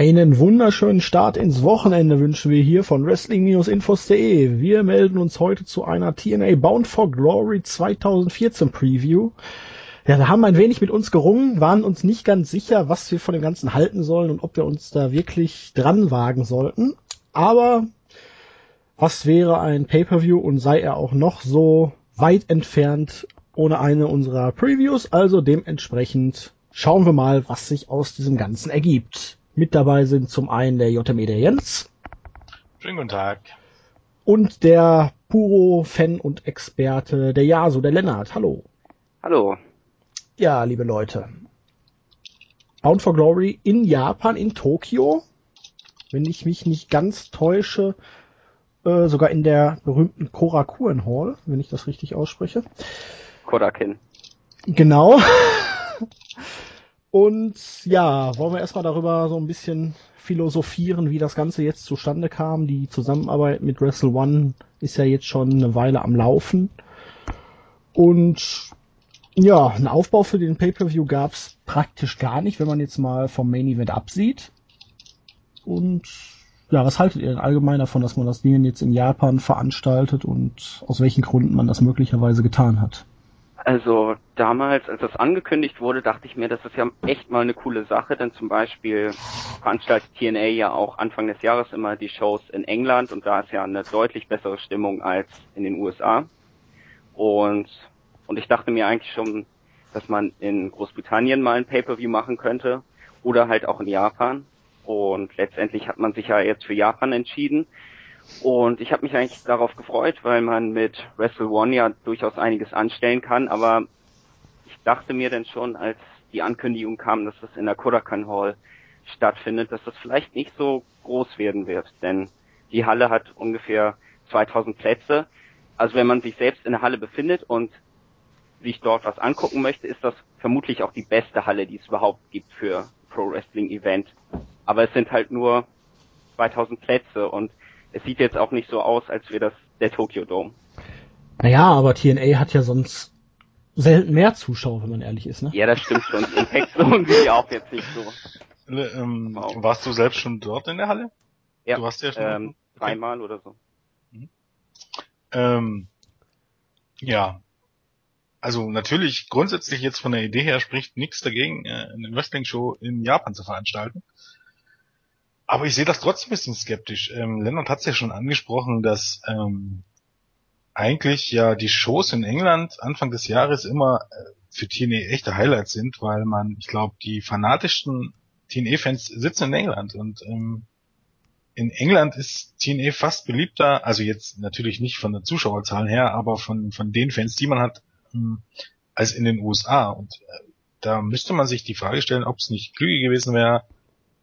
Einen wunderschönen Start ins Wochenende wünschen wir hier von Wrestling-Infos.de. Wir melden uns heute zu einer TNA Bound for Glory 2014 Preview. Ja, wir haben ein wenig mit uns gerungen, waren uns nicht ganz sicher, was wir von dem Ganzen halten sollen und ob wir uns da wirklich dran wagen sollten. Aber was wäre ein Pay-per-View und sei er auch noch so weit entfernt ohne eine unserer Previews? Also dementsprechend schauen wir mal, was sich aus diesem Ganzen ergibt. Mit dabei sind zum einen der JME der Jens. Schönen guten Tag. Und der Puro-Fan und Experte der Yasu, der Lennart. Hallo. Hallo. Ja, liebe Leute. Bound for Glory in Japan, in Tokio. Wenn ich mich nicht ganz täusche, äh, sogar in der berühmten Korakuen Hall, wenn ich das richtig ausspreche. Korakin. Genau. Und ja, wollen wir erstmal darüber so ein bisschen philosophieren, wie das Ganze jetzt zustande kam. Die Zusammenarbeit mit Wrestle One ist ja jetzt schon eine Weile am Laufen. Und ja, einen Aufbau für den Pay-Per-View gab's praktisch gar nicht, wenn man jetzt mal vom Main Event absieht. Und ja, was haltet ihr denn allgemein davon, dass man das Ding jetzt in Japan veranstaltet und aus welchen Gründen man das möglicherweise getan hat? Also damals, als das angekündigt wurde, dachte ich mir, das ist ja echt mal eine coole Sache, denn zum Beispiel veranstaltet TNA ja auch Anfang des Jahres immer die Shows in England und da ist ja eine deutlich bessere Stimmung als in den USA. Und, und ich dachte mir eigentlich schon, dass man in Großbritannien mal ein Pay-Per-View machen könnte oder halt auch in Japan. Und letztendlich hat man sich ja jetzt für Japan entschieden. Und ich habe mich eigentlich darauf gefreut, weil man mit Wrestle One ja durchaus einiges anstellen kann, aber ich dachte mir dann schon, als die Ankündigung kam, dass das in der Korakan Hall stattfindet, dass das vielleicht nicht so groß werden wird, denn die Halle hat ungefähr 2000 Plätze. Also wenn man sich selbst in der Halle befindet und sich dort was angucken möchte, ist das vermutlich auch die beste Halle, die es überhaupt gibt für Pro Wrestling Event. Aber es sind halt nur 2000 Plätze und es sieht jetzt auch nicht so aus, als wäre das der Tokyo Dome. Naja, aber TNA hat ja sonst selten mehr Zuschauer, wenn man ehrlich ist, ne? Ja, das stimmt schon. Die Infektion sind ja auch jetzt nicht so. Ähm, wow. Warst du selbst schon dort in der Halle? Ja, du warst ja schon ähm, dreimal oder so. Mhm. Ähm, ja, also natürlich grundsätzlich jetzt von der Idee her spricht nichts dagegen, äh, eine Wrestling-Show in Japan zu veranstalten. Aber ich sehe das trotzdem ein bisschen skeptisch. Ähm, Lennart hat es ja schon angesprochen, dass ähm, eigentlich ja die Shows in England Anfang des Jahres immer äh, für TNA echte Highlights sind, weil man, ich glaube, die fanatischsten TNA-Fans sitzen in England und ähm, in England ist TNA fast beliebter, also jetzt natürlich nicht von den Zuschauerzahlen her, aber von, von den Fans, die man hat, ähm, als in den USA. Und äh, da müsste man sich die Frage stellen, ob es nicht klüger gewesen wäre,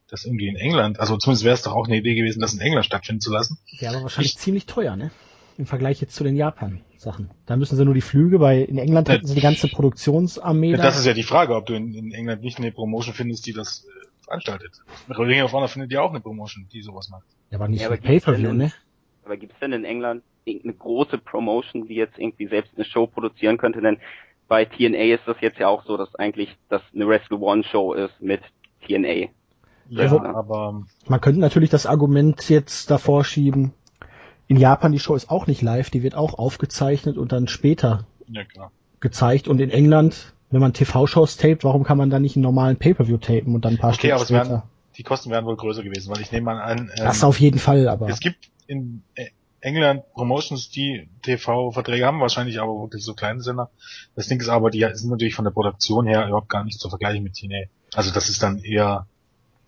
das irgendwie in England, also zumindest wäre es doch auch eine Idee gewesen, das in England stattfinden zu lassen. Ja, aber wahrscheinlich ich, ziemlich teuer, ne? Im Vergleich jetzt zu den Japan-Sachen. Da müssen sie nur die Flüge, weil in England hätten sie die ganze Produktionsarmee. Ja, das ist ja die Frage, ob du in, in, England nicht eine Promotion findest, die das äh, veranstaltet. Ring of Honor findet ja auch eine Promotion, die sowas macht. Ja, aber nicht ja, aber Pay-Per-View, ne? Aber gibt's denn in England irgendeine große Promotion, die jetzt irgendwie selbst eine Show produzieren könnte? Denn bei TNA ist das jetzt ja auch so, dass eigentlich das eine Wrestle One Show ist mit TNA. Ja, also, aber man könnte natürlich das Argument jetzt davor schieben. In Japan die Show ist auch nicht live, die wird auch aufgezeichnet und dann später ja, gezeigt. Und in England, wenn man TV-Shows tapet, warum kann man dann nicht einen normalen Pay-per-View tapen und dann ein paar okay, Stunden aber später? Werden, die Kosten werden wohl größer gewesen, weil ich nehme mal an. Ähm, das auf jeden Fall, aber es gibt in äh, England Promotions, die TV-Verträge haben, wahrscheinlich aber wirklich so kleine Sender. Das Ding ist aber, die sind natürlich von der Produktion her überhaupt gar nicht zu vergleichen mit TNA. Also das ist dann eher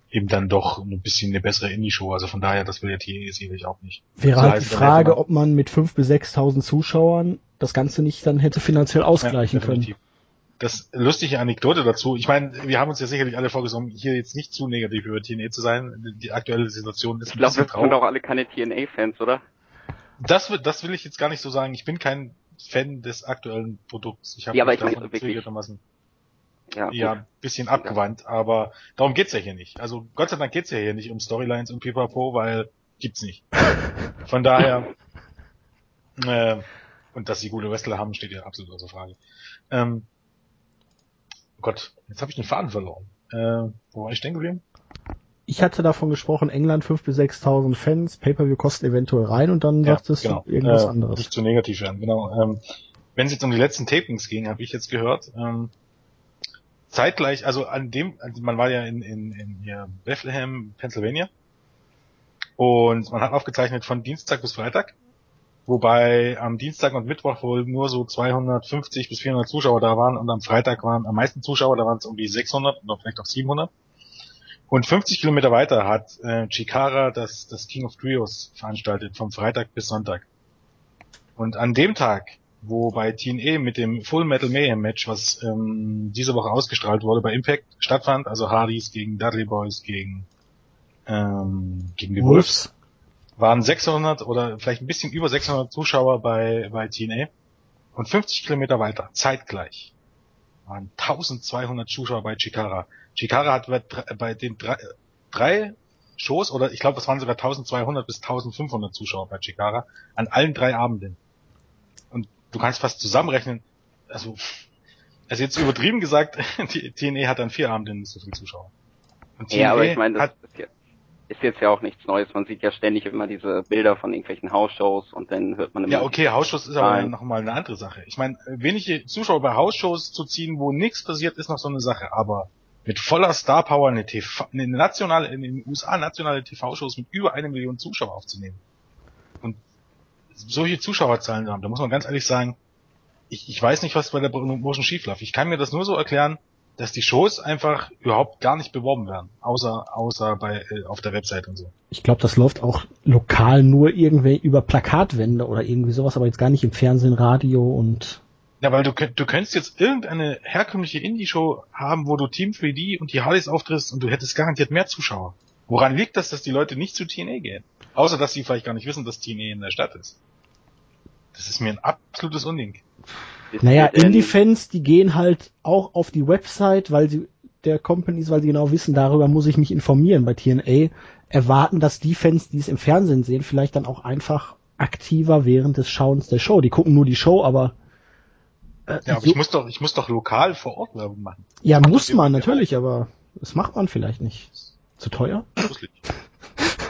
eben dann doch ein bisschen eine bessere Indie-Show. Also von daher, das will ja TNA sicherlich auch nicht. Wäre halt die Frage, ob man mit 5.000 bis 6.000 Zuschauern das Ganze nicht dann hätte finanziell ausgleichen ja, können. Das lustige Anekdote dazu, ich meine, wir haben uns ja sicherlich alle vorgenommen, hier jetzt nicht zu negativ über TNA zu sein. Die aktuelle Situation ist Ich glaube, wir sind auch alle keine TNA-Fans, oder? Das, das will ich jetzt gar nicht so sagen. Ich bin kein Fan des aktuellen Produkts. Ich habe ja, aber ich meine wirklich, ja, ja bisschen abgewandt, aber darum geht's ja hier nicht. Also Gott sei Dank geht's ja hier nicht um Storylines und Pipapo, weil gibt's nicht. Von daher äh, und dass sie gute Wrestler haben, steht ja absolut außer Frage. Ähm, oh Gott, jetzt habe ich den Faden verloren. Äh, wo war ich stehen geblieben? ich hatte davon gesprochen, England 5.000 bis 6.000 Fans, Pay-Per-View kostet eventuell rein und dann Ja, sagtest genau. du irgendwas äh, anderes. Nicht zu negativ werden, genau. Ähm, wenn es jetzt um die letzten Tapings ging, habe ich jetzt gehört, ähm, zeitgleich, also an dem, also man war ja in, in, in hier Bethlehem, Pennsylvania, und man hat aufgezeichnet von Dienstag bis Freitag, wobei am Dienstag und Mittwoch wohl nur so 250 bis 400 Zuschauer da waren und am Freitag waren am meisten Zuschauer, da waren es um die 600 oder vielleicht auch 700. Und 50 Kilometer weiter hat äh, Chikara das, das King of Trios veranstaltet, vom Freitag bis Sonntag. Und an dem Tag, wo bei TNE mit dem Full Metal Mayhem Match, was ähm, diese Woche ausgestrahlt wurde bei Impact, stattfand, also Hardys gegen Dudley Boys gegen, ähm, gegen die Wolves, waren 600 oder vielleicht ein bisschen über 600 Zuschauer bei, bei TNA. Und 50 Kilometer weiter, zeitgleich, waren 1200 Zuschauer bei Chikara. Chikara hat bei den drei, drei Shows, oder ich glaube, es waren sogar 1200 bis 1500 Zuschauer bei Chikara, an allen drei Abenden. Du kannst fast zusammenrechnen, also, also jetzt übertrieben gesagt, die TNA hat an vier Abenden nicht so viele Zuschauer. Und Ja, aber TNA ich meine, das ist, ja, ist jetzt ja auch nichts Neues. Man sieht ja ständig immer diese Bilder von irgendwelchen Hausshows und dann hört man immer. Ja, okay, Hausshows ist aber nochmal eine andere Sache. Ich meine, wenige Zuschauer bei Hausshows zu ziehen, wo nichts passiert, ist noch so eine Sache. Aber mit voller Star Power eine TV, eine nationale, in den USA nationale TV-Shows mit über eine Million Zuschauer aufzunehmen. Solche Zuschauerzahlen zu haben, da muss man ganz ehrlich sagen, ich, ich weiß nicht, was bei der Promotion schiefläuft. Ich kann mir das nur so erklären, dass die Shows einfach überhaupt gar nicht beworben werden, außer außer bei äh, auf der Website und so. Ich glaube, das läuft auch lokal nur irgendwie über Plakatwände oder irgendwie sowas, aber jetzt gar nicht im Fernsehen, Radio und Ja, weil du, du könntest jetzt irgendeine herkömmliche Indie-Show haben, wo du Team 3D und die Hardys auftrittst und du hättest garantiert mehr Zuschauer. Woran liegt das, dass die Leute nicht zu TNA gehen? Außer, dass sie vielleicht gar nicht wissen, dass TNA in der Stadt ist. Das ist mir ein absolutes Unding. Naja, Indie-Fans, die gehen halt auch auf die Website, weil sie der Companies, weil sie genau wissen, darüber muss ich mich informieren. Bei TNA erwarten, dass die Fans, die es im Fernsehen sehen, vielleicht dann auch einfach aktiver während des Schauens der Show. Die gucken nur die Show, aber äh, Ja, aber so, ich muss doch, ich muss doch lokal vor Ort Werbung machen. ja muss man natürlich, aber das macht man vielleicht nicht. Zu teuer?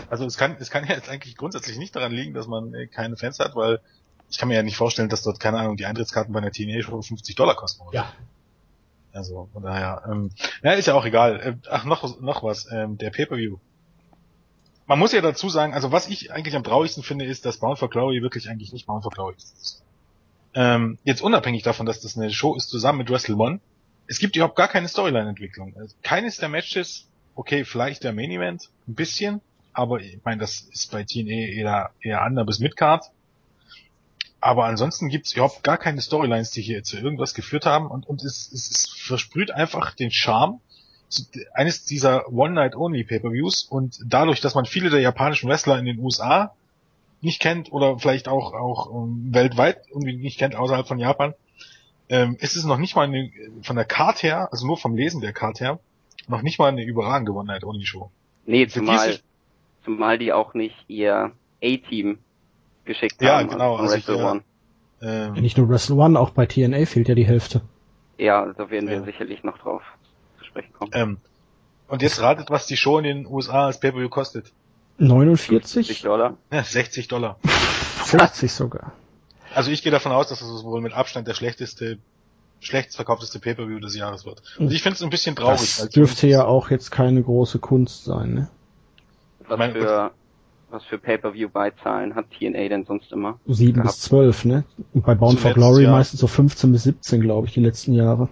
Also es kann, es kann ja jetzt eigentlich grundsätzlich nicht daran liegen, dass man äh, keine Fans hat, weil ich kann mir ja nicht vorstellen, dass dort, keine Ahnung, die Eintrittskarten bei einer TNA-Show 50 Dollar kosten. Oder? Ja. Also, von daher, ähm, ja, ist ja auch egal. Äh, ach, noch, noch was, ähm, der Pay-Per-View. Man muss ja dazu sagen, also was ich eigentlich am traurigsten finde, ist, dass Bound for Glory wirklich eigentlich nicht Bound for Glory ist. Ähm, jetzt unabhängig davon, dass das eine Show ist zusammen mit Wrestle One, es gibt überhaupt gar keine Storyline-Entwicklung. Also keines der Matches, okay, vielleicht der Main Event, ein bisschen, aber ich meine, das ist bei TNA eher, eher Under bis Midcard. Aber ansonsten gibt's überhaupt gar keine Storylines, die hier zu irgendwas geführt haben und, und es, es, es versprüht einfach den Charme eines dieser One-Night-Only-Pay-Per-Views und dadurch, dass man viele der japanischen Wrestler in den USA nicht kennt oder vielleicht auch, auch ähm, weltweit irgendwie nicht kennt außerhalb von Japan, ähm, ist es noch nicht mal eine, von der Card her, also nur vom Lesen der Card her, noch nicht mal eine überragende One-Night-Only-Show. Nee, zumal, zumal die auch nicht ihr A-Team geschickt Ja, haben. genau, also ich, Wrestle ja. One. Ähm, Nicht nur Wrestle One, auch bei TNA fehlt ja die Hälfte. Ja, da werden wir Ja. sicherlich noch drauf zu sprechen kommen. ähm, und jetzt ratet, was die Show in den USA als Pay-Per-View kostet. 49? Dollar. Ja, 60 Dollar. 50 sogar. Also ich gehe davon aus, dass es wohl mit Abstand der schlechteste, schlechtest verkaufteste Pay-Per-View des Jahres wird. Und ich finde es ein bisschen traurig. Das dürfte ja auch jetzt keine große Kunst sein, ne? Was mein- für, was für Pay-Per-View-Beizahlen hat TNA denn sonst immer? 7 gehabt. bis 12, ne? Und bei Bound for Zuletzt, Glory ja. meistens so 15 bis 17, glaube ich, die letzten Jahre.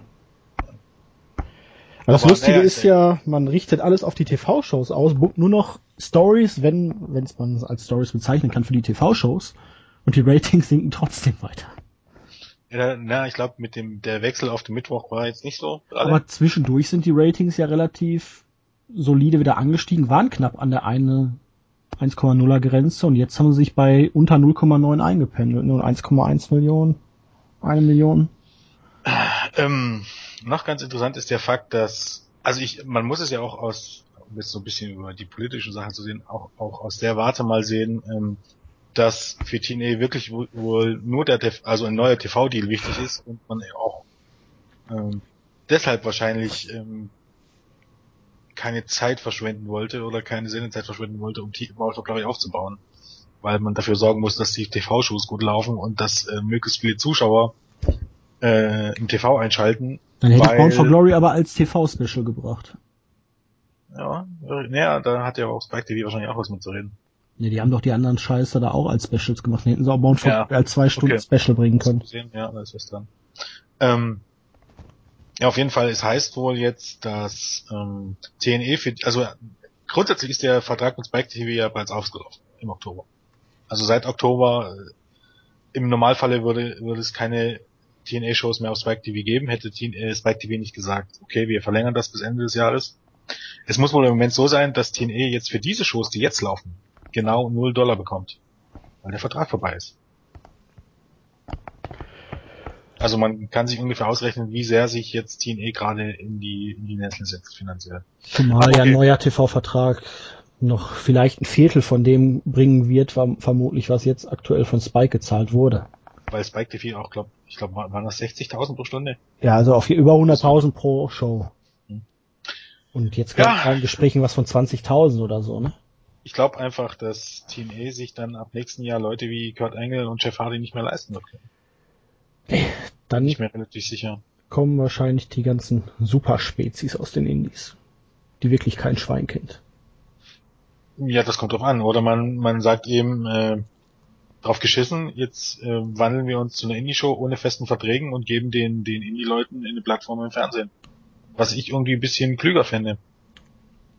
Aber das Lustige ist ja, man richtet alles auf die TV-Shows aus, buckt nur noch Stories, wenn wenn es man als Stories bezeichnen kann für die TV-Shows und die Ratings sinken trotzdem weiter. Ja, na, ich glaube, mit dem der Wechsel auf den Mittwoch war jetzt nicht so. gerade. Aber zwischendurch sind die Ratings ja relativ solide wieder angestiegen, waren knapp an der eine 1,0er Grenze und jetzt haben sie sich bei unter 0,9 eingependelt, nur 1,1 Millionen, eine Million. Ähm, noch ganz interessant ist der Fakt, dass, also ich, man muss es ja auch aus, um jetzt so ein bisschen über die politischen Sachen zu sehen, auch, auch aus der Warte mal sehen, ähm, dass für TNA wirklich wohl, nur der, also ein neuer TV-Deal wichtig ist und man auch ähm, deshalb wahrscheinlich ähm, keine Zeit verschwenden wollte oder keine Sendezeit verschwenden wollte, um Glory aufzubauen. Weil man dafür sorgen muss, dass die TV-Shows gut laufen und dass äh, möglichst viele Zuschauer äh, im TV einschalten. Dann hätte weil, Bound for Glory aber als TV-Special gebracht. Ja, naja, da hat ja auch Spike TV wahrscheinlich auch was mitzureden. Ne, die haben doch die anderen Scheiße da auch als Specials gemacht. Die hätten sie auch Bound for ja. als zwei Stunden okay. Special bringen können. Ja, da ist was dran. Ähm, ja, auf jeden Fall, es heißt wohl jetzt, dass ähm, TNE für, also grundsätzlich ist der Vertrag mit Spike TV ja bereits ausgelaufen im Oktober. Also seit Oktober, äh, im Normalfalle würde, würde es keine TNA-Shows mehr auf Spike TV geben, hätte TNA, äh, Spike TV nicht gesagt, okay, wir verlängern das bis Ende des Jahres. Es muss wohl im Moment so sein, dass TNA jetzt für diese Shows, die jetzt laufen, genau 0 Dollar bekommt. Weil der Vertrag vorbei ist. Also man kann sich ungefähr ausrechnen, wie sehr sich jetzt TNA gerade in die, in die Nesseln setzt finanziell. Zumal okay. ja ein neuer TV-Vertrag noch vielleicht ein Viertel von dem bringen wird, vermutlich, was jetzt aktuell von Spike gezahlt wurde. Weil Spike TV auch, glaub, ich glaube, waren das 60.000 pro Stunde? Ja, also auf über 100.000 pro Show. Hm. Und jetzt gab ja. Gesprächen was von 20.000 oder so, ne? Ich glaube einfach, dass TNA sich dann ab nächsten Jahr Leute wie Kurt Engel und Jeff Hardy nicht mehr leisten wird können. Dann nicht mehr relativ sicher. kommen wahrscheinlich die ganzen Superspezies aus den Indies, die wirklich kein Schwein kennt. Ja, das kommt drauf an. Oder man, man sagt eben, äh, drauf geschissen, jetzt äh, wandeln wir uns zu einer Indie-Show ohne festen Verträgen und geben den, den Indie-Leuten eine Plattform im Fernsehen. Was ich irgendwie ein bisschen klüger fände.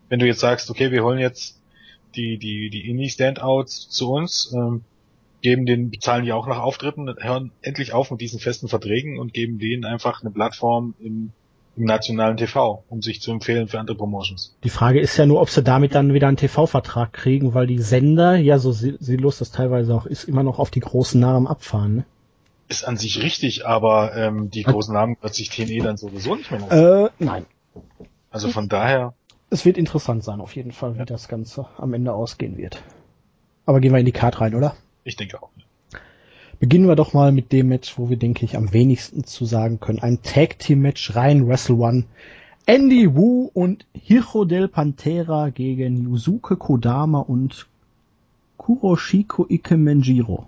Wenn du jetzt sagst, okay, wir holen jetzt die, die, die Indie-Standouts zu uns, ähm, geben den, bezahlen die auch nach Auftritten, hören endlich auf mit diesen festen Verträgen und geben denen einfach eine Plattform im, im nationalen TV, um sich zu empfehlen für andere Promotions. Die Frage ist ja nur, ob sie damit dann wieder einen TV-Vertrag kriegen, weil die Sender, ja, so sinnlos das teilweise auch ist, immer noch auf die großen Namen abfahren, ne? Ist an sich richtig, aber ähm, die großen Namen wird sich TNE dann sowieso nicht mehr leisten. Äh, nein. Also von daher. Es wird interessant sein, auf jeden Fall, wie das Ganze am Ende ausgehen wird. Aber gehen wir in die Card rein, oder? Ich denke auch. Beginnen wir doch mal mit dem Match, wo wir, denke ich, am wenigsten zu sagen können. Ein Tag Team Match rein Wrestle One. Andy Wu und Hijo del Pantera gegen Yusuke Kodama und Kuroshiko Ikemenjiro.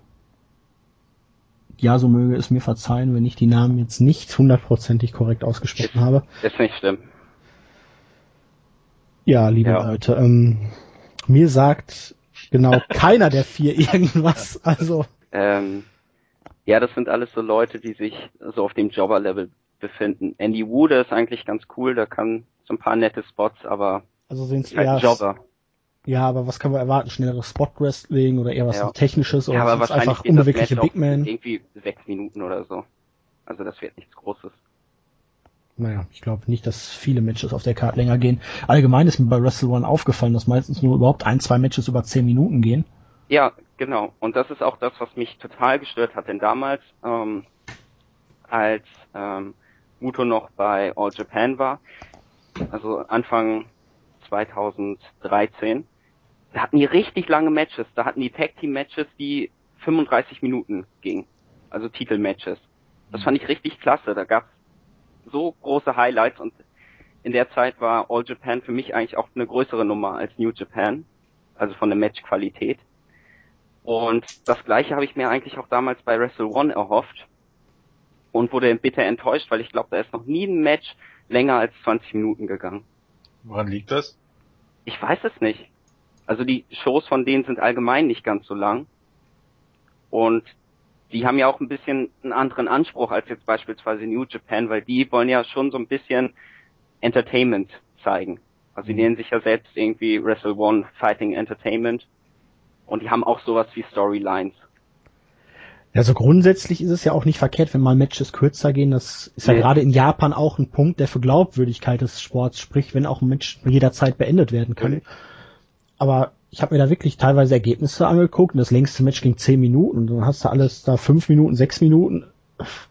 Ja, so möge es mir verzeihen, wenn ich die Namen jetzt nicht hundertprozentig korrekt ausgesprochen habe. Ist nicht schlimm. Ja, liebe ja. Leute, ähm, mir sagt genau keiner der vier irgendwas. Also. Ähm, ja, das sind alles so Leute, die sich so auf dem Jobber-Level befinden. Andy Wu, der ist eigentlich ganz cool, der kann so ein paar nette Spots, aber also sind es halt eher Jobber. Ja, aber was kann man erwarten? Schnelleres Spot-Wrestling oder eher was ja. Technisches oder ja, aber einfach unbewegliche Big Man? Irgendwie sechs Minuten oder so. Also das wird nichts Großes naja, ich glaube nicht, dass viele Matches auf der Karte länger gehen. Allgemein ist mir bei Wrestle One aufgefallen, dass meistens nur überhaupt ein, zwei Matches über zehn Minuten gehen. Ja, genau. Und das ist auch das, was mich total gestört hat. Denn damals, ähm, als ähm, Muto noch bei All Japan war, also Anfang 2013, da hatten die richtig lange Matches. Da hatten die Tag Team Matches, die 35 Minuten gingen. Also Titelmatches. Das fand ich richtig klasse. Da gab's so große Highlights und in der Zeit war All Japan für mich eigentlich auch eine größere Nummer als New Japan, also von der Matchqualität. Und das gleiche habe ich mir eigentlich auch damals bei Wrestle One erhofft und wurde bitter enttäuscht, weil ich glaube, da ist noch nie ein Match länger als 20 Minuten gegangen. Woran liegt das? Ich weiß es nicht. Also die Shows von denen sind allgemein nicht ganz so lang. Und die haben ja auch ein bisschen einen anderen Anspruch als jetzt beispielsweise New Japan, weil die wollen ja schon so ein bisschen Entertainment zeigen. Also die mhm. nennen sich ja selbst irgendwie Wrestle One Fighting Entertainment und die haben auch sowas wie Storylines. Also grundsätzlich ist es ja auch nicht verkehrt, wenn mal Matches kürzer gehen. Das ist ja nee. gerade in Japan auch ein Punkt, der für Glaubwürdigkeit des Sports spricht, wenn auch ein Match jederzeit beendet werden kann. Aber ich habe mir da wirklich teilweise Ergebnisse angeguckt und das längste Match ging zehn Minuten und dann hast du alles da fünf Minuten, sechs Minuten.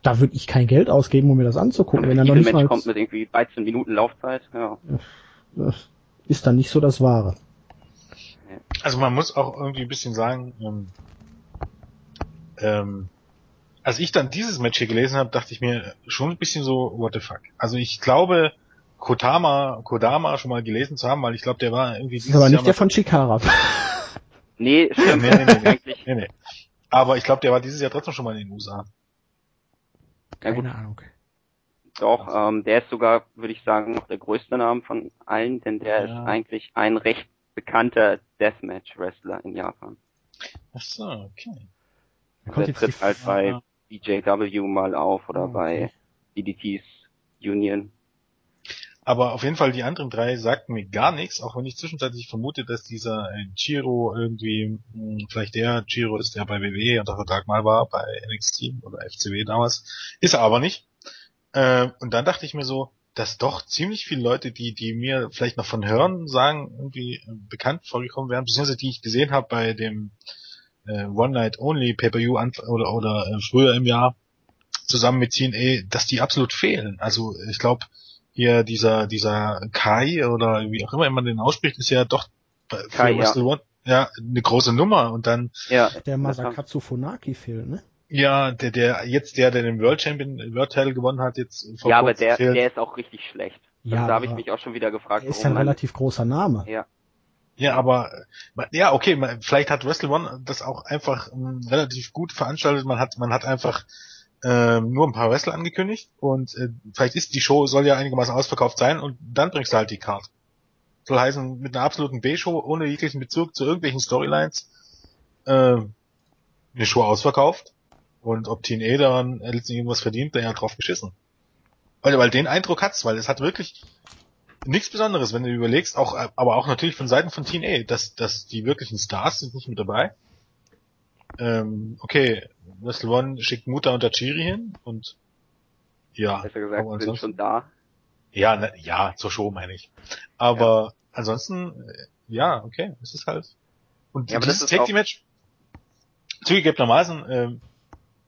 Da würde ich kein Geld ausgeben, um mir das anzugucken. wenn dann noch nicht Match mal kommt mit irgendwie 13 Minuten Laufzeit, ja. Das ist dann nicht so das Wahre. Also man muss auch irgendwie ein bisschen sagen, ähm, ähm, als ich dann dieses Match hier gelesen habe, dachte ich mir schon ein bisschen so, what the fuck. Also ich glaube, Kodama, Kodama schon mal gelesen zu haben, weil ich glaube, der war irgendwie Das ist aber Jahr nicht der von Chikara. Nee, stimmt. Nee, nee, nee, nee. Eigentlich, nee, nee. Aber ich glaube, der war dieses Jahr trotzdem schon mal in den USA. ja gut, Keine Ahnung. doch, ähm, der ist sogar, würde ich sagen, noch der größte Name von allen, denn der Ja. ist eigentlich ein recht bekannter Deathmatch-Wrestler in Japan. Ach so, okay. Da Der kommt jetzt tritt halt bei Ah. BJW mal auf oder Oh, bei okay. DDT's Union. Aber auf jeden Fall die anderen drei sagten mir gar nichts, auch wenn ich zwischenzeitlich vermute, dass dieser äh, Chiro irgendwie, mh, vielleicht der Chiro ist, der bei WWE unter Vertrag mal war, bei NXT oder FCW damals. Ist er aber nicht. Äh, und dann dachte ich mir so, dass doch ziemlich viele Leute, die, die mir vielleicht noch von Hören sagen, irgendwie äh, bekannt vorgekommen wären, beziehungsweise die ich gesehen habe bei dem äh, One Night Only Pay-Per-View oder, oder äh, früher im Jahr zusammen mit TNA, dass die absolut fehlen. Also ich glaube, hier dieser dieser Kai oder wie auch immer man den ausspricht, ist ja doch Kai, ja. Wrestle One ja eine große Nummer und dann Ja, Der Masakatsu Funaki fehlt, ne? ja der der jetzt der der den World Champion World Title gewonnen hat jetzt vor ja aber der, fehlt. der ist auch richtig schlecht. Also Ja, da habe ich mich auch schon wieder gefragt, ist ja ein relativ großer Name. ja, Ja, aber ja, okay, vielleicht hat Wrestle One das auch einfach ähm, relativ gut veranstaltet. Man hat man hat einfach ähm, nur ein paar Wrestler angekündigt und äh, vielleicht ist die Show soll ja einigermaßen ausverkauft sein und dann bringst du halt die Card. Soll heißen mit einer absoluten B-Show ohne jeglichen Bezug zu irgendwelchen Storylines äh, eine Show ausverkauft und ob TNA daran letztendlich irgendwas verdient, der ja drauf geschissen. Weil, weil den Eindruck hat's, weil es hat wirklich nichts Besonderes, wenn du überlegst, auch, äh, aber auch natürlich von Seiten von TNA, dass, dass die wirklichen Stars sind nicht mit dabei. Ähm, okay, Wrestle One schickt Muta und Tachiri hin und ja, besser gesagt, aber sind schon da. ja, ne, ja, zur Show meine ich. Aber ansonsten, äh, ja, okay, es ist halt. Und Ja, aber dieses das ist Tag Team Match, zugegebenermaßen, ähm,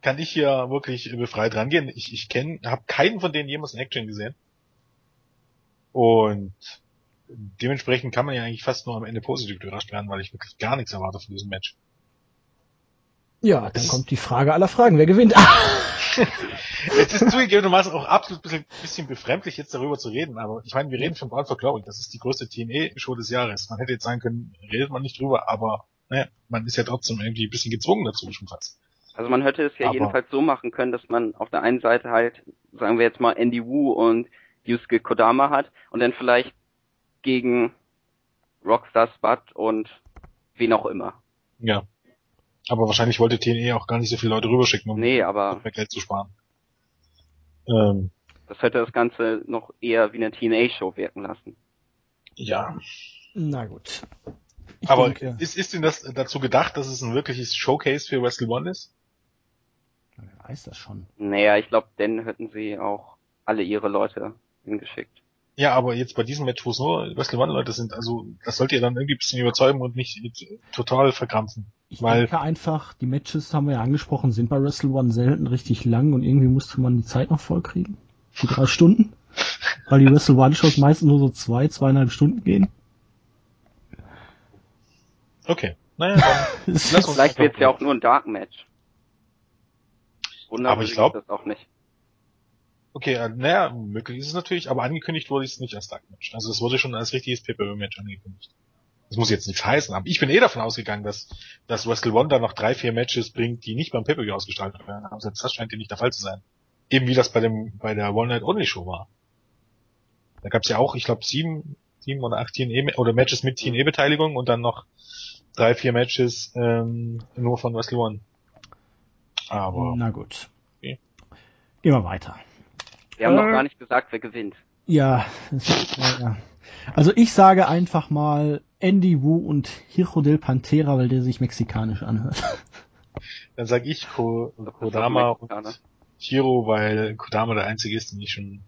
kann ich hier wirklich befreit rangehen. Ich, ich kenne, habe keinen von denen jemals in Action gesehen. Und dementsprechend kann man ja eigentlich fast nur am Ende positiv überrascht werden, weil ich wirklich gar nichts erwarte von diesem Match. Ja, dann kommt die Frage aller Fragen. Wer gewinnt? Es ist zugegebenermaßen auch absolut ein bisschen, bisschen befremdlich, jetzt darüber zu reden, aber ich meine, wir reden von Bound for Glory, das ist die größte TNA-Show des Jahres. Man hätte jetzt sagen können, redet man nicht drüber, aber naja, man ist ja trotzdem irgendwie ein bisschen gezwungen dazu schon fast. Also man hätte es ja Aber- jedenfalls so machen können, dass man auf der einen Seite halt, sagen wir jetzt mal, Andy Wu und Yusuke Kodama hat und dann vielleicht gegen Rockstar Spud und wen auch immer. Ja. Aber wahrscheinlich wollte TNA auch gar nicht so viele Leute rüberschicken, um Nee, aber mehr Geld zu sparen. Ähm, das hätte das Ganze noch eher wie eine TNA-Show wirken lassen. ja. Na gut. Ich aber denke, ist, ist denn das dazu gedacht, dass es ein wirkliches Showcase für Wrestle One ist? wer weiß das schon. Naja, ich glaube, dann hätten sie auch alle ihre Leute hingeschickt. Ja, aber jetzt bei diesem Match, wo es nur Wrestle One Leute sind, also das sollt ihr dann irgendwie ein bisschen überzeugen und nicht total verkrampfen. Ich Weil- denke einfach, die Matches haben wir ja angesprochen, sind bei Wrestle One selten richtig lang und irgendwie musste man die Zeit noch voll kriegen. Die drei Stunden. Weil die Wrestle One Shows meistens nur so zwei, zweieinhalb Stunden gehen. Okay. Naja, dann Das Lass ist- uns- Vielleicht wird's ja auch nur ein Dark Match. Wunderbar Aber ich glaub- das auch nicht. Okay, äh, naja, möglich ist es natürlich, aber angekündigt wurde es nicht als Dark Match. Also es wurde schon als richtiges Pay-Per-View-Match angekündigt. Das muss jetzt nichts heißen, aber ich bin eh davon ausgegangen, dass, dass Wrestle One da noch drei, vier Matches bringt, die nicht beim Pay-Per-View ausgestaltet werden. Aber selbst das scheint ja nicht der Fall zu sein. Eben wie das bei dem, bei der One Night Only Show war. Da gab's ja auch, ich glaube, sieben, sieben oder acht TNE, oder Matches mit TNE-Beteiligung und dann noch drei, vier Matches, ähm, nur von Wrestle One. Aber, Na gut. Okay. Gehen wir weiter. Wir haben noch Äh. gar nicht gesagt, wer gewinnt. Ja, das ist, ja. Also ich sage einfach mal Andy Wu und Hijo del Pantera, weil der sich mexikanisch anhört. dann sag ich Ko Kodama und. Chiro, weil Kodama der einzige ist, den ich schon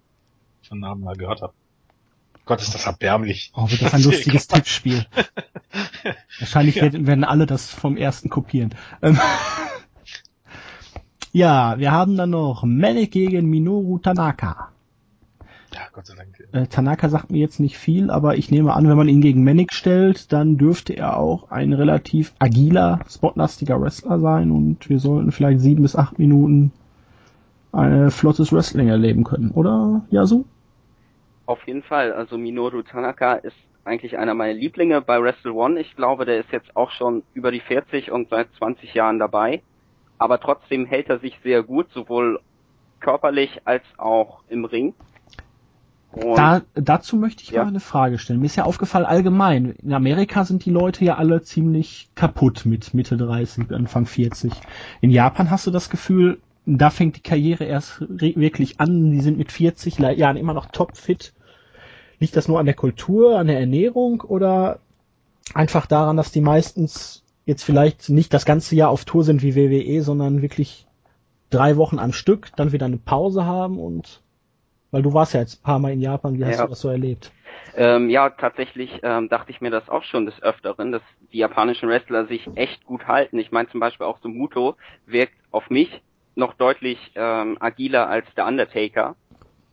von Namen mal gehört habe. Gott, ist das erbärmlich. Oh, wird das ein lustiges Tippspiel. Wahrscheinlich Ja. werden, alle das vom ersten kopieren. Ähm, ja, wir haben dann noch Manek gegen Minoru Tanaka. Ja, Gott sei Dank. Äh, Tanaka sagt mir jetzt nicht viel, aber ich nehme an, wenn man ihn gegen Manek stellt, dann dürfte er auch ein relativ agiler, spotlastiger Wrestler sein und wir sollten vielleicht sieben bis acht Minuten ein flottes Wrestling erleben können, oder, Yasu? Auf jeden Fall. Also Minoru Tanaka ist eigentlich einer meiner Lieblinge bei Wrestle One. Ich glaube, der ist jetzt auch schon über die 40 und seit 20 Jahren dabei. Aber trotzdem hält er sich sehr gut, sowohl körperlich als auch im Ring. Da, dazu möchte ich ja. mal eine Frage stellen. Mir ist ja aufgefallen, allgemein, in Amerika sind die Leute ja alle ziemlich kaputt mit Mitte 30, Anfang 40. In Japan hast du das Gefühl, da fängt die Karriere erst wirklich an, die sind mit 40 Jahren immer noch topfit. Liegt das nur an der Kultur, an der Ernährung oder einfach daran, dass die meistens jetzt vielleicht nicht das ganze Jahr auf Tour sind wie WWE, sondern wirklich drei Wochen am Stück, dann wieder eine Pause haben und weil du warst ja jetzt ein paar Mal in Japan, wie hast ja. du das so erlebt? Ähm, ja, tatsächlich ähm, dachte ich mir das auch schon des Öfteren, dass die japanischen Wrestler sich echt gut halten. Ich meine zum Beispiel auch so Muto wirkt auf mich noch deutlich ähm, agiler als der Undertaker.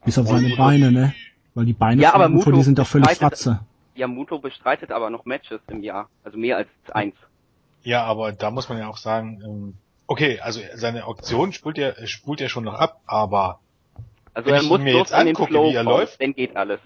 Bis auf seine Beine, ne? Weil die Beine ja, aber Muto die sind doch völlig fratze. Ja, Muto bestreitet aber noch Matches im Jahr, also mehr als eins. Ja, aber da muss man ja auch sagen, ähm, okay, also seine Auktion spult er, spult er schon noch ab, aber also wenn er muss mir jetzt angucke, wie er läuft, dann geht alles.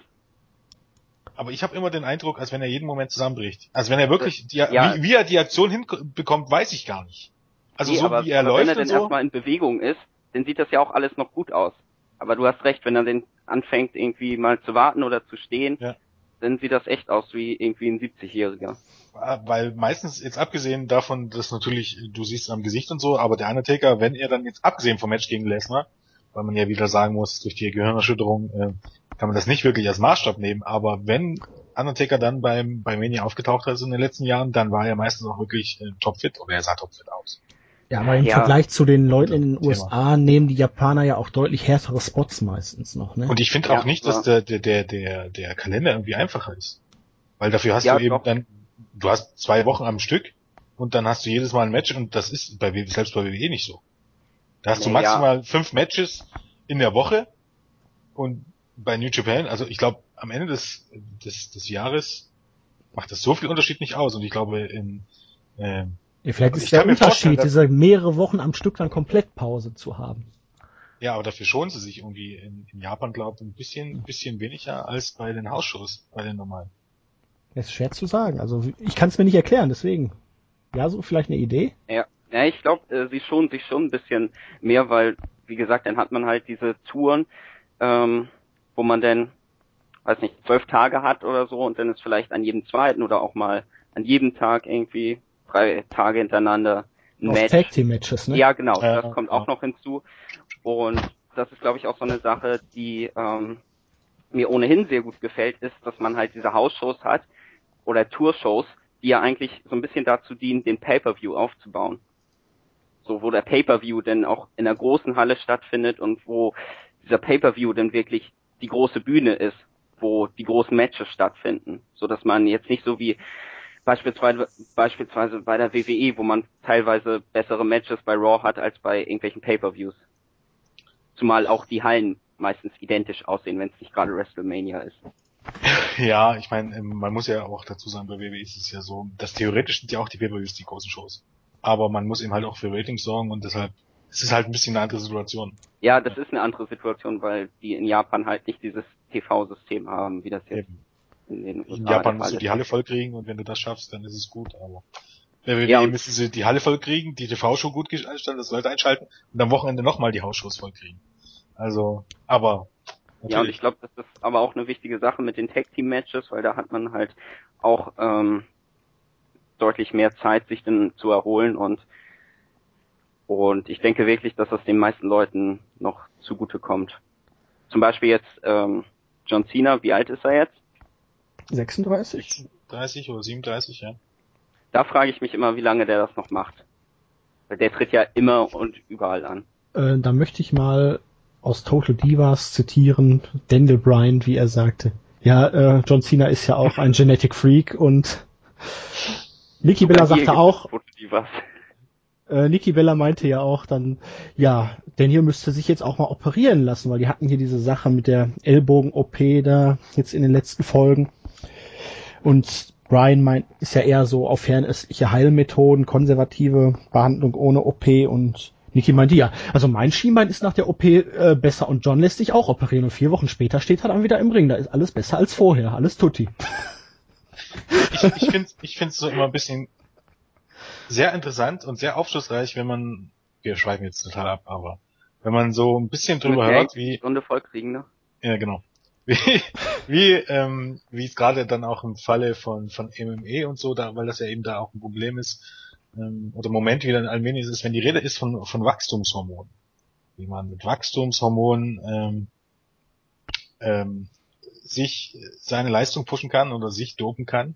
Aber ich habe immer den Eindruck, als wenn er jeden Moment zusammenbricht. Also wenn er wirklich, die, ja. wie, wie, er die Aktion hinbekommt, weiß ich gar nicht. Also nee, so aber, wie er läuft wenn er dann so. erstmal in Bewegung ist, dann sieht das ja auch alles noch gut aus. Aber du hast recht, wenn er den anfängt irgendwie mal zu warten oder zu stehen, ja. dann sieht das echt aus wie irgendwie ein 70-Jähriger. Weil meistens, jetzt abgesehen davon, dass natürlich, du siehst am Gesicht und so, aber der Undertaker, wenn er dann jetzt abgesehen vom Match gegen Lesnar, weil man ja wieder sagen muss, durch die Gehirnerschütterung äh, kann man das nicht wirklich als Maßstab nehmen, aber wenn Undertaker dann beim, bei Mania aufgetaucht ist in den letzten Jahren, dann war er meistens auch wirklich äh, topfit oder er sah topfit aus. Ja, aber im ja. Vergleich zu den Leuten in den Thema. USA nehmen die Japaner ja auch deutlich härtere Spots meistens noch, ne? Und ich finde ja, auch nicht, dass der, der, der, der, der Kalender irgendwie einfacher ist. Weil dafür hast ja, du eben doch. dann, du hast zwei Wochen am Stück und dann hast du jedes Mal ein Match und das ist bei selbst bei WWE nicht so. Da hast nee, du maximal ja. fünf Matches in der Woche und bei New Japan, also ich glaube, am Ende des, des, des Jahres macht das so viel Unterschied nicht aus und ich glaube, in, äh, ja, vielleicht ist der Unterschied, diese mehrere Wochen am Stück dann komplett Pause zu haben. Ja, aber dafür schonen sie sich irgendwie in, in Japan, glaube ich, ein bisschen, ein bisschen weniger als bei den Hausshows, bei den normalen. Das ist schwer zu sagen. Also ich kann es mir nicht erklären, deswegen. Ja, so vielleicht eine Idee? Ja. Ja, ich glaube, äh, sie schonen sich schon ein bisschen mehr, weil, wie gesagt, dann hat man halt diese Touren, ähm, wo man dann, weiß nicht, zwölf Tage hat oder so und dann ist vielleicht an jedem zweiten oder auch mal an jedem Tag irgendwie drei Tage hintereinander ein Match. Tag Team Matches, ne? Ja, genau, ja, das kommt ja. auch noch hinzu. Und das ist, glaube ich, auch so eine Sache, die ähm, mir ohnehin sehr gut gefällt, ist, dass man halt diese Hausshows hat oder Tourshows, die ja eigentlich so ein bisschen dazu dienen, den Pay-per-View aufzubauen so wo der Pay-per-View denn auch in der großen Halle stattfindet und wo dieser Pay-per-View dann wirklich die große Bühne ist, wo die großen Matches stattfinden, so dass man jetzt nicht so wie beispielsweise beispielsweise bei der WWE, wo man teilweise bessere Matches bei Raw hat als bei irgendwelchen Pay-per-Views. Zumal auch die Hallen meistens identisch aussehen, wenn es nicht gerade WrestleMania ist. Ja, ich meine, ähm, man muss ja auch dazu sagen, bei WWE ist es ja so, dass theoretisch sind ja auch die Pay-per-Views die großen Shows aber man muss eben halt auch für Ratings sorgen und deshalb es ist halt ein bisschen eine andere Situation. Ja, das ist eine andere Situation, weil die in Japan halt nicht dieses TV-System haben, wie das jetzt eben. in den USA In Japan musst du die Halle voll kriegen und wenn du das schaffst, dann ist es gut, aber wenn wir ja, müssen sie die Halle voll kriegen, die TV-Show gut einstellen, das Leute einschalten und am Wochenende nochmal die Hausshows voll kriegen. Also, aber Natürlich. Ja, und ich glaube, das ist aber auch eine wichtige Sache mit den Tag-Team-Matches, weil da hat man halt auch ähm, deutlich mehr Zeit, sich dann zu erholen und und ich denke wirklich, dass das den meisten Leuten noch zugute kommt. Zum Beispiel jetzt ähm, John Cena, wie alt ist er jetzt? 36. 30 oder 37, ja. Da frage ich mich immer, wie lange der das noch macht. Weil der tritt ja immer und überall an. Äh, da möchte ich mal aus Total Divas zitieren, Daniel Bryan, wie er sagte. Ja, äh, John Cena ist ja auch ein Genetic Freak und Niki Bella sagte auch, äh, Niki Bella meinte ja auch dann, ja, Daniel müsste sich jetzt auch mal operieren lassen, weil die hatten hier diese Sache mit der Ellbogen-OP da jetzt in den letzten Folgen. Und Brian meint, ist ja eher so auf fernöstliche Heilmethoden, konservative Behandlung ohne OP und Niki meinte ja, also mein Schienbein ist nach der OP äh, besser und John lässt sich auch operieren und vier Wochen später steht er dann wieder im Ring. Da ist alles besser als vorher, alles tutti. Ich, ich finde ich find's so immer ein bisschen sehr interessant und sehr aufschlussreich, wenn man, wir schweifen jetzt total ab, aber wenn man so ein bisschen drüber hört, wie, Stunde voll kriegen, ne? ja genau, wie, wie, ähm, wie es gerade dann auch im Falle von, von MME und so, da, weil das ja eben da auch ein Problem ist, ähm, oder Moment wieder in Almenien ist, wenn die Rede ist von, von Wachstumshormonen. Wie man mit Wachstumshormonen ähm, ähm, sich seine Leistung pushen kann oder sich dopen kann,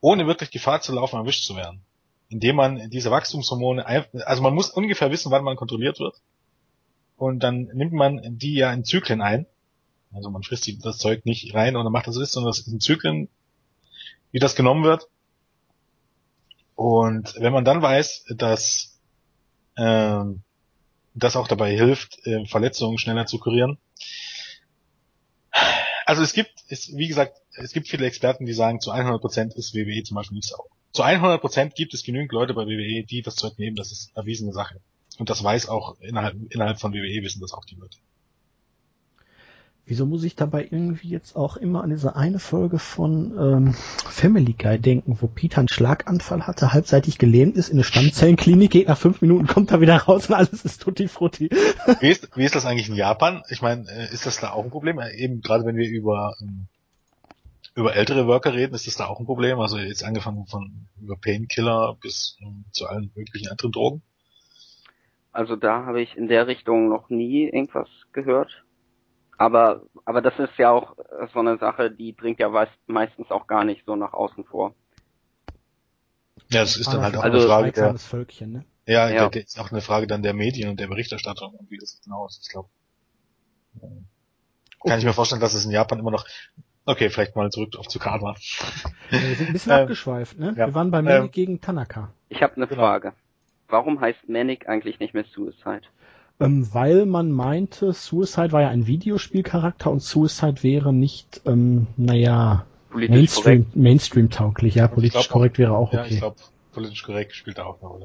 ohne wirklich Gefahr zu laufen, erwischt zu werden. Indem man diese Wachstumshormone, also man muss ungefähr wissen, wann man kontrolliert wird. Und dann nimmt man die ja in Zyklen ein. Also man frisst das Zeug nicht rein dann macht das ist, sondern das ist in Zyklen, wie das genommen wird. Und wenn man dann weiß, dass ähm, das auch dabei hilft, äh, Verletzungen schneller zu kurieren. Also es gibt, es, wie gesagt, es gibt viele Experten, die sagen, zu 100% ist WWE zum Beispiel nicht sauber. Zu 100% gibt es genügend Leute bei WWE, die das Zeug nehmen, das ist erwiesene Sache. Und das weiß auch innerhalb, innerhalb von WWE wissen das auch die Leute. Wieso muss ich dabei irgendwie jetzt auch immer an diese eine Folge von ähm, Family Guy denken, wo Peter einen Schlaganfall hatte, halbseitig gelähmt ist, in eine Stammzellenklinik geht, nach fünf Minuten kommt er wieder raus und alles ist tutti frutti. Wie ist, wie ist das eigentlich in Japan? Ich meine, äh, ist das da auch ein Problem? Äh, Eben gerade wenn wir über ähm, über ältere Worker reden, ist das da auch ein Problem? Also jetzt angefangen von über Painkiller bis ähm, zu allen möglichen anderen Drogen. Also da habe ich in der Richtung noch nie irgendwas gehört. Aber, aber das ist ja auch äh, so eine Sache, die dringt ja meist- meistens auch gar nicht so nach außen vor. Ja, das ist dann halt auch Also- eine Frage der, Völkchen, ne? ja, Ja. der, ist auch eine Frage dann der Medien und der Berichterstattung und wie das genau ist. Ich glaube, kann ich mir vorstellen, dass es in Japan immer noch. Okay, vielleicht mal zurück auf Tsukada. Wir sind ein bisschen Ähm, abgeschweift, ne? ja. Wir waren bei Manic Ähm, gegen Tanaka. Ich habe eine Genau. Frage. Warum heißt Manic eigentlich nicht mehr Suicide? Ähm, weil man meinte, Suicide war ja ein Videospielcharakter und Suicide wäre nicht, ähm, naja, Politisch Mainstream, korrekt. Mainstream tauglich, ja, Ich politisch glaub auch- korrekt wäre auch Ja, ich okay. glaube, politisch korrekt spielt da auch eine Rolle.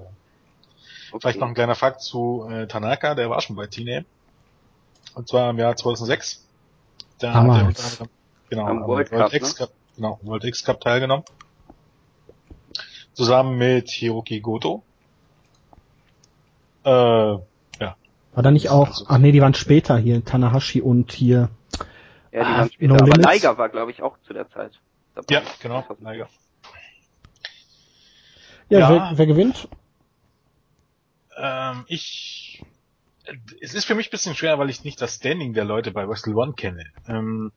Okay. Vielleicht noch ein kleiner Fakt zu äh, Tanaka, der war schon bei TNA. Und zwar im Jahr 2006. Da hat er Damals. unter anderem, genau, Am World World, Cup, X Cup, genau, World X Cup teilgenommen. Zusammen mit Hiroki Goto. Äh, War da nicht auch, Also- ach nee, die waren später hier, Tanahashi und hier, Ja, die Ah, waren später. No aber Limits. Liger war, glaube ich, auch zu der Zeit dabei. ja, genau. Naja. ja, Ja. Wer, wer gewinnt? Ähm, ich, es ist für mich ein bisschen schwer, weil ich nicht das Standing der Leute bei Wrestle One kenne. Ähm,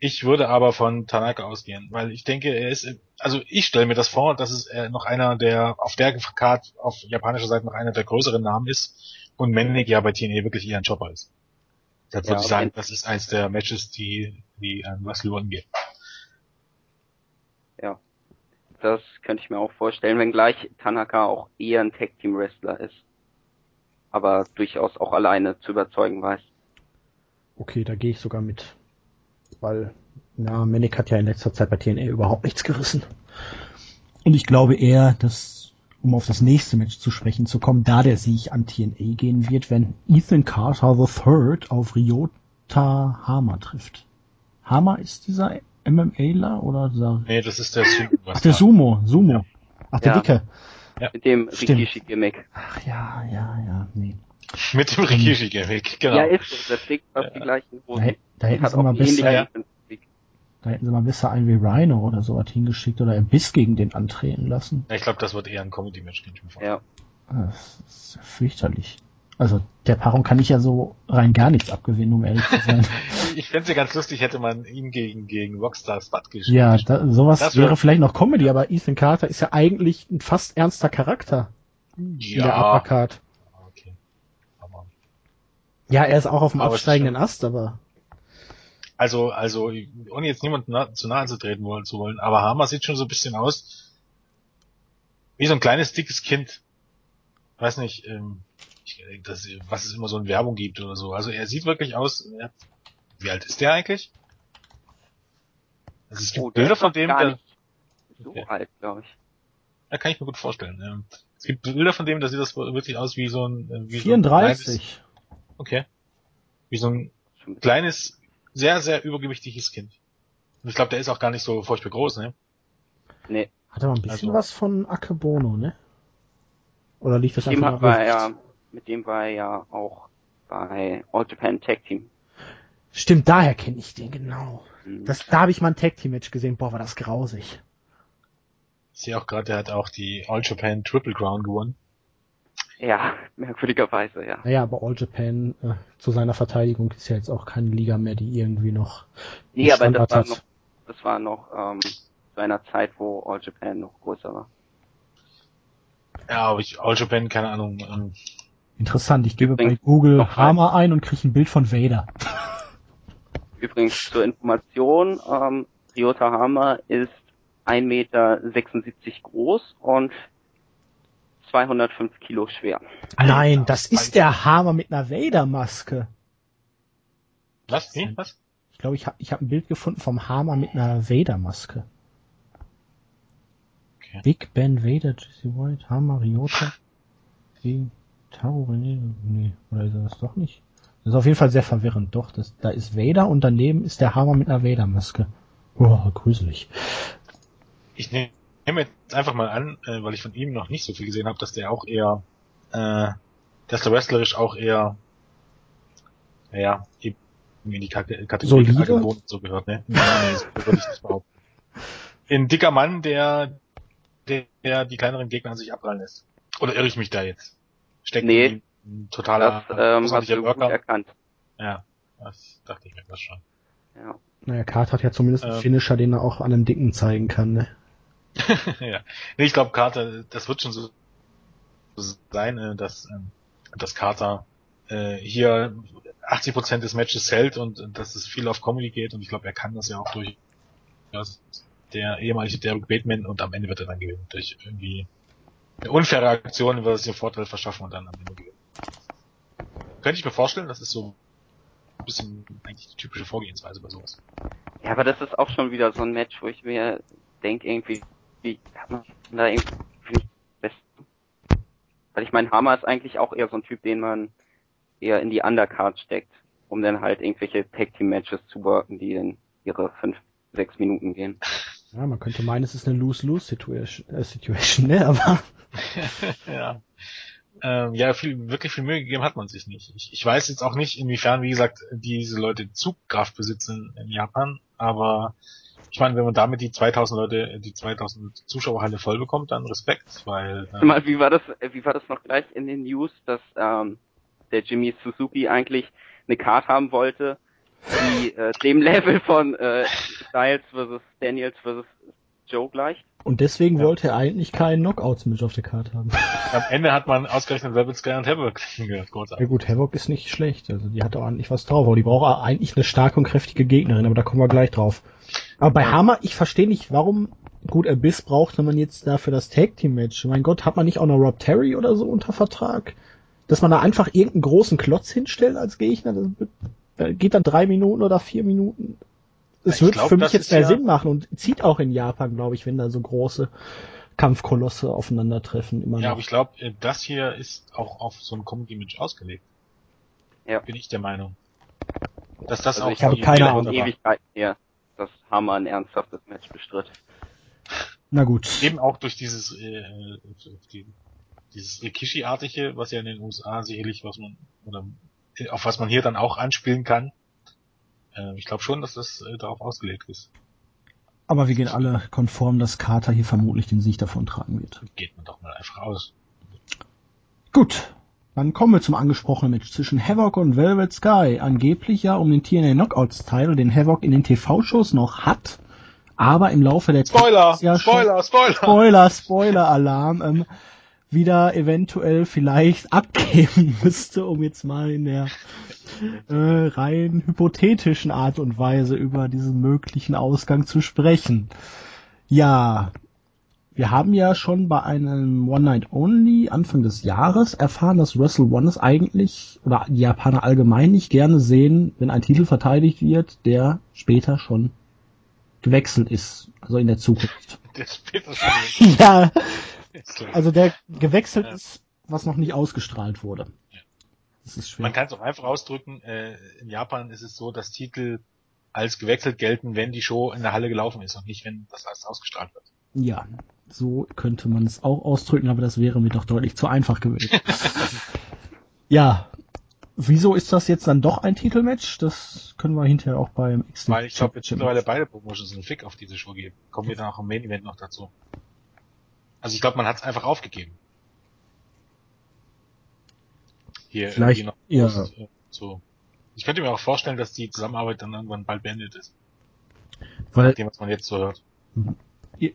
ich würde aber von Tanaka ausgehen, weil ich denke, er ist, also ich stelle mir das vor, dass es äh, noch einer der, auf der Karte, auf japanischer Seite noch einer der größeren Namen ist und Mendig ja bei TNA wirklich eher ein Chopper ist. Deshalb Ja, würde ich sagen, das ist eins der Matches, die, die an Wrestle One gehen. Ja. Das könnte ich mir auch vorstellen, wenngleich Tanaka auch eher ein Tag Team Wrestler ist. Aber durchaus auch alleine zu überzeugen weiß. Okay, da gehe ich sogar mit. Weil, na, Manic hat ja in letzter Zeit bei TNA überhaupt nichts gerissen. Und ich glaube eher, dass, um auf das nächste Match zu sprechen zu kommen, da der Sieg an TNA gehen wird, wenn Ethan Carter III auf Ryota Hama trifft. Hama ist dieser MMAler oder dieser, Nee, das ist der Sumo. was ach, der da- Sumo, Sumo. Ach, der Ja. Dicke. Mit dem. Rikishi-Gimmick. Ach ja, ja, ja, nee. Mit dem Rikishi-Gimmick, genau. Ja, ist so. Der trägt fast die gleichen Da, Hosen. hätt- da hätten sie auch mal besser, ja. Da hätten sie mal besser einen wie Rhino oder so was hingeschickt oder ein Biss gegen den antreten lassen. Ja, ich glaube, das wird eher ein Comedy-Match, kann ich mir vorstellen. Ja. Das ist ja fürchterlich. Also der Paarung kann ich ja so rein gar nichts abgewinnen, um ehrlich zu sein. Ich fände ja ganz lustig, hätte man ihn gegen, gegen Rockstar Spud gespielt. ja, da, sowas Das wär- wäre vielleicht noch Comedy, aber Ethan Carter ist ja eigentlich ein fast ernster Charakter in der ja. Uppercard. Okay. Aber, Ja, er ist auch auf dem es absteigenden Ast, aber also, also, ohne jetzt niemanden zu nahe zu treten wollen, zu wollen, aber Hammer sieht schon so ein bisschen aus wie so ein kleines, dickes Kind. Weiß nicht, ähm, ich, das, was es immer so in Werbung gibt oder so. Also er sieht wirklich aus, er, wie alt ist der eigentlich? Also es gibt Oh, der Bilder von dem, gar der, nicht so Ja. alt, glaube ich. Ja, kann ich mir gut vorstellen. Ähm, Es gibt Bilder von dem, da sieht das wirklich aus wie so ein, wie 34. So ein kleines, okay. Wie so ein kleines, sehr, sehr übergewichtiges Kind. Und ich glaube, der ist auch gar nicht so furchtbar groß, ne? Nee. Hat er mal ein bisschen Also- was von Akebono, ne? Oder liegt das Mit dem, einfach hat, war er, ja, mit dem war er ja auch bei All Japan Tag Team. Stimmt, daher kenne ich den, genau. Mhm. Das, da habe ich mal ein Tag Team Match gesehen. Boah, war das grausig. Ich sehe auch gerade, der hat auch die All Japan Triple Crown gewonnen. Ja, merkwürdigerweise, ja. Naja, aber All Japan äh, zu seiner Verteidigung ist ja jetzt auch keine Liga mehr, die irgendwie noch Nee, aber das war hat. noch, das war noch ähm, zu einer Zeit, wo All Japan noch größer war. Ja, aber ich, All Japan, keine Ahnung, ähm, Interessant. Ich gebe bei Google Hammer ein und kriege ein Bild von Vader. Übrigens zur Information, ähm, Ryota Hama ist 1,76 Meter groß und 205 Kilo schwer. Nein, das ist der Hammer mit einer Vader-Maske. was? Wie? Was? Ich glaube, ich habe ich hab ein Bild gefunden vom Hammer mit einer Vader-Maske. Okay. Big Ben Vader, Jesse White, Hammer, Ryota, wie Taro René, nee, oder ist er das doch nicht? Das ist auf jeden Fall sehr verwirrend, doch. Das, da ist Vader und daneben ist der Hammer mit einer Vader-Maske. Boah, gruselig. Ich ne- nehme jetzt einfach mal an, äh, weil ich von ihm noch nicht so viel gesehen habe, dass der auch eher, äh, dass der wrestlerisch auch eher, naja, eben in die Kate- Kategorie Solide? So gehört, ne? Nee, nee, das würde ich nicht behaupten. Ein dicker Mann, der, der, der die kleineren Gegner an sich abprallen lässt. Oder irre ich mich da jetzt? Steckt Nee. totaler, Das ähm, hast du gut Worker. erkannt. Ja, das dachte ich mir das schon. Ja. Naja, Kart hat ja zumindest einen Ähm. Finisher, den er auch an einem Dicken zeigen kann, ne? ja. Nee, ich glaube, Carter, das wird schon so sein, äh, dass, ähm, dass Carter äh, hier 80% des Matches hält und äh, dass es viel auf Comedy geht und ich glaube, er kann das ja auch durch der ehemalige Derek Bateman und am Ende wird er dann gewinnen. Durch irgendwie eine unfaire Aktion wird sich einen Vorteil verschaffen und dann am Ende gewinnen. Könnte ich mir vorstellen, das ist so ein bisschen eigentlich die typische Vorgehensweise bei sowas. ja, aber das ist auch schon wieder so ein Match, wo ich mir denke, irgendwie, wie hat man da irgendwie nicht besten. Weil ich meine, Hammer ist eigentlich auch eher so ein Typ, den man eher in die Undercard steckt, um dann halt irgendwelche Tag Team Matches zu worken, die in ihre fünf, sechs Minuten gehen. Ja, man könnte meinen, es ist eine Lose-Lose-Situation, äh, Situation, ne? Aber ja. Ähm, ja, viel, wirklich viel Mühe gegeben hat man sich nicht. Ich, ich weiß jetzt auch nicht, inwiefern, wie gesagt, diese Leute Zugkraft besitzen in Japan, aber ich meine, wenn man damit die 2000 Leute, die 2000 Zuschauerhalle voll bekommt, dann Respekt, weil ähm, Mal, wie war das, äh, wie war das noch gleich in den News, dass ähm, der Jimmy Suzuki eigentlich eine Card haben wollte, die äh, dem Level von äh, Styles versus Daniels versus Joe gleicht? und deswegen Ja. wollte er eigentlich keinen Knockouts-Match auf der Karte haben. am Ende hat man ausgerechnet Rebel Sky und Havoc gehört, Ja gut, Havoc ist nicht schlecht, also die hat auch ordentlich was drauf, aber die braucht eigentlich eine starke und kräftige Gegnerin, aber da kommen wir gleich drauf. Aber bei Hammer, ich verstehe nicht, warum, gut, Abyss brauchte man jetzt dafür das Tag Team Match. Mein Gott, hat man nicht auch noch Rob Terry oder so unter Vertrag? Dass man da einfach irgendeinen großen Klotz hinstellt als Gegner, das da geht dann drei Minuten oder vier Minuten. Es Ja, wird glaub, für mich jetzt mehr ja- Sinn machen und zieht auch in Japan, glaube ich, wenn da so große Kampfkolosse aufeinandertreffen immer Ja, noch. aber ich glaube, das hier ist auch auf so ein Comedy-Match ausgelegt. Ja. Bin ich der Meinung. Dass das Also auch ich habe keine Ahnung. Ewigkeiten her, dass Hammer ein ernsthaftes Match bestritt. Na gut. Eben auch durch dieses, äh, die, dieses Rikishi-artige, was ja in den USA sicherlich, was man, oder äh, auf was man hier dann auch anspielen kann. Äh, ich glaube schon, dass das äh, darauf ausgelegt ist. Aber wir gehen alle konform, dass Carter hier vermutlich den Sieg davon tragen wird. Geht man doch mal einfach aus. Gut, dann kommen wir zum angesprochenen Match zwischen Havoc und Velvet Sky. Angeblich ja um den TNA Knockouts Title, den Havoc in den TV-Shows noch hat, aber im Laufe der Spoiler! ja schon- Spoiler! Spoiler! Spoiler, Spoiler-Alarm, ähm, wieder eventuell vielleicht abgeben müsste, um jetzt mal in der äh, rein hypothetischen Art und Weise über diesen möglichen Ausgang zu sprechen. Ja, wir haben ja schon bei einem One Night Only Anfang des Jahres erfahren, dass Wrestle One es eigentlich oder die Japaner allgemein nicht gerne sehen, wenn ein Titel verteidigt wird, der später schon gewechselt ist, also in der Zukunft. Der später schon. ja, Also der gewechselt ja. ist, was noch nicht ausgestrahlt wurde. Ja. Das ist schwer. Man kann es auch einfach ausdrücken, äh, in Japan ist es so, dass Titel als gewechselt gelten, wenn die Show in der Halle gelaufen ist und nicht, wenn das alles ausgestrahlt wird. Ja, so könnte man es auch ausdrücken, aber das wäre mir doch deutlich zu einfach gewesen. ja, wieso ist das jetzt dann doch ein Titelmatch? Das können wir hinterher auch beim X. Weil ich glaube, jetzt mittlerweile beide Promotions einen Fick auf diese Show geben. Kommen wir dann auch im Main Event noch dazu. Also ich glaube, man hat es einfach aufgegeben. Hier Vielleicht, noch ja. Äh, so. Ich könnte mir auch vorstellen, dass die Zusammenarbeit dann irgendwann bald beendet ist. Weil, nachdem, was man jetzt so hört.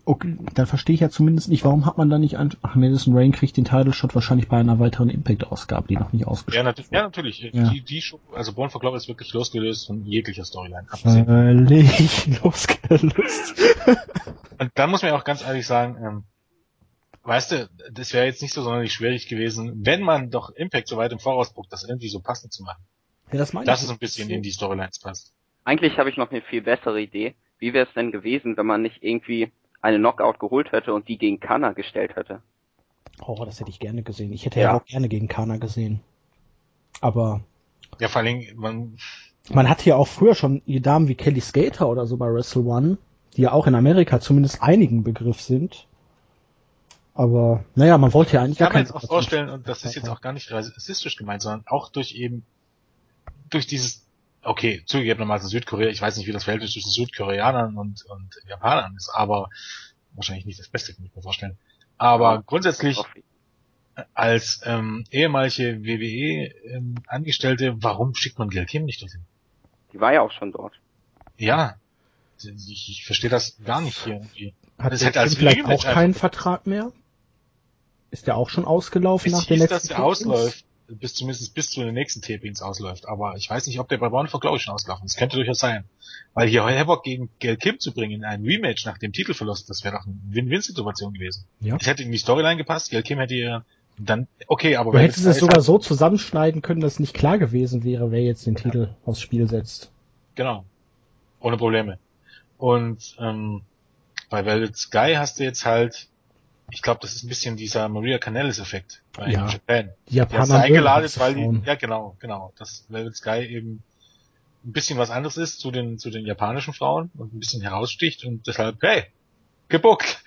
Okay, dann verstehe ich ja zumindest nicht, warum hat man da nicht an, ach, Madison Rain kriegt den Title Shot wahrscheinlich bei einer weiteren Impact-Ausgabe, die noch nicht ausgespielt ja, natürlich, ja, natürlich. Ja. Die, die Show, also Born for Glory ist wirklich losgelöst von jeglicher Storyline. Völlig losgelöst. Und dann muss man ja auch ganz ehrlich sagen, ähm, weißt du, das wäre jetzt nicht so sonderlich schwierig gewesen, wenn man doch Impact so weit im Voraus guckt, das irgendwie so passend zu machen. Ja, das meine Dass es ein bisschen so. in die Storylines passt. Eigentlich habe ich noch eine viel bessere Idee. Wie wäre es denn gewesen, wenn man nicht irgendwie eine Knockout geholt hätte und die gegen Kana gestellt hätte. Oh, das hätte ich gerne gesehen. Ich hätte ja, ja auch gerne gegen Kana gesehen. Aber. Ja, vor allem, man. Man hatte ja auch früher schon die Damen wie Kelly Skater oder so bei Wrestle One, die ja auch in Amerika zumindest einigen Begriff sind. Aber, naja, man wollte ja eigentlich. Ich kann mir jetzt auch vorstellen, und das ist jetzt auch gar nicht rassistisch gemeint, sondern auch durch eben, durch dieses okay, zugegebenermaßen Südkorea, ich weiß nicht, wie das Verhältnis zwischen Südkoreanern und, und Japanern ist, aber wahrscheinlich nicht das Beste, kann ich mir vorstellen. Aber ja, grundsätzlich als ähm, ehemalige WWE-Angestellte, ähm, warum schickt man Gail Kim nicht dorthin? Die war ja auch schon dort. Ja, ich, ich verstehe das gar nicht hier irgendwie. Hat es hätte als vielleicht auch keinen Vertrag mehr? Ist der auch schon ausgelaufen es nach der letzten dass der ausläuft bis zumindest bis zu den nächsten Tapings ausläuft. Aber ich weiß nicht, ob der bei Bournemouth glaube ich schon ausgelaufen ist. Könnte durchaus sein. Weil hier Havoc gegen Gail Kim zu bringen in ein Rematch nach dem Titelverlust, das wäre doch eine Win-Win-Situation gewesen. Ja. Es hätte in die Storyline gepasst, Gail Kim hätte ihr dann, okay, aber... Du hättest es sogar so zusammenschneiden können, dass nicht klar gewesen wäre, wer jetzt den Titel ja. aufs Spiel setzt. Genau. Ohne Probleme. Und ähm, bei Velvet Sky hast du jetzt halt ich glaube, das ist ein bisschen dieser Maria Canellis-Effekt bei ja. Japan. Die Japaner die eingeladen, weil die, ja genau, genau, dass Velvet Sky eben ein bisschen was anderes ist zu den, zu den japanischen Frauen und ein bisschen heraussticht und deshalb, hey, gebuckt.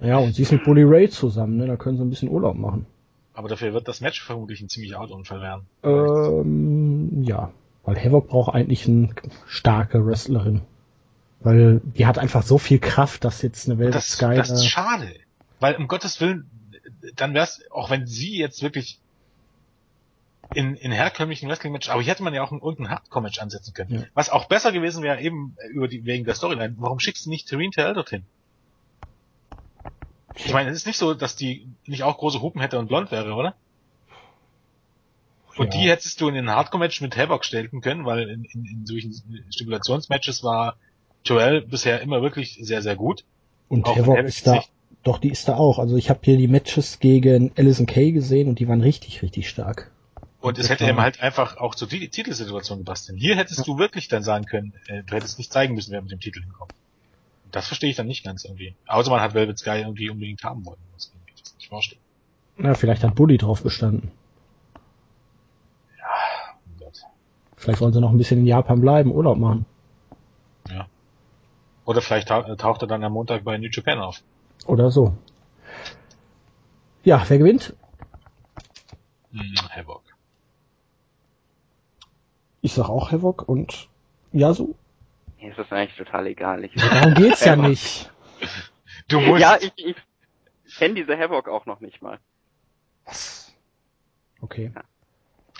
Ja, und sie ist mit Bully Ray zusammen, ne? da können sie ein bisschen Urlaub machen. Aber dafür wird das Match vermutlich ein ziemlicher Autounfall werden. Ähm, ja, weil Havoc braucht eigentlich eine starke Wrestlerin. Weil die hat einfach so viel Kraft, dass jetzt eine Welt das, Sky. Das ist schade. Weil um Gottes Willen, dann wär's, auch wenn sie jetzt wirklich in, in herkömmlichen Wrestling-Match, aber hier hätte man ja auch ein, irgendein Hardcore-Match ansetzen können. Ja. Was auch besser gewesen wäre, eben über die, wegen der Storyline. Warum schickst du nicht Terene Taylor dorthin? Ich meine, es ist nicht so, dass die nicht auch große Hupen hätte und blond wäre, oder? Und ja. die hättest du in ein Hardcore-Match mit Havoc stellen können, weil in, in, in solchen Stipulationsmatches war Joel bisher immer wirklich sehr, sehr gut. Und auch Havoc ist da doch, die ist da auch. Also ich habe hier die Matches gegen Alison Kay gesehen und die waren richtig, richtig stark. Und es hätte eben halt einfach auch zur Titelsituation gepasst. Denn hier hättest ja. du wirklich dann sagen können, äh, du hättest nicht zeigen müssen, wer mit dem Titel hinkommt. Das verstehe ich dann nicht ganz irgendwie. Außer man hat Velvet Sky irgendwie unbedingt haben wollen. Das kann ich nicht vorstellen. Ja, vielleicht hat Bully drauf bestanden. Ja, oh Gott. Vielleicht wollen sie noch ein bisschen in Japan bleiben, Urlaub machen. Ja. Oder vielleicht taucht er dann am Montag bei New Japan auf. Oder so. Ja, wer gewinnt? Hm, Havoc. Ich sag auch Havoc und Yasu. Mir ist das eigentlich total egal. Ich Darum geht's ja nicht. Du musst. Ja, ich, ich kenne diese Havoc auch noch nicht mal. Was? Okay. Ja,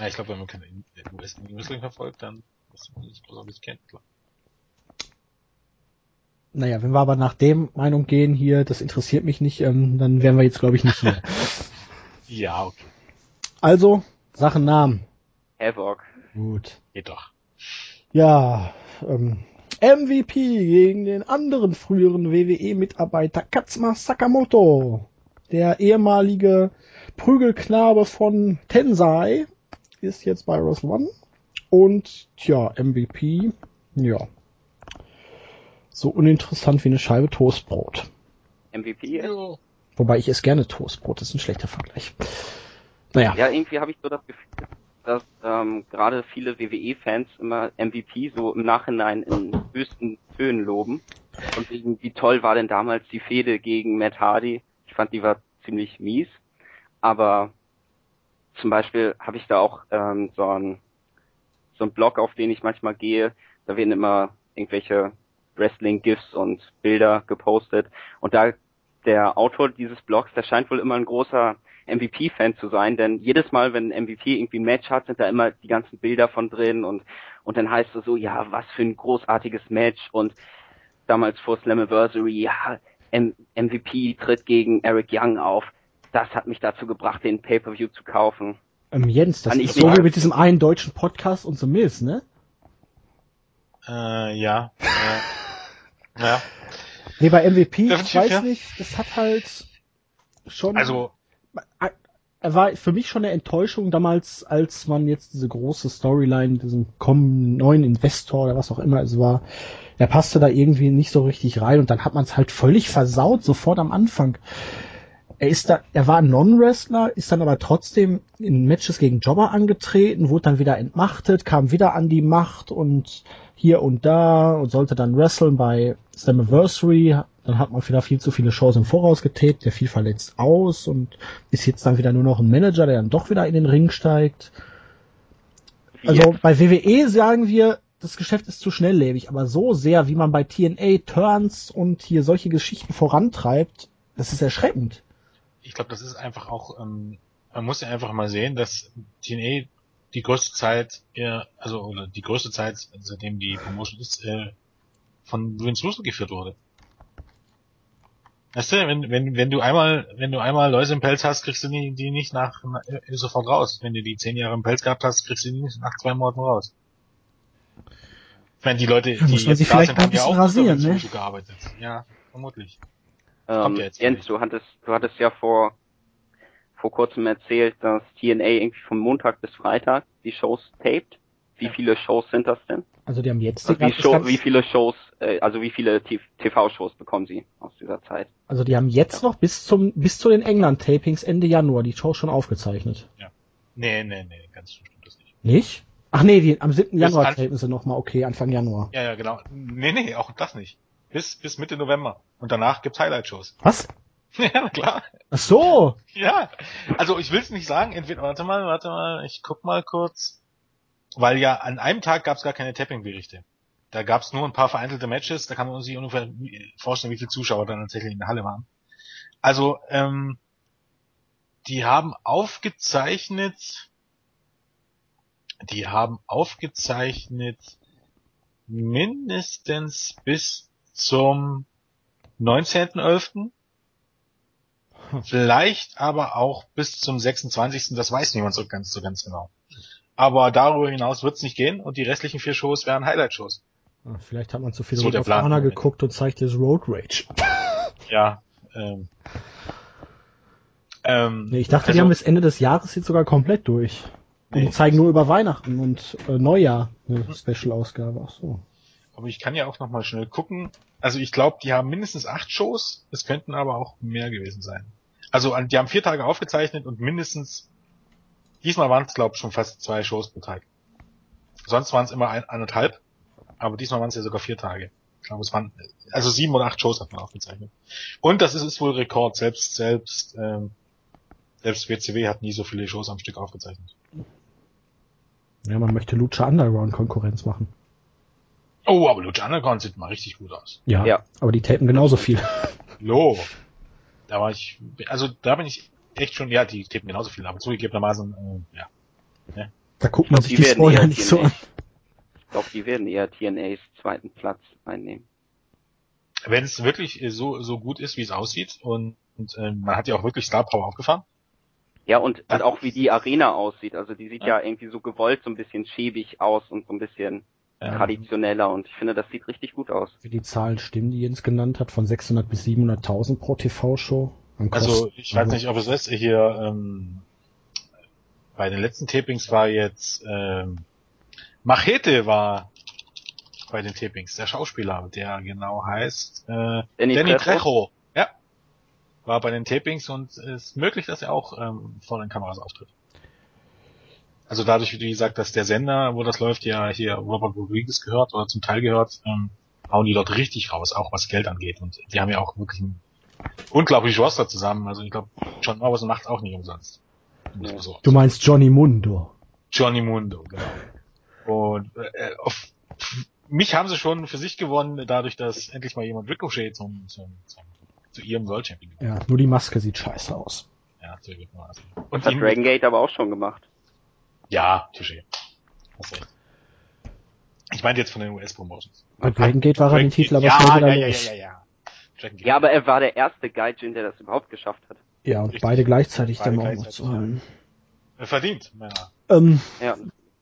ja ich glaube, wenn man keine Wrestling verfolgt, dann muss man nicht besonders kennen, klar. Naja, wenn wir aber nach dem Meinung gehen hier, das interessiert mich nicht, ähm, dann wären wir jetzt, glaube ich, nicht hier. ja, okay. Also, Sachen Namen. Havoc. Gut. Geht doch. Ja, ähm, MVP gegen den anderen früheren WWE-Mitarbeiter Katsuma Sakamoto. Der ehemalige Prügelknabe von Tensai ist jetzt bei Ross One. Und tja, MVP, ja, so uninteressant wie eine Scheibe Toastbrot. MVP? Ja. Wobei ich esse gerne Toastbrot, das ist ein schlechter Vergleich. Naja. Ja, irgendwie habe ich so das Gefühl, dass ähm, gerade viele WWE-Fans immer MVP so im Nachhinein in höchsten Tönen loben. Und wegen, wie toll war denn damals die Fehde gegen Matt Hardy? Ich fand, die war ziemlich mies. Aber zum Beispiel habe ich da auch ähm, so ein so ein Blog, auf den ich manchmal gehe. Da werden immer irgendwelche Wrestling-GIFs und Bilder gepostet. Und da der Autor dieses Blogs, der scheint wohl immer ein großer MVP-Fan zu sein, denn jedes Mal, wenn ein MVP irgendwie ein Match hat, sind da immer die ganzen Bilder von drin und, und dann heißt es so, ja, was für ein großartiges Match und damals vor Slammiversary, ja, M MVP tritt gegen Eric Young auf. Das hat mich dazu gebracht, den Pay-Per-View zu kaufen. Ähm, Jens, das ist so wie mit diesem einen deutschen Podcast und so Mills, ne? Äh, ja. ja. Nee, bei MVP, Definitiv, ich weiß ja. nicht, das hat halt schon. Also, er war für mich schon eine Enttäuschung damals, als man jetzt diese große Storyline, diesen kommen neuen Investor oder was auch immer es war, der passte da irgendwie nicht so richtig rein und dann hat man es halt völlig versaut, sofort am Anfang. Er ist da, er war ein Non-Wrestler, ist dann aber trotzdem in Matches gegen Jobber angetreten, wurde dann wieder entmachtet, kam wieder an die Macht und hier und da und sollte dann wresteln bei Slammiversary. Dann hat man wieder viel zu viele Shows im Voraus getaped, der fiel verletzt aus und ist jetzt dann wieder nur noch ein Manager, der dann doch wieder in den Ring steigt. Also bei WWE sagen wir, das Geschäft ist zu schnelllebig, aber so sehr, wie man bei TNA Turns und hier solche Geschichten vorantreibt, das ist erschreckend. ich glaube, das ist einfach auch, ähm, man muss ja einfach mal sehen, dass TNA die größte Zeit, äh, also oder die größte Zeit, seitdem die Promotion ist, äh, von Vince Russell geführt wurde. Weißt du, wenn, wenn, wenn du einmal, wenn du einmal Läuse im Pelz hast, kriegst du die, die nicht nach, nach äh, sofort raus. Wenn du die zehn Jahre im Pelz gehabt hast, kriegst du die nicht nach zwei Monaten raus. Ich meine, die Leute, die sich da sind, haben ja auch rasieren, ne? Gearbeitet. Ja, vermutlich. Ähm, Kommt ja jetzt Jens, du hattest, du hattest ja vor, vor kurzem erzählt, dass TNA irgendwie von Montag bis Freitag die Shows taped. Wie Ja. viele Shows sind das denn? Also die haben jetzt Also wie, das Show, Ganze- wie viele Shows, äh, also wie viele TV-Shows bekommen sie aus dieser Zeit? also die haben jetzt noch bis zum bis zu den England Tapings Ende Januar die Show schon aufgezeichnet. Nee, nee, nee, ganz so stimmt das nicht. Nicht? Ach nee, die, am 7. Bis Januar an- tapen sie noch mal, okay, Anfang Januar. Ja, ja, genau. Nee, nee, auch das nicht. Bis, bis Mitte November. Und danach gibt's Highlight-Shows. Was? ja, klar. Ach so. Ja. Also ich will's nicht sagen, entweder, warte mal, warte mal, ich guck mal kurz. Weil ja an einem Tag gab's gar keine Tapping-Berichte. Da gab's nur ein paar vereinzelte Matches, da kann man sich ungefähr vorstellen, wie viele Zuschauer dann tatsächlich in der Halle waren. Also, ähm, die haben aufgezeichnet, die haben aufgezeichnet mindestens bis zum 19.11. Vielleicht aber auch bis zum 26. Das weiß niemand so ganz, so ganz genau. Aber darüber hinaus wird's nicht gehen und die restlichen vier Shows wären Highlight-Shows. Vielleicht hat man zu viel So Plan. Honor geguckt und zeigt jetzt Road Rage. Ja. Ähm, ähm, Nee, ich dachte, also- die haben bis Ende des Jahres jetzt sogar komplett durch. Und Nee. die zeigen nur über Weihnachten und äh, Neujahr eine Special-Ausgabe. Ach so. Aber ich kann ja auch noch mal schnell gucken. Also ich glaube, die haben mindestens acht Shows. Es könnten aber auch mehr gewesen sein. Also die haben vier Tage aufgezeichnet und mindestens, diesmal waren es glaube ich schon fast zwei Shows pro Tag. Sonst waren es immer ein, anderthalb, aber diesmal waren es ja sogar vier Tage. Ich glaube, es waren, also sieben oder acht Shows hat man aufgezeichnet. Und das ist, ist wohl Rekord. Selbst, selbst, ähm, selbst WCW hat nie so viele Shows am Stück aufgezeichnet. Ja, man möchte Lucha Underground Konkurrenz machen. Oh, aber Lucha Underground sieht mal richtig gut aus. Ja, Ja. aber die tapen genauso viel. Lo. Da war ich, also da bin ich echt schon, ja, die tippen genauso viel, aber zugegebenermaßen, äh, ja. Da guckt man Ich sich glaub, die die Spoiler nicht so an. Ich glaube, die werden eher TNAs zweiten Platz einnehmen. Wenn es wirklich äh, so, so gut ist, wie es aussieht und, und äh, man hat ja auch wirklich Star Power aufgefahren. Ja, und, und auch wie die Arena aussieht. Also die sieht Ja. ja irgendwie so gewollt so ein bisschen schäbig aus und so ein bisschen traditioneller und ich finde, das sieht richtig gut aus. Wie die Zahlen stimmen, die Jens genannt hat, von 600 bis 700.000 pro TV-Show. Also ich weiß nicht, ob es ist, hier ähm, bei den letzten Tapings war jetzt ähm, Machete war bei den Tapings, der Schauspieler, der genau heißt äh, Danny Danny Trejo? Trejo. Ja. war bei den Tapings und es ist möglich, dass er auch ähm, vor den Kameras auftritt. Also dadurch, wie gesagt, dass der Sender, wo das läuft, ja hier Robert Rodriguez gehört oder zum Teil gehört, ähm, hauen die dort richtig raus, auch was Geld angeht. Und die haben ja auch wirklich ein unglaublich Roster zusammen. Also ich glaube, John Morrison macht auch nicht umsonst. Ja. So. Du meinst Johnny Mundo. Johnny Mundo, genau. Und äh, auf, mich haben sie schon für sich gewonnen, dadurch, dass endlich mal jemand Ricochet zum, zum, zum zu ihrem World Champion gemacht Ja, nur die Maske sieht scheiße aus. hat. Ja. Das Und hat ihm, Dragon Gate aber auch schon gemacht. Ja, Touché. Recht. Ich meinte jetzt von den US-Promotions. Bei Dragon Gate war er den Titel aber ja, schnell wieder ja, ja, ja, ja, ja. Ja, aber er war der erste Gaijin, der das überhaupt geschafft hat. Ja, und Richtig. beide gleichzeitig Beide dann auch noch zu halten. Äh, Verdient, Männer. Ähm, Ja,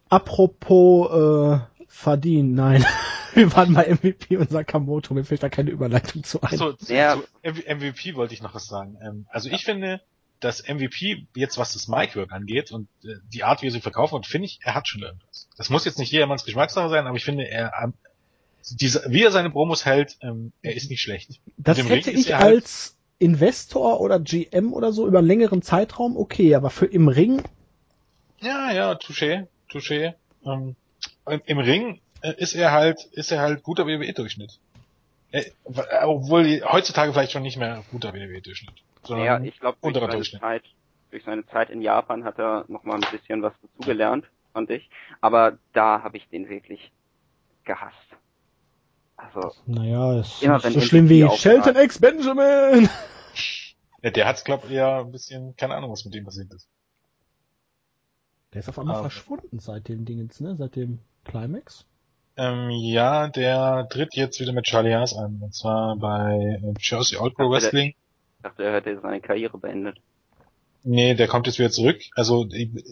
apropos äh, verdienen, nein. Wir waren bei MVP und Sakamoto, mir fällt da keine Überleitung zu ein. Achso, zu, Ja. MVP wollte ich noch was sagen. Ähm, also ich finde, dass MVP jetzt was das Micwork angeht und äh, die Art, wie er sie verkaufen, und finde ich, er hat schon irgendwas. Das muss jetzt nicht jedermanns Geschmackssache sein, aber ich finde, er ähm, diese, wie er seine Promos hält, ähm, er ist nicht schlecht. das hätte Ring ich halt- als Investor oder GM oder so über einen längeren Zeitraum okay, aber für im Ring, Ja, ja, touché, touché. Ähm, im- Im Ring äh, ist er halt, ist er halt guter WWE-Durchschnitt. Äh, obwohl heutzutage vielleicht schon nicht mehr guter WWE-Durchschnitt. sondern ja ich glaube, durch unterer seine Durchschnitt. Zeit, durch seine Zeit in Japan hat er noch mal ein bisschen was dazugelernt, fand ich. Aber da habe ich den wirklich gehasst. Also, naja, ist Immer so schlimm wie. Shelton X Benjamin. Ja, der hat's, glaub eher ein bisschen, keine Ahnung, was mit dem passiert ist. Der ist auf einmal Aber- verschwunden seit dem Dingens, ne? Seit dem Climax. Ähm, ja, der tritt jetzt wieder mit Charlie Haas an. Und zwar bei Jersey All Pro Wrestling. ich dachte, er hätte seine Karriere beendet. Nee, der kommt jetzt wieder zurück. Also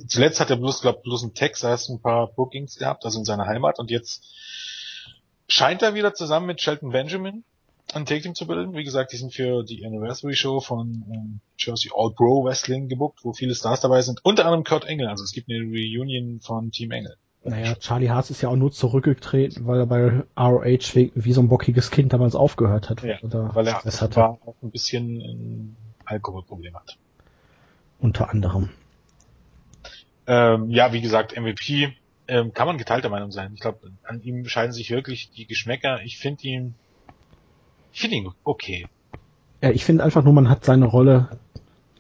zuletzt hat er bloß, glaub, bloß in Texas ein paar Bookings gehabt, also in seiner Heimat. Und jetzt scheint er wieder zusammen mit Shelton Benjamin ein Take Team zu bilden. Wie gesagt, die sind für die Anniversary Show von ähm, Jersey All Pro Wrestling gebuckt, wo viele Stars dabei sind. Unter anderem Kurt Engel. Also es gibt eine Reunion von Team Engel. Naja, Charlie Haas ist ja auch nur zurückgetreten, weil er bei ROH wie, wie so ein bockiges Kind damals aufgehört hat. Ja, Oder weil er das hatte. war auch ein bisschen ein Alkoholproblem hat. Unter anderem. Ähm, ja, wie gesagt, MVP ähm, kann man geteilter Meinung sein. Ich glaube, an ihm scheiden sich wirklich die Geschmäcker. Ich finde ihn, ich finde ihn okay. Ja, ich finde einfach nur, man hat seine Rolle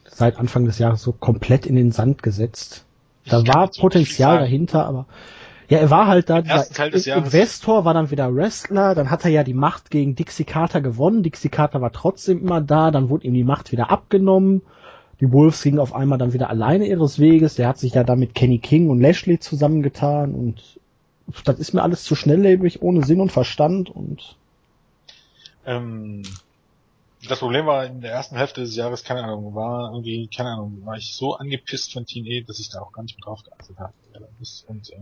seit Anfang des Jahres so komplett in den Sand gesetzt. Da war Potenzial dahinter, aber ja, er war halt da, dieser Investor war dann wieder Wrestler, dann hat er ja die Macht gegen Dixie Carter gewonnen, Dixie Carter war trotzdem immer da, dann wurde ihm die Macht wieder abgenommen, die Wolves gingen auf einmal dann wieder alleine ihres Weges, der hat sich ja da mit Kenny King und Lashley zusammengetan und das ist mir alles zu schnelllebig, ohne Sinn und Verstand und Ähm, das Problem war in der ersten Hälfte des Jahres, keine Ahnung, war irgendwie, keine Ahnung, war ich so angepisst von Team E, dass ich da auch gar nicht mehr drauf geachtet habe. Und äh,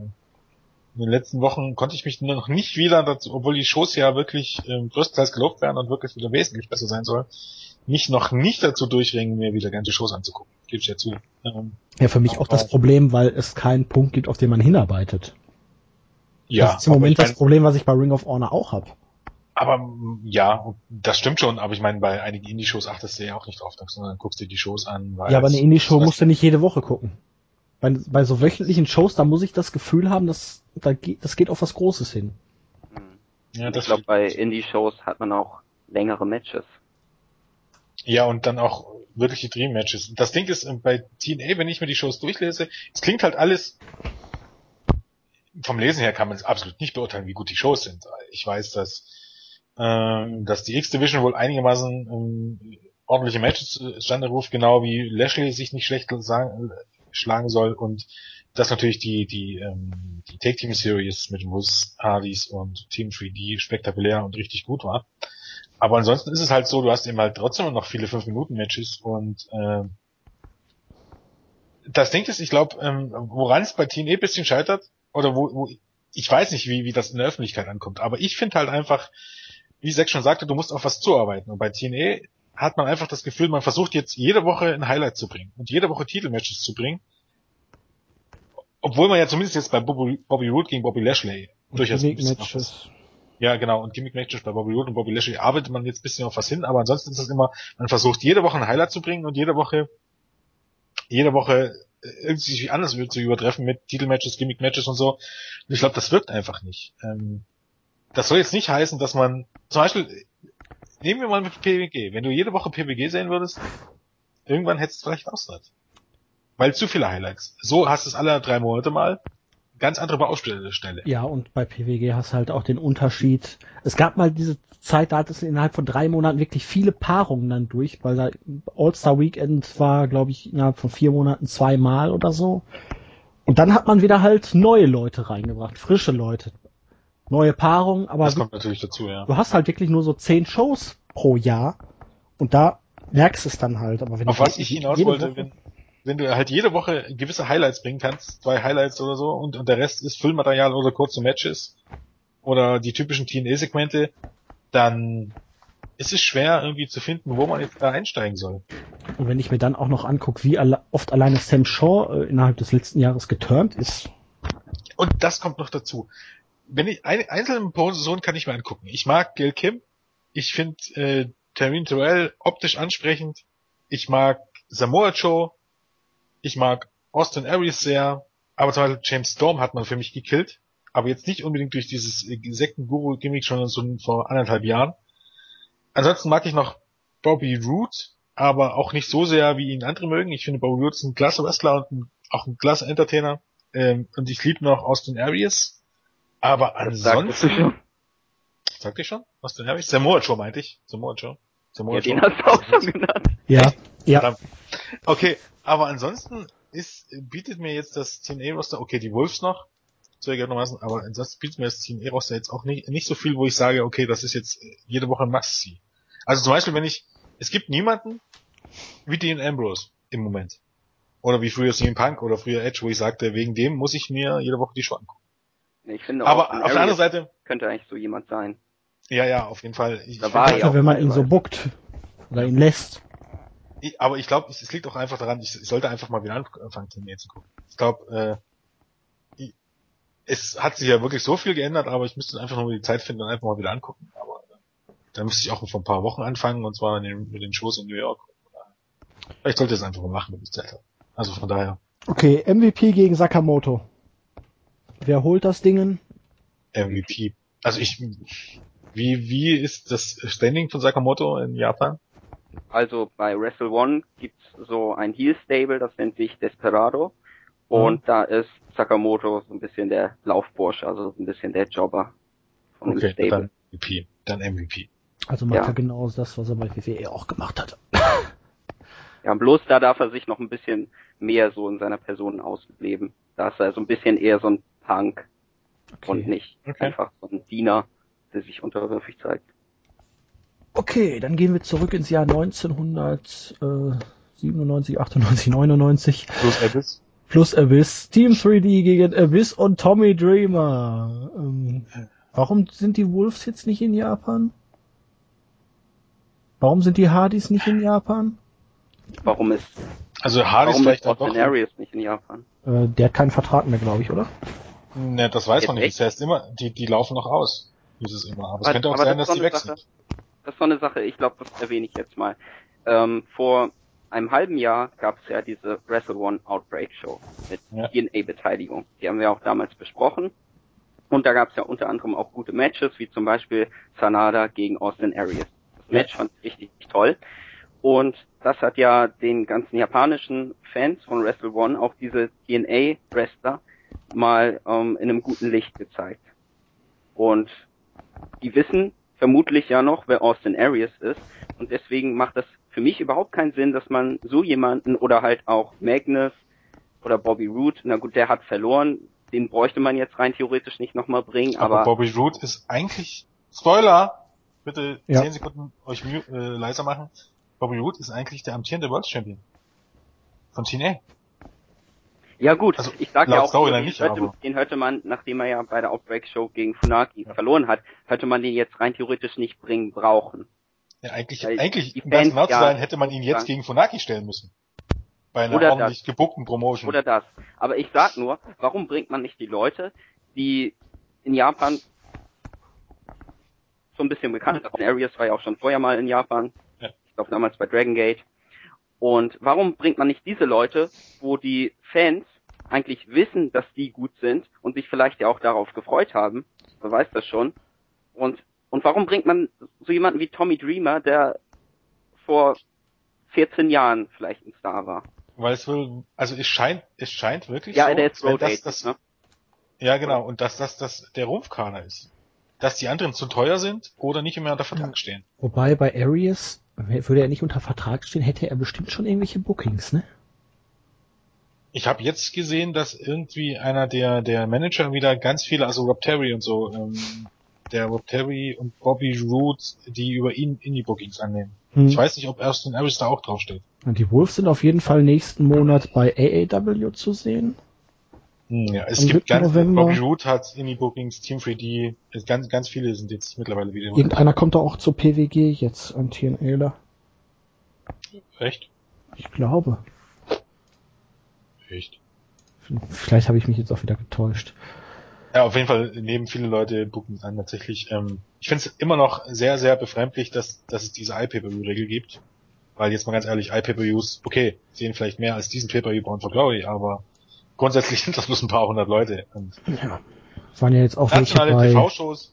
in den letzten Wochen konnte ich mich nur noch nicht wieder dazu, obwohl die Shows ja wirklich ähm, größtenteils gelobt werden und wirklich wieder wesentlich besser sein soll, mich noch nicht dazu durchringen, mir wieder ganze Shows anzugucken. Gebe ich ja zu. Ähm, ja, für mich auch das Problem, weil es keinen Punkt gibt, auf den man hinarbeitet. ja, das ist im Moment das Problem, was ich bei Ring of Honor auch habe. Aber ja, das stimmt schon, aber ich meine, bei einigen Indie-Shows achtest du ja auch nicht drauf, sondern guckst dir die Shows an. Weil Ja, aber eine Indie-Show musst du nicht jede Woche gucken. Bei, bei so wöchentlichen Shows, da muss ich das Gefühl haben, dass da geht, das geht auf was Großes hin. Ja, ich glaube, bei Indie-Shows hat man auch längere Matches. ja, und dann auch wirkliche Dream-Matches. Das Ding ist, äh, bei TNA, wenn ich mir die Shows durchlese, es klingt halt alles, vom Lesen her kann man es absolut nicht beurteilen, wie gut die Shows sind. Ich weiß, dass, ähm, dass die X-Division wohl einigermaßen ähm, ordentliche Matches zustande ruft, genau wie Lashley sich nicht schlecht sagen, schlagen soll und dass natürlich die, die, ähm, die Take Team Series mit Moose, Hardys und Team 3D spektakulär und richtig gut war. Aber ansonsten ist es halt so, du hast eben halt trotzdem noch viele 5-Minuten-Matches und äh, das Ding ist, ich glaube, ähm, woran es bei TNA ein bisschen scheitert, oder wo, wo ich weiß nicht, wie, wie das in der Öffentlichkeit ankommt, aber ich finde halt einfach, wie Zack schon sagte, du musst auf was zuarbeiten. Und bei TNA hat man einfach das Gefühl, man versucht jetzt jede Woche ein Highlight zu bringen und jede Woche Titelmatches zu bringen. Obwohl man ja zumindest jetzt bei Bobby, Bobby Roode gegen Bobby Lashley durchaus ein bisschen Matches. Ja, genau. Und Gimmick Matches bei Bobby Roode und Bobby Lashley arbeitet man jetzt ein bisschen auf was hin, aber ansonsten ist es immer, man versucht jede Woche ein Highlight zu bringen und jede Woche, jede Woche irgendwie sich anders zu übertreffen mit Titelmatches, Gimmick Matches und so. Und ich glaube, das wirkt einfach nicht. Ähm, das soll jetzt nicht heißen, dass man, zum Beispiel, nehmen wir mal mit PWG. Wenn du jede Woche PWG sehen würdest, irgendwann hättest du vielleicht Austritt. Weil zu viele Highlights. So hast du es alle drei Monate mal. Ganz andere Baustelle. Ja, und bei PWG hast du halt auch den Unterschied. Es gab mal diese Zeit, da hattest du innerhalb von drei Monaten wirklich viele Paarungen dann durch, weil da All-Star Weekend war, glaube ich, innerhalb von vier Monaten zweimal oder so. Und dann hat man wieder halt neue Leute reingebracht, frische Leute. Neue Paarungen, aber das kommt natürlich dazu, ja. du hast halt wirklich nur so zehn Shows pro Jahr und da merkst du es dann halt. Aber wenn Auf was ich hinaus wollte, wenn, wenn du halt jede Woche gewisse Highlights bringen kannst, zwei Highlights oder so, und, und der Rest ist Füllmaterial oder kurze Matches oder die typischen TNA-Segmente, dann ist es schwer irgendwie zu finden, wo man jetzt da einsteigen soll. Und wenn ich mir dann auch noch angucke, wie alle, oft alleine Sam Shaw äh, innerhalb des letzten Jahres geturnt ist. Und das kommt noch dazu. Wenn ich eine einzelne Person kann ich mir angucken. Ich mag Gil Kim. Ich finde äh, Taryn Terrell optisch ansprechend. Ich mag Samoa Joe. Ich mag Austin Aries sehr, aber zum Beispiel James Storm hat man für mich gekillt, aber jetzt nicht unbedingt durch dieses Sektenguru-Gimmick schon so vor anderthalb Jahren. Ansonsten mag ich noch Bobby Roode, aber auch nicht so sehr, wie ihn andere mögen. Ich finde Bobby Roode ist ein klasse Wrestler und ein, auch ein klasse Entertainer. Ähm, und ich liebe noch Austin Aries. Aber ansonsten... Sagt ihr schon? Austin Aries? Samoa Joe meinte ich. Samoa Joe. Samoa ja, Joe. den hast du auch schon genannt. Ja, ja. Okay, aber ansonsten ist, bietet mir jetzt das TNA-Roster, okay, die Wolves noch, zugegebenermaßen, aber ansonsten bietet mir das TNA-Roster jetzt auch nicht, nicht so viel, wo ich sage, okay, das ist jetzt jede Woche ein Must-See. Also zum Beispiel, wenn ich, es gibt niemanden wie Dean Ambrose im Moment. Oder wie früher CM Punk oder früher Edge, wo ich sagte, wegen dem muss ich mir jede Woche die Show angucken. Ich finde aber auf der anderen Seite könnte eigentlich so jemand sein. Ja, ja, auf jeden Fall. Ich, da war ja wenn man ihn so buckt oder ihn lässt ich, aber ich glaube, es, es, liegt auch einfach daran, ich, ich sollte einfach mal wieder anfangen, Turnier zu gucken. Ich glaube, äh, es hat sich ja wirklich so viel geändert, aber ich müsste einfach nur die Zeit finden und einfach mal wieder angucken. Aber äh, da müsste ich auch vor ein paar Wochen anfangen, und zwar den, mit den Shows in New York. Ich sollte es einfach mal machen, wenn ich Zeit habe. Also von daher. Okay, MVP gegen Sakamoto. Wer holt das Dingen? MVP. Also ich, wie, wie ist das Standing von Sakamoto in Japan? Also bei Wrestle One gibt's so ein Heel Stable, das nennt sich Desperado. Und mhm. da ist Sakamoto so ein bisschen der Laufbursche, also so ein bisschen der Jobber von okay, dem Stable. Dann MVP, dann MVP. Also macht ja. er genau das, was er bei WWE auch gemacht hat. ja, bloß da darf er sich noch ein bisschen mehr so in seiner Person ausleben. Da ist er so ein bisschen eher so ein Punk okay. und nicht okay. einfach so ein Diener, der sich unterwürfig zeigt. Okay, dann gehen wir zurück ins Jahr 1997, 98, 99. Plus Abyss. Plus Abyss. Team 3D gegen Abyss und Tommy Dreamer. Ähm, warum sind die Wolves jetzt nicht in Japan? Warum sind die Hardys nicht in Japan? Warum ist also Hardys vielleicht auch doch nicht in Japan? Äh, der hat keinen Vertrag mehr, glaube ich, oder? Ne, das weiß man nicht. Das heißt immer, die, die laufen noch aus. Dieses immer. Aber es könnte auch sein, dass die weg sind das ist so eine Sache, ich glaube, das erwähne ich jetzt mal. Ähm, vor einem halben Jahr gab es ja diese Wrestle One Outbreak Show mit ja. DNA-Beteiligung. Die haben wir auch damals besprochen. Und da gab es ja unter anderem auch gute Matches, wie zum Beispiel Sanada gegen Austin Aries. Das Match fand ich richtig toll. Und das hat ja den ganzen japanischen Fans von Wrestle One auch diese DNA-Wrestler mal ähm, in einem guten Licht gezeigt. Und die wissen, vermutlich ja noch, wer Austin Arias ist. Und deswegen macht das für mich überhaupt keinen Sinn, dass man so jemanden oder halt auch Magnus oder Bobby Root, na gut, der hat verloren, den bräuchte man jetzt rein theoretisch nicht nochmal bringen, aber, aber Bobby Root ist eigentlich Spoiler, bitte ja. 10 Sekunden euch äh, leiser machen. Bobby Root ist eigentlich der amtierende World Champion von TNA. Ja gut, also, ich sag ja auch, den, nicht, hörte, den hörte man, nachdem er ja bei der Outbreak Show gegen Funaki ja. verloren hat, hätte man den jetzt rein theoretisch nicht bringen brauchen. Ja, eigentlich, Weil eigentlich, um ganz genau zu sein, hätte man ihn jetzt gegen Funaki stellen müssen. Bei einer oder ordentlich das. gebuckten Promotion. Oder das. Aber ich sag nur, warum bringt man nicht die Leute, die in Japan so ein bisschen bekannt. Arias war ja auch schon vorher mal in Japan. Ja. Ich glaube damals bei Dragon Gate. Und warum bringt man nicht diese Leute, wo die Fans eigentlich wissen, dass die gut sind und sich vielleicht ja auch darauf gefreut haben, wer weiß das schon. Und, und warum bringt man so jemanden wie Tommy Dreamer, der vor 14 Jahren vielleicht ein Star war? Weil es wohl, also es scheint, es scheint wirklich Ja, so, der ist Road das, das, ne? Ja, genau. Und dass das, das der Rumpfkader ist. Dass die anderen zu teuer sind oder nicht mehr unter Vertrag stehen. Wobei bei Arias, würde er nicht unter Vertrag stehen, hätte er bestimmt schon irgendwelche Bookings, ne? Ich habe jetzt gesehen, dass irgendwie einer der, der Manager wieder ganz viele, also Rob Terry und so, ähm, der Rob Terry und Bobby Roode, die über ihn Indie-Bookings annehmen. Hm. Ich weiß nicht, ob Austin Aries da auch draufsteht. Und die Wolves sind auf jeden Fall nächsten Monat bei AAW zu sehen. Hm, ja, es Am gibt 7. ganz, November. Bobby Roode hat Indie-Bookings, Team 3D, es ganz, ganz viele sind jetzt mittlerweile wieder. Irgendeiner kommt doch auch zur PWG jetzt an TNAler. Echt? Ich glaube. Echt? Vielleicht habe ich mich jetzt auch wieder getäuscht. Ja, auf jeden Fall nehmen viele Leute Bookings an, tatsächlich. Ähm, ich finde es immer noch sehr, sehr befremdlich, dass, dass es diese iPay-Per-View-Regel gibt. Weil jetzt mal ganz ehrlich, iPay-Per-Views, okay, sehen vielleicht mehr als diesen Pay-Per-View Bound for Glory, aber grundsätzlich sind das bloß ein paar hundert Leute. Und Ja. Waren ja jetzt auch nationale TV-Shows,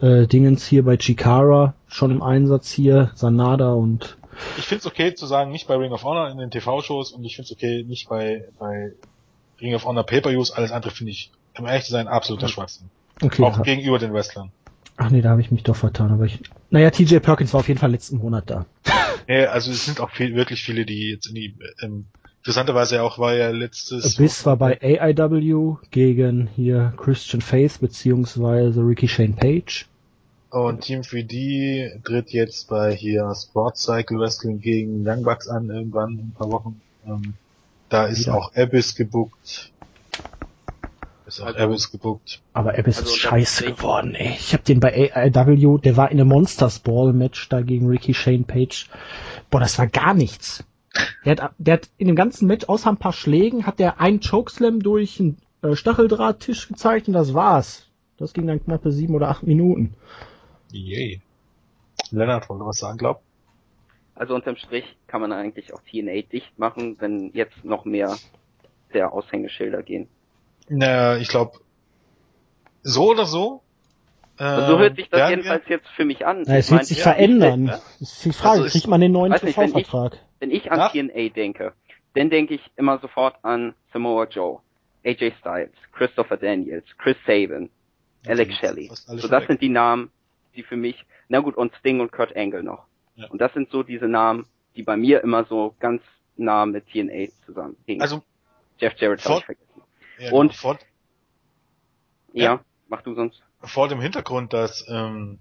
äh, Dingens hier bei Chikara schon im Einsatz hier, Sanada und ich finde es okay zu sagen, nicht bei Ring of Honor in den TV-Shows und ich finde es okay, nicht bei, bei Ring of Honor Pay-Per-Views, alles andere finde ich, um ehrlich zu sein, absoluter Schwachsinn. okay. Auch gegenüber den Wrestlern. Ach nee, da habe ich mich doch vertan, aber ich. Naja, TJ Perkins war auf jeden Fall letzten Monat da. Nee, also es sind auch viel, wirklich viele, die jetzt in die, ähm, interessanterweise auch war ja letztes Abyss war bei AIW gegen hier Christian Faith beziehungsweise Ricky Shane Page. Und Team 3D tritt jetzt bei hier Sports Cycle Wrestling gegen Young Bucks an, irgendwann in ein paar Wochen. Ähm, da ist Wieder. auch Abyss gebuckt. Ist auch Also- Abyss gebuckt. Aber Abyss Also, ist scheiße geworden, ey. Ich habe den bei AIW, der war in einem Monsters Ball Match da gegen Ricky Shane Page. Boah, das war gar nichts. Der hat, der hat in dem ganzen Match außer ein paar Schlägen hat der einen Chokeslam durch einen äh, Stacheldrahttisch gezeigt und das war's. Das ging dann knappe sieben oder acht Minuten. Yay. Lennart wollte was sagen, glaub. Also unterm Strich kann man eigentlich auch TNA dicht machen, wenn jetzt noch mehr der Aushängeschilder gehen. Naja, ich glaube, so oder so. Äh, Also so hört sich das werden jedenfalls jetzt für mich an. Na, es Ich wird mein, sich ja, verändern. ich- Das ist die Frage, Also kriegt man den neuen nicht, TV-Vertrag? Wenn ich an Ja. TNA denke, dann denke ich immer sofort an Samoa Joe, AJ Styles, Christopher Daniels, Chris Sabin, Alex Shelley. So das weg. sind die Namen, die für mich, na gut, und Sting und Kurt Angle noch. Ja. Und das sind so diese Namen, die bei mir immer so ganz nah mit TNA zusammenhängen. Also, Jeff Jarrett habe ich vergessen. ja, Und- vor, Ja, Ja. mach du sonst. vor dem Hintergrund, dass, ähm,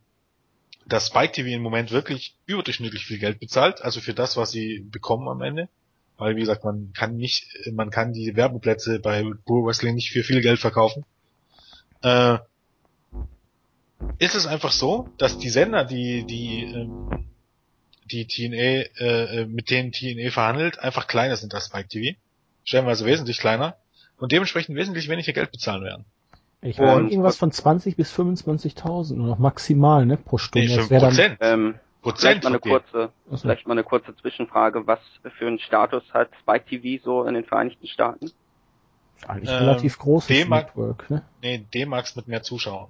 dass Spike TV im Moment wirklich überdurchschnittlich viel Geld bezahlt, also für das, was sie bekommen am Ende. Weil, wie gesagt, man kann nicht, man kann die Werbeplätze bei Pro Wrestling nicht für viel Geld verkaufen. Äh, ist es einfach so, dass die Sender, die, die, ähm, die TNA, äh, äh, mit denen TNA verhandelt, einfach kleiner sind als Spike TV. Stellenweise wesentlich kleiner und dementsprechend wesentlich weniger Geld bezahlen werden. Ich meine irgendwas von 20 bis 25.000 nur noch maximal, ne, pro Stunde. Nee, das 5 wäre dann, Prozent. Ähm, Prozent vielleicht mal eine kurze, Achso. vielleicht mal eine kurze Zwischenfrage. Was für einen Status hat Spike TV so in den Vereinigten Staaten? eigentlich ähm, relativ großes D-Mark- Network, ne? Nee, D-Max mit mehr Zuschauern.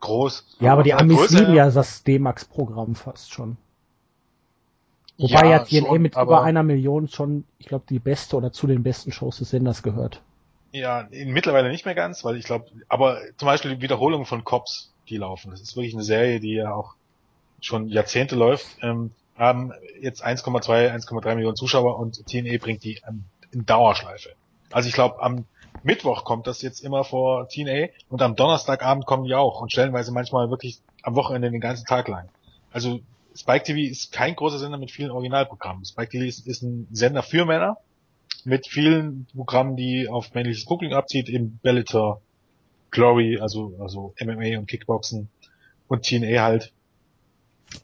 Groß. Ja, aber die der Amis Größe lieben ja das D-Max-Programm fast schon. Wobei ja, TNA schon, mit aber- über einer Million schon, ich glaube, die beste oder zu den besten Shows des Senders gehört. Ja, mittlerweile nicht mehr ganz, weil ich glaube, aber zum Beispiel die Wiederholungen von Cops, die laufen. Das ist wirklich eine Serie, die ja auch schon Jahrzehnte läuft, ähm, haben jetzt 1,2, 1,3 Millionen Zuschauer und TNA bringt die an, in Dauerschleife. Also ich glaube, am Mittwoch kommt das jetzt immer vor TNA und am Donnerstagabend kommen die auch und stellenweise manchmal wirklich am Wochenende den ganzen Tag lang. Also Spike TV ist kein großer Sender mit vielen Originalprogrammen. Spike TV ist, ist ein Sender für Männer mit vielen Programmen, die auf männliches Publikum abzieht, eben Bellator, Glory, also, also MMA und Kickboxen und TNA halt.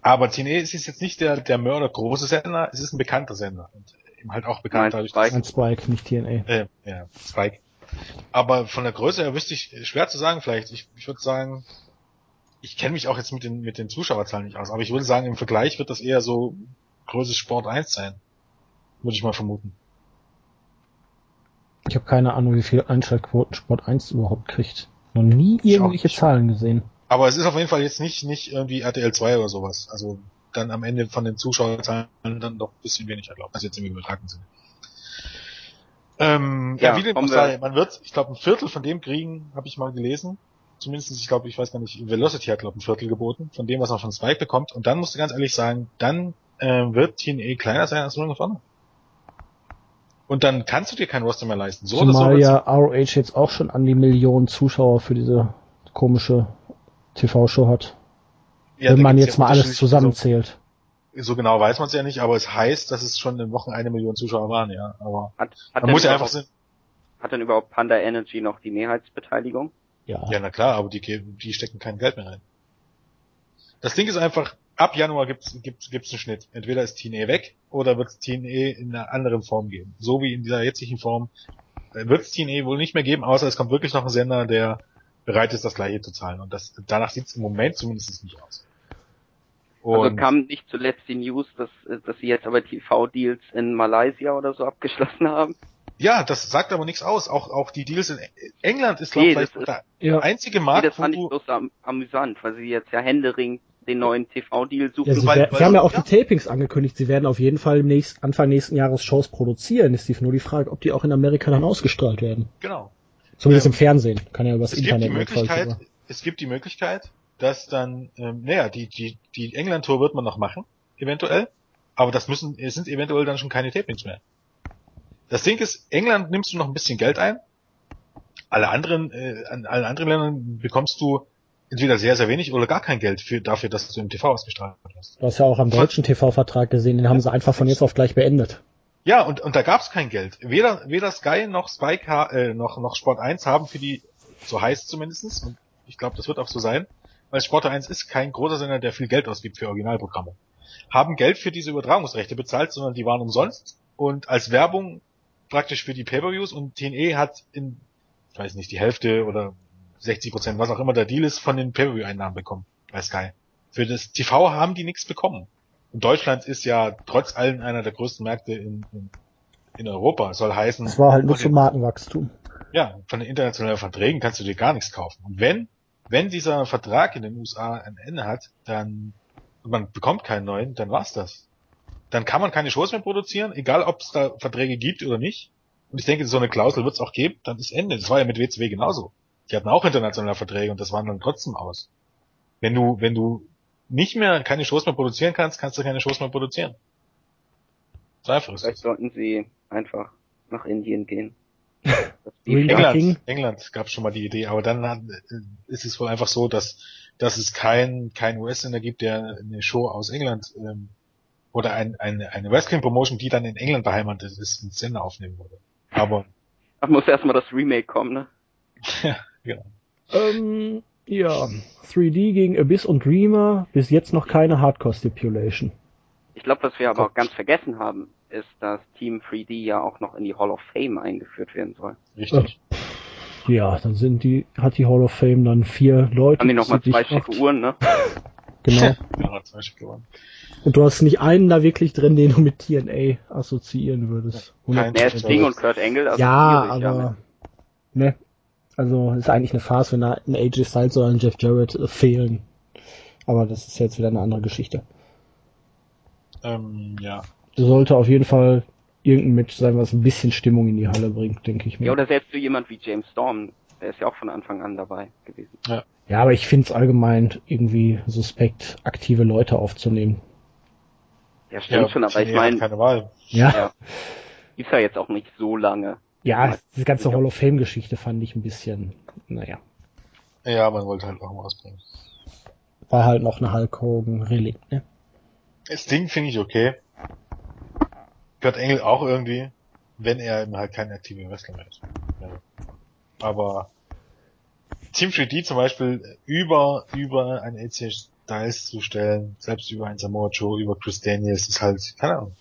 Aber TNA ist jetzt nicht der, der Mörder große Sender, es ist ein bekannter Sender und eben halt auch bekannt Nein, dadurch, dass, Ein Spike, nicht TNA. äh, ja, Spike. Aber von der Größe her wüsste ich, schwer zu sagen vielleicht. Ich, ich würde sagen, ich kenne mich auch jetzt mit den, mit den Zuschauerzahlen nicht aus, aber ich würde sagen, im Vergleich wird das eher so Größe Sport 1 sein. Würde ich mal vermuten. Ich habe keine Ahnung, wie viel Einschaltquoten Sport 1 überhaupt kriegt. Noch nie irgendwelche Zahlen gesehen. Aber es ist auf jeden Fall jetzt nicht, nicht irgendwie RTL 2 oder sowas. Also dann am Ende von den Zuschauerzahlen dann doch ein bisschen weniger, glaube ich. Also jetzt im übertragenen Sinne. Ähm, ja, Ja, wie dem auch kommen wir- sei, man wird, ich glaube, ein Viertel von dem kriegen, habe ich mal gelesen. Zumindest, ich glaube, ich weiß gar nicht, Velocity hat, glaube ich, ein Viertel geboten, von dem, was man von Spike bekommt. Und dann musst du ganz ehrlich sagen, dann äh, wird TNA kleiner sein als Ring of Honor. Und dann kannst du dir kein Roster mehr leisten. So oder so. Zumal ja ROH jetzt auch schon an die Millionen Zuschauer für diese komische TV-Show hat. Ja, wenn man jetzt ja mal alles unterschiedliche- zusammenzählt. So, so genau weiß man es ja nicht, aber es heißt, dass es schon in Wochen eine Million Zuschauer waren, ja. Aber Hat, hat, man denn muss ja einfach hat denn überhaupt Panda Energy noch die Mehrheitsbeteiligung? Ja. Ja, na klar, aber die, geben- die stecken kein Geld mehr rein. Das Ding ist einfach, ab Januar gibt's, gibt's, gibt's einen Schnitt. Entweder ist TNA weg oder wird es TNA in einer anderen Form geben. So wie in dieser jetzigen Form wird es TNA wohl nicht mehr geben, außer es kommt wirklich noch ein Sender, der bereit ist, das gleiche zu zahlen. Und das, danach sieht es im Moment zumindest nicht aus. Also Und kam nicht zuletzt die News, dass, dass sie jetzt aber TV-Deals in Malaysia oder so abgeschlossen haben? ja, das sagt aber nichts aus. Auch, auch die Deals in England ist, glaube Nee, ich, das der Ja. einzige Nee, Markt, das wo fand ich bloß am, amüsant, weil sie jetzt ja händeringend den neuen TV-Deal suchen. Ja, sie, weil- sie haben ja auch ja. die Tapings angekündigt. Sie werden auf jeden Fall im nächsten, Anfang nächsten Jahres Shows produzieren. Ist die, nur die Frage, ob die auch in Amerika dann ausgestrahlt werden. genau. Zumindest Ähm, im Fernsehen. Kann ja übers es gibt die Internet Möglichkeit, sogar. es gibt die Möglichkeit, dass dann, ähm, naja, die, die, die England-Tour wird man noch machen, eventuell, aber das müssen, es sind eventuell dann schon keine Tapings mehr. Das Ding ist, England nimmst du noch ein bisschen Geld ein, alle anderen, äh, an allen anderen Ländern bekommst du entweder sehr, sehr wenig oder gar kein Geld für, dafür, dass du im TV ausgestrahlt hast. Du hast ja auch am deutschen TV-Vertrag gesehen, den haben sie einfach von jetzt auf gleich beendet. Ja, und, und da gab's kein Geld. Weder, weder Sky noch Spike, äh, noch, noch Sport 1 haben für die, so heißt zumindestens, und ich glaube, das wird auch so sein, weil Sport 1 ist kein großer Sender, der viel Geld ausgibt für Originalprogramme. Haben Geld für diese Übertragungsrechte bezahlt, sondern die waren umsonst und als Werbung praktisch für die Pay-Per-Views und TNE hat in, ich weiß nicht, die Hälfte oder 60 Prozent, was auch immer der Deal ist, von den Pay-Per-View-Einnahmen bekommen bei Sky. Für das TV haben die nichts bekommen. Und Deutschland ist ja trotz allem einer der größten Märkte in, in, in Europa. Soll heißen, Das war halt nur zum Markenwachstum. ja, von den internationalen Verträgen kannst du dir gar nichts kaufen. Und wenn, wenn dieser Vertrag in den USA ein Ende hat, dann, und man bekommt keinen neuen, dann war's das. Dann kann man keine Shows mehr produzieren, egal ob es da Verträge gibt oder nicht. Und ich denke, so eine Klausel wird es auch geben, dann ist Ende. Das war ja mit WCW genauso. Die hatten auch internationale Verträge und das waren dann trotzdem aus. Wenn du, wenn du nicht mehr keine Shows mehr produzieren kannst, kannst du keine Shows mehr produzieren. So einfach ist Vielleicht das. sollten sie einfach nach Indien gehen. England. England, gab schon mal die Idee, aber dann hat, äh, ist es wohl einfach so, dass, dass es kein, kein US-Sender gibt, der eine Show aus England ähm, oder ein, eine, eine Wrestling-Promotion, die dann in England beheimatet ist, ins Sender aufnehmen würde. Aber Ach, muss erstmal das Remake kommen, ne? ja. Ähm, ja. 3D gegen Abyss und Dreamer. Bis jetzt noch keine Hardcore-Stipulation. Ich glaube, was wir aber Gott. auch ganz vergessen haben, ist, dass Team 3D ja auch noch in die Hall of Fame eingeführt werden soll. Richtig. Ja, dann sind die, hat die Hall of Fame dann vier Leute. Haben die nochmal zwei Uhren, ne? Genau. Zwei. Und du hast nicht einen da wirklich drin, den du mit TNA assoziieren würdest. Ist Sting und Kurt Angle. Also ja, aber ne. Also ist eigentlich eine Farce, wenn da ein AJ Styles oder ein Jeff Jarrett äh, fehlen. Aber das ist jetzt wieder eine andere Geschichte. Ähm, ja. Sollte auf jeden Fall irgendein Match sein, was ein bisschen Stimmung in die Halle bringt, denke ich mir. Ja, oder selbst so jemand wie James Storm, der ist ja auch von Anfang an dabei gewesen. Ja, aber ich finde es allgemein irgendwie suspekt, aktive Leute aufzunehmen. Ja, stimmt ja, schon, aber ich meine, keine Wahl. Ja, ja, gibt's ja jetzt auch nicht so lange. Ja, diese ganze. Hall of Fame-Geschichte fand ich ein bisschen, naja, Ja, man wollte halt auch mal ausbringen. war halt noch eine Hulk Hogan-Relikt, ne? Das Ding finde ich okay. Kurt Engel auch irgendwie, wenn er eben halt kein aktiver Wrestler mehr ist. Aber Team 3D zum Beispiel über, über ein AJ Styles zu stellen, selbst über ein Samoa Joe, über Chris Daniels, ist halt, keine Ahnung.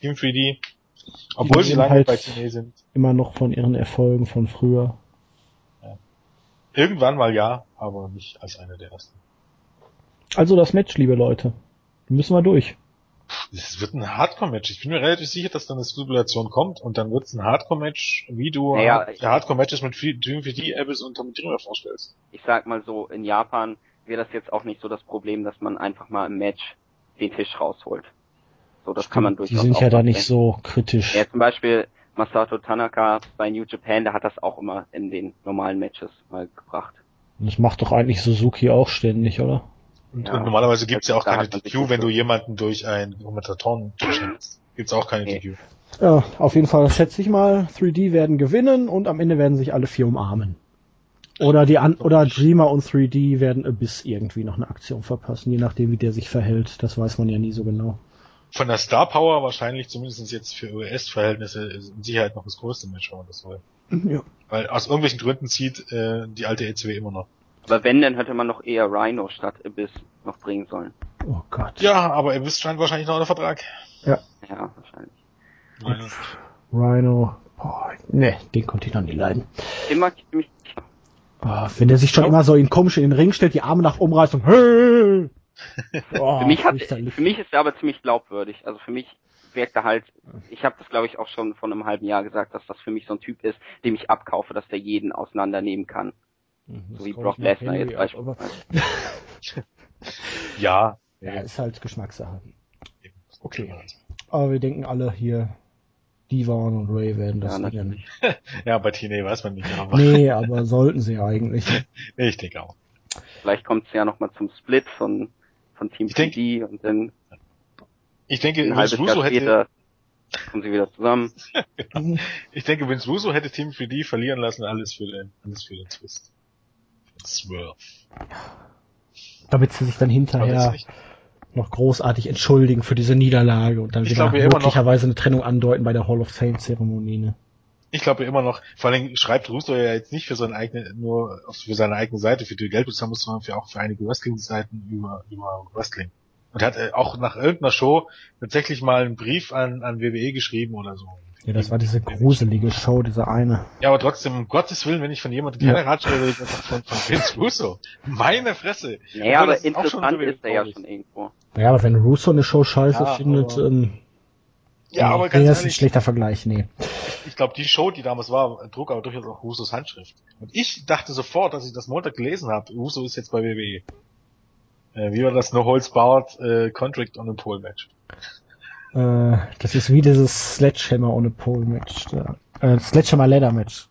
Team 3D, obwohl sie lange halt- bei TNA sind, Immer noch von ihren Erfolgen von früher. irgendwann mal ja, aber nicht als einer der ersten. Also das Match, liebe Leute. Müssen wir durch. Es wird ein Hardcore-Match. Ich bin mir relativ sicher, dass dann eine Stipulation kommt und dann wird es ein Hardcore-Match, wie du Naja, Hard- Hardcore-Matches mit Dream 4D, Abyss und Tommy Dreamer vorstellst. Ich sag mal so, in Japan wäre das jetzt auch nicht so das Problem, dass man einfach mal im Match den Tisch rausholt. So, das kann man Die durchaus sind auch ja da nicht so kritisch. Ja, zum Beispiel Masato Tanaka bei New Japan, der hat das auch immer in den normalen Matches mal gebracht. Das macht doch eigentlich Suzuki auch ständig, oder? Und, Ja. und normalerweise gibt's ja auch keine DQ, wenn du jemanden durch einen Kommentatoren schenkst. Gibt's auch keine Nee. DQ. Ja, auf jeden Fall schätze ich mal, 3D werden gewinnen und am Ende werden sich alle vier umarmen. Oder die an oder Dreamer und 3D werden Abyss irgendwie noch eine Aktion verpassen, je nachdem wie der sich verhält. Das weiß man ja nie so genau. Von der Star Power wahrscheinlich zumindest jetzt für US-Verhältnisse ist mit Sicherheit noch das größte Match, wenn man das will. Ja. Weil aus irgendwelchen Gründen zieht äh, die alte ECW immer noch. Aber wenn, dann hätte man noch eher Rhino statt Abyss noch bringen sollen. Oh Gott. Ja, aber wisst scheint wahrscheinlich noch unter Vertrag. Ja, wahrscheinlich. Nein. Rhino. Boah, ne, den konnte ich noch nie leiden. Den mag ich ziemlich Oh, wenn der sich schon immer so in komisch in den Ring stellt, die Arme nach oben reißt und hey! Oh, für mich hat, für mich ist er aber ziemlich glaubwürdig. Also für mich wirkt er halt, ich habe das glaube ich auch schon vor einem halben Jahr gesagt, dass das für mich so ein Typ ist, dem ich abkaufe, dass der jeden auseinandernehmen kann. Mhm, das So wie Brock Lesnar jetzt beispielsweise. Ja. Ja, ist halt Geschmackssache. Okay. Aber wir denken alle hier, Divan und Ray werden das Ja, gewinnen. Ja, bei TNA weiß man nicht, aber Nee, aber sollten sie eigentlich. ich denke auch. Vielleicht kommt es ja nochmal zum Split von, von Team Ich denk- PD und dann Ich denke, ein halbes Russo Jahr hätte, später kommen sie wieder zusammen. ich denke, Vince Russo hätte Team 3D verlieren lassen, alles für den, alles für den Twist. Swerve. Damit sie sich dann hinterher noch großartig entschuldigen für diese Niederlage und dann Ich wieder immer noch- möglicherweise eine Trennung andeuten bei der Hall of Fame Zeremonie. Ne? Ich glaube ja immer noch, vor allem schreibt Russo ja jetzt nicht für seine eigene, nur für seine eigene Seite, für die Geld bezahlen muss, sondern für auch für einige Wrestling-Seiten über, über Wrestling. Und er hat äh, auch nach irgendeiner Show tatsächlich mal einen Brief an, an WWE geschrieben oder so. Ja, das war diese gruselige Show, diese eine. Ja, aber trotzdem, um Gottes Willen, wenn ich von jemandem keine Ratschläge rede, dann von, von Vince Russo. Meine Fresse. Naja, Obwohl, aber das ist auch schon interessant ist er ja schon irgendwo. Ja, aber wenn Russo eine Show scheiße Ja, findet, aber- ähm, Ja, aber nee, ganz das ist ein schlechter Vergleich, nee. ich glaube, die Show, die damals war, trug aber durchaus auch Russos Handschrift. Und ich dachte sofort, dass ich das Montag gelesen habe, Russo ist jetzt bei WWE. Äh, wie war das No Holds Barred äh, Contract on a Pole Match? Äh, das ist wie dieses Sledgehammer ohne Pole Match. Da. Äh, Sledgehammer Ladder Match.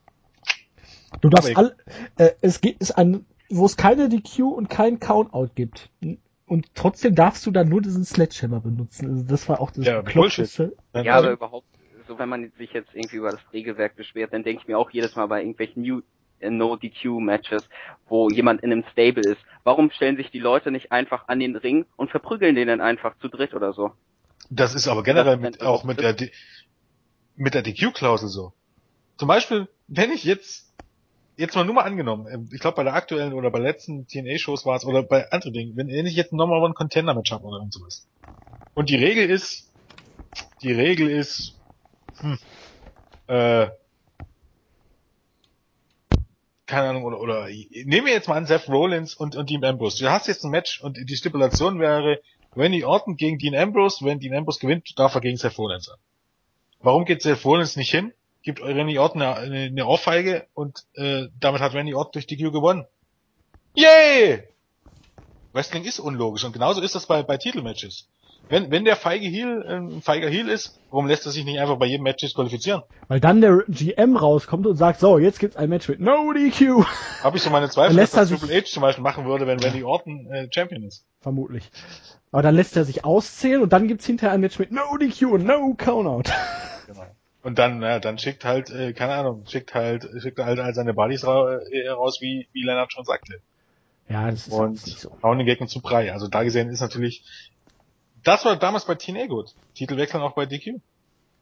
Du darfst Aber all, äh, es gibt ist ein, wo es keine DQ und kein Countout gibt. Und trotzdem darfst du dann nur diesen Sledgehammer benutzen. Also das war auch das Ja, Ja, aber überhaupt, so wenn man sich jetzt irgendwie über das Regelwerk beschwert, dann denke ich mir auch jedes Mal bei irgendwelchen New äh, No-DQ-Matches, wo jemand in einem Stable ist, warum stellen sich die Leute nicht einfach an den Ring und verprügeln den dann einfach zu dritt oder so? Das ist aber generell mit, auch mit der, D- mit der DQ-Klausel so. Zum Beispiel, wenn ich jetzt, jetzt mal nur mal angenommen, ähm, ich glaube bei der aktuellen oder bei letzten TNA-Shows war es, oder bei anderen Dingen, wenn, wenn ich jetzt ein Number One Contender Match habe oder sowas. Und die Regel ist, die Regel ist, hm, äh, keine Ahnung, oder, oder, nehmen wir jetzt mal an Seth Rollins und, und Dean Ambrose. Du hast jetzt ein Match und die Stipulation wäre, Randy Orton gegen Dean Ambrose, wenn Dean Ambrose gewinnt, darf er gegen Seth Rollins an. Warum geht Seth Rollins nicht hin? Gibt Randy Orton eine, eine Ohrfeige und äh, damit hat Randy Orton durch die Q gewonnen. Yay! Wrestling ist unlogisch und genauso ist das bei, bei Titelmatches. Wenn, wenn der feige Heel äh, ein feiger Heel ist, warum lässt er sich nicht einfach bei jedem Match disqualifizieren? Weil dann der GM rauskommt und sagt, so, jetzt gibt's ein Match mit No DQ. Habe ich so meine Zweifel, dass lässt er das sich- Triple H zum Beispiel machen würde, wenn Randy Orton äh, Champion ist. Vermutlich. Aber dann lässt er sich auszählen und dann gibt's hinterher ein Match mit No DQ und No Countout. Genau. Und dann, ja, dann schickt halt, äh, keine Ahnung, schickt halt, schickt halt all seine Buddies ra äh, raus, wie, wie Leonard schon sagte. Ja, das ist Und so. hauen den Gegner zu Brei. Also da gesehen ist natürlich, das war damals bei TNA gut. Titel wechseln auch bei DQ.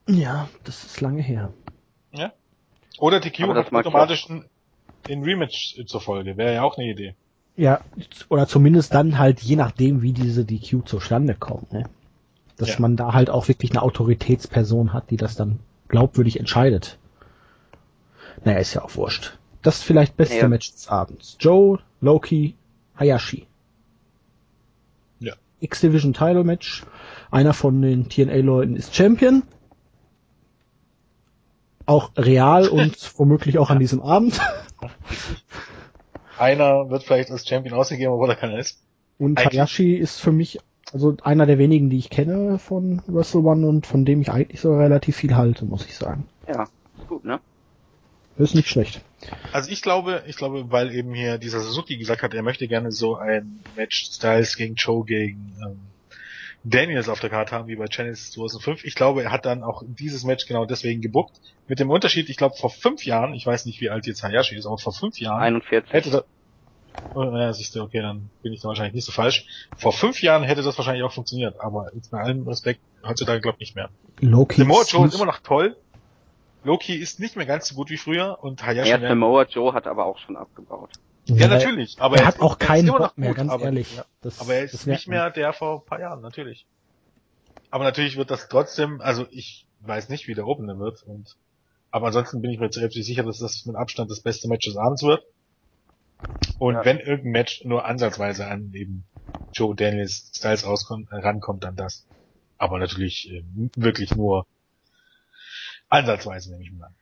Ja, das ist lange her. Ja. Oder DQ hat automatisch ein Rematch zur Folge. Wäre ja auch eine Idee. Ja, oder zumindest dann halt je nachdem, wie diese DQ zustande kommt, ne? Dass Ja. man da halt auch wirklich eine Autoritätsperson hat, die das dann glaubwürdig entscheidet. Naja, ist ja auch wurscht. Das vielleicht beste Ja. Match des Abends. Joe, Loki, Hayashi. X-Division Title Match. Einer von den TNA-Leuten ist Champion. Auch real und womöglich auch an diesem Abend. Einer wird vielleicht als Champion ausgegeben, obwohl er keiner ist. Und Hayashi ist für mich also einer der wenigen, die ich kenne von Wrestle One und von dem ich eigentlich so relativ viel halte, muss ich sagen. Ja, gut, ne? Ist nicht schlecht. Also ich glaube, ich glaube, weil eben hier dieser Suzuki gesagt hat, er möchte gerne so ein Match Styles gegen Joe gegen ähm, Daniels auf der Karte haben, wie bei Genesis 2005. Ich glaube, er hat dann auch dieses Match genau deswegen gebuckt. Mit dem Unterschied, ich glaube, vor fünf Jahren, ich weiß nicht, wie alt jetzt Hayashi ist, aber vor fünf Jahren 41. hätte das, oh, ja, siehst du, okay, dann bin ich da wahrscheinlich nicht so falsch. Vor fünf Jahren hätte das wahrscheinlich auch funktioniert, aber jetzt bei allem Respekt, heutzutage glaube ich nicht mehr. Loki Samoa ist Joe ist immer noch toll. Loki ist nicht mehr ganz so gut wie früher und Hayashi Ja, Samoa Joe hat aber auch schon abgebaut. Ja, natürlich. Aber er hat auch ist keinen immer noch Bock mehr, gut, ganz aber, ehrlich. Ja, Das- aber er ist nicht mehr der vor ein paar Jahren, natürlich. Aber natürlich wird das trotzdem, also ich weiß nicht, wie der Opener wird. Und, aber ansonsten bin ich mir relativ sicher, dass das mit Abstand das beste Match des Abends wird. Und Ja. wenn irgendein Match nur ansatzweise an eben Joe Daniels Styles rauskommt, äh, rankommt, dann das. Aber natürlich äh, wirklich nur ansatzweise, nehme ich mal an.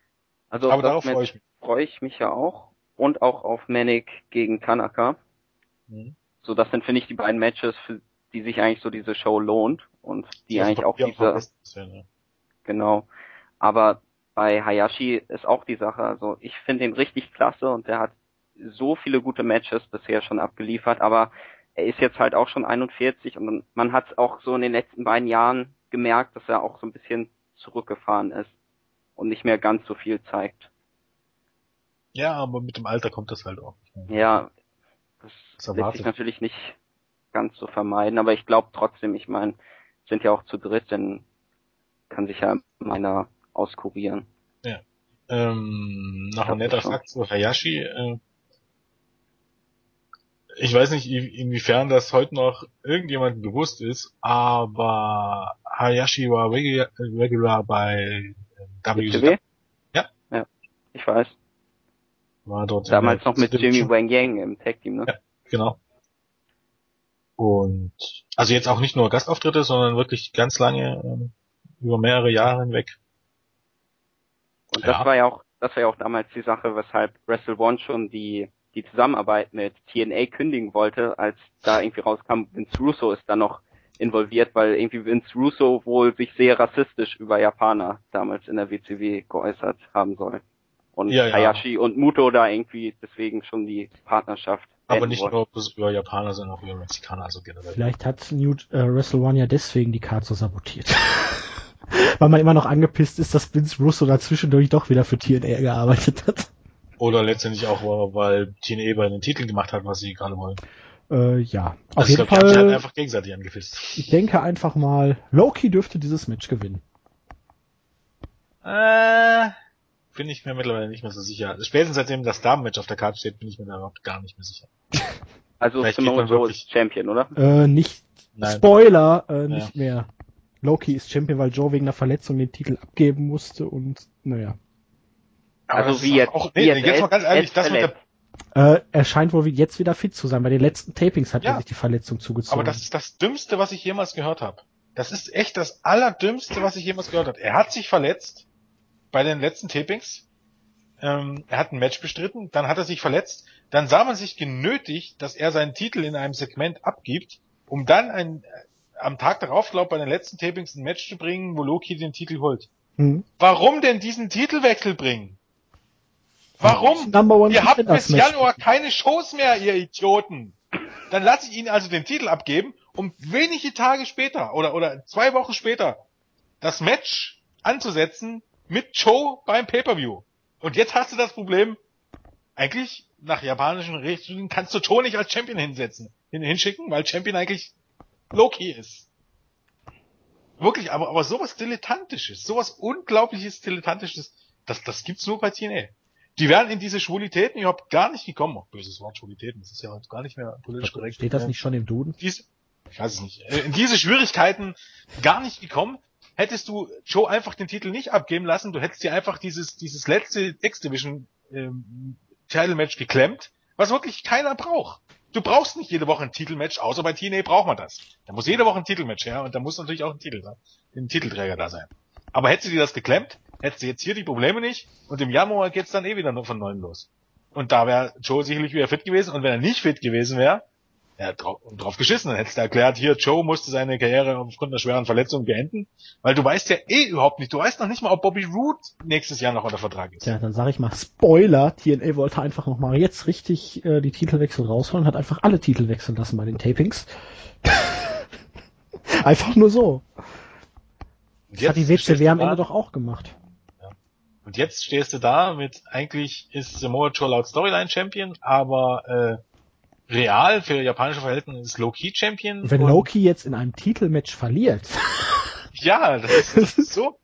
Also aber auf darauf freue ich mich. freue ich mich ja auch. Und auch auf Manic gegen Tanaka. Mhm. So, das sind, finde ich, die beiden Matches, für die sich eigentlich so diese Show lohnt. Und die Das eigentlich auch diese, sind, ja. genau. Aber bei Hayashi ist auch die Sache, also ich finde ihn richtig klasse und der hat so viele gute Matches bisher schon abgeliefert, aber er ist jetzt halt auch schon 41 und man hat es auch so in den letzten beiden Jahren gemerkt, dass er auch so ein bisschen zurückgefahren ist und nicht mehr ganz so viel zeigt. Ja, aber mit dem Alter kommt das halt auch. Ja, das Das lässt sich natürlich nicht ganz so vermeiden, aber ich glaube trotzdem, ich meine, sind ja auch zu dritt, dann kann sich ja meiner auskurieren. Ähm, noch ein netter. Fakt zu Hayashi. Äh, ich weiß nicht, in- inwiefern das heute noch irgendjemandem bewusst ist, aber Hayashi war regular, regular bei äh, WCW. WCW? Ja. Ja, ich weiß. War dort Damals noch mit. Jimmy Wang Yang im Tag Team, ne? Ja. Genau. Und also jetzt auch nicht nur Gastauftritte, sondern wirklich ganz lange, ähm, über mehrere Jahre hinweg. Und Ja. das war ja auch, das war ja auch damals die Sache, weshalb Wrestle One schon die, die Zusammenarbeit mit TNA kündigen wollte, als da irgendwie rauskam, Vince Russo ist da noch involviert, weil irgendwie Vince Russo wohl sich sehr rassistisch über Japaner damals in der WCW geäußert haben soll. Und Ja, ja. Hayashi und Muto da irgendwie deswegen schon die Partnerschaft Aber nicht wollten. nur über Japaner, sondern auch über Mexikaner, also generell. Vielleicht hat New äh, Wrestle One ja deswegen die Karte so sabotiert. Weil man immer noch angepisst ist, dass Vince Russo dazwischendurch doch wieder für TNA gearbeitet hat. Oder letztendlich auch, weil TNA bei den Titeln gemacht hat, was sie gerade wollen. Äh, ja, auf Also jeden ich glaube, die haben sich halt Fall. einfach gegenseitig angepisst. Ich denke einfach mal, Loki dürfte dieses Match gewinnen. Äh, bin ich mir mittlerweile nicht mehr so sicher. Spätestens seitdem das Damen-Match auf der Karte steht, bin ich mir da überhaupt gar nicht mehr sicher. Also Vielleicht Samoa Joe wirklich- ist Champion, oder? Äh, nicht Nein. Spoiler, äh, nicht mehr. Loki ist Champion, weil Joe wegen einer Verletzung den Titel abgeben musste und naja. Aber also wie jetzt, Auch, nee, jetzt, jetzt mal ganz ehrlich, das mit der. Äh, er scheint wohl jetzt wieder fit zu sein. Bei den letzten Tapings hat Ja. er sich die Verletzung zugezogen. aber das ist das Dümmste, was ich jemals gehört habe. Das ist echt das Allerdümmste, was ich jemals gehört habe. Er hat sich verletzt bei den letzten Tapings. Ähm, er hat ein Match bestritten, dann hat er sich verletzt. Dann sah man sich genötigt, dass er seinen Titel in einem Segment abgibt, um dann ein, äh, am Tag darauf, glaube bei den letzten Tapings ein Match zu bringen, wo Loki den Titel holt. hm. Warum denn diesen Titelwechsel bringen? Warum? Ihr habt bis. Januar keine Shows mehr, ihr Idioten. Dann lasse ich Ihnen also den Titel abgeben, um wenige Tage später oder, oder zwei Wochen später das Match anzusetzen mit Joe beim Pay-Per-View. Und jetzt hast du das Problem, eigentlich nach japanischen Rechten kannst du Joe nicht als Champion hinsetzen, hin, hinschicken, weil Champion eigentlich Loki ist. Wirklich, aber, aber sowas Dilettantisches, sowas unglaubliches Dilettantisches, das, das gibt's nur bei TNA. Die wären in diese Schwulitäten überhaupt gar nicht gekommen. Auch böses Wort Schwulitäten, das ist ja heute gar nicht mehr politisch korrekt. Steht das nicht schon im Duden? Diese, ich weiß es nicht. Äh, In diese Schwierigkeiten gar nicht gekommen. Hättest du Joe einfach den Titel nicht abgeben lassen, du hättest dir einfach dieses, dieses letzte X-Division ähm, Title Match geklemmt, was wirklich keiner braucht. Du brauchst nicht jede Woche ein Titelmatch, außer bei TNA braucht man das. Da muss jede Woche ein Titelmatch her und da muss natürlich auch ein Titel da, ein Titelträger da sein. Aber hätte sie das geklemmt, hätte sie jetzt hier die Probleme nicht und im Januar geht's dann eh wieder nur von neuem los. Und da wäre Joe sicherlich wieder fit gewesen und wenn er nicht fit gewesen wäre, ja, drauf, drauf geschissen. Dann hättest du erklärt, hier, Joe musste seine Karriere aufgrund einer schweren Verletzung beenden. Weil du weißt ja eh überhaupt nicht, du weißt noch nicht mal, ob Bobby Roode nächstes Jahr noch unter Vertrag ist. Ja, dann sage ich mal Spoiler, TNA wollte einfach noch mal jetzt richtig äh, die Titelwechsel rausholen, hat einfach alle Titel wechseln lassen bei den Tapings. einfach nur so. Das hat die WCW du am Ende doch auch gemacht. Und jetzt stehst du da mit, eigentlich ist Samoa Joe laut Storyline Champion, aber äh, real für japanische Verhältnisse ist Low-Key Champion. Wenn Loki jetzt in einem Titelmatch verliert, Ja, das ist, das ist so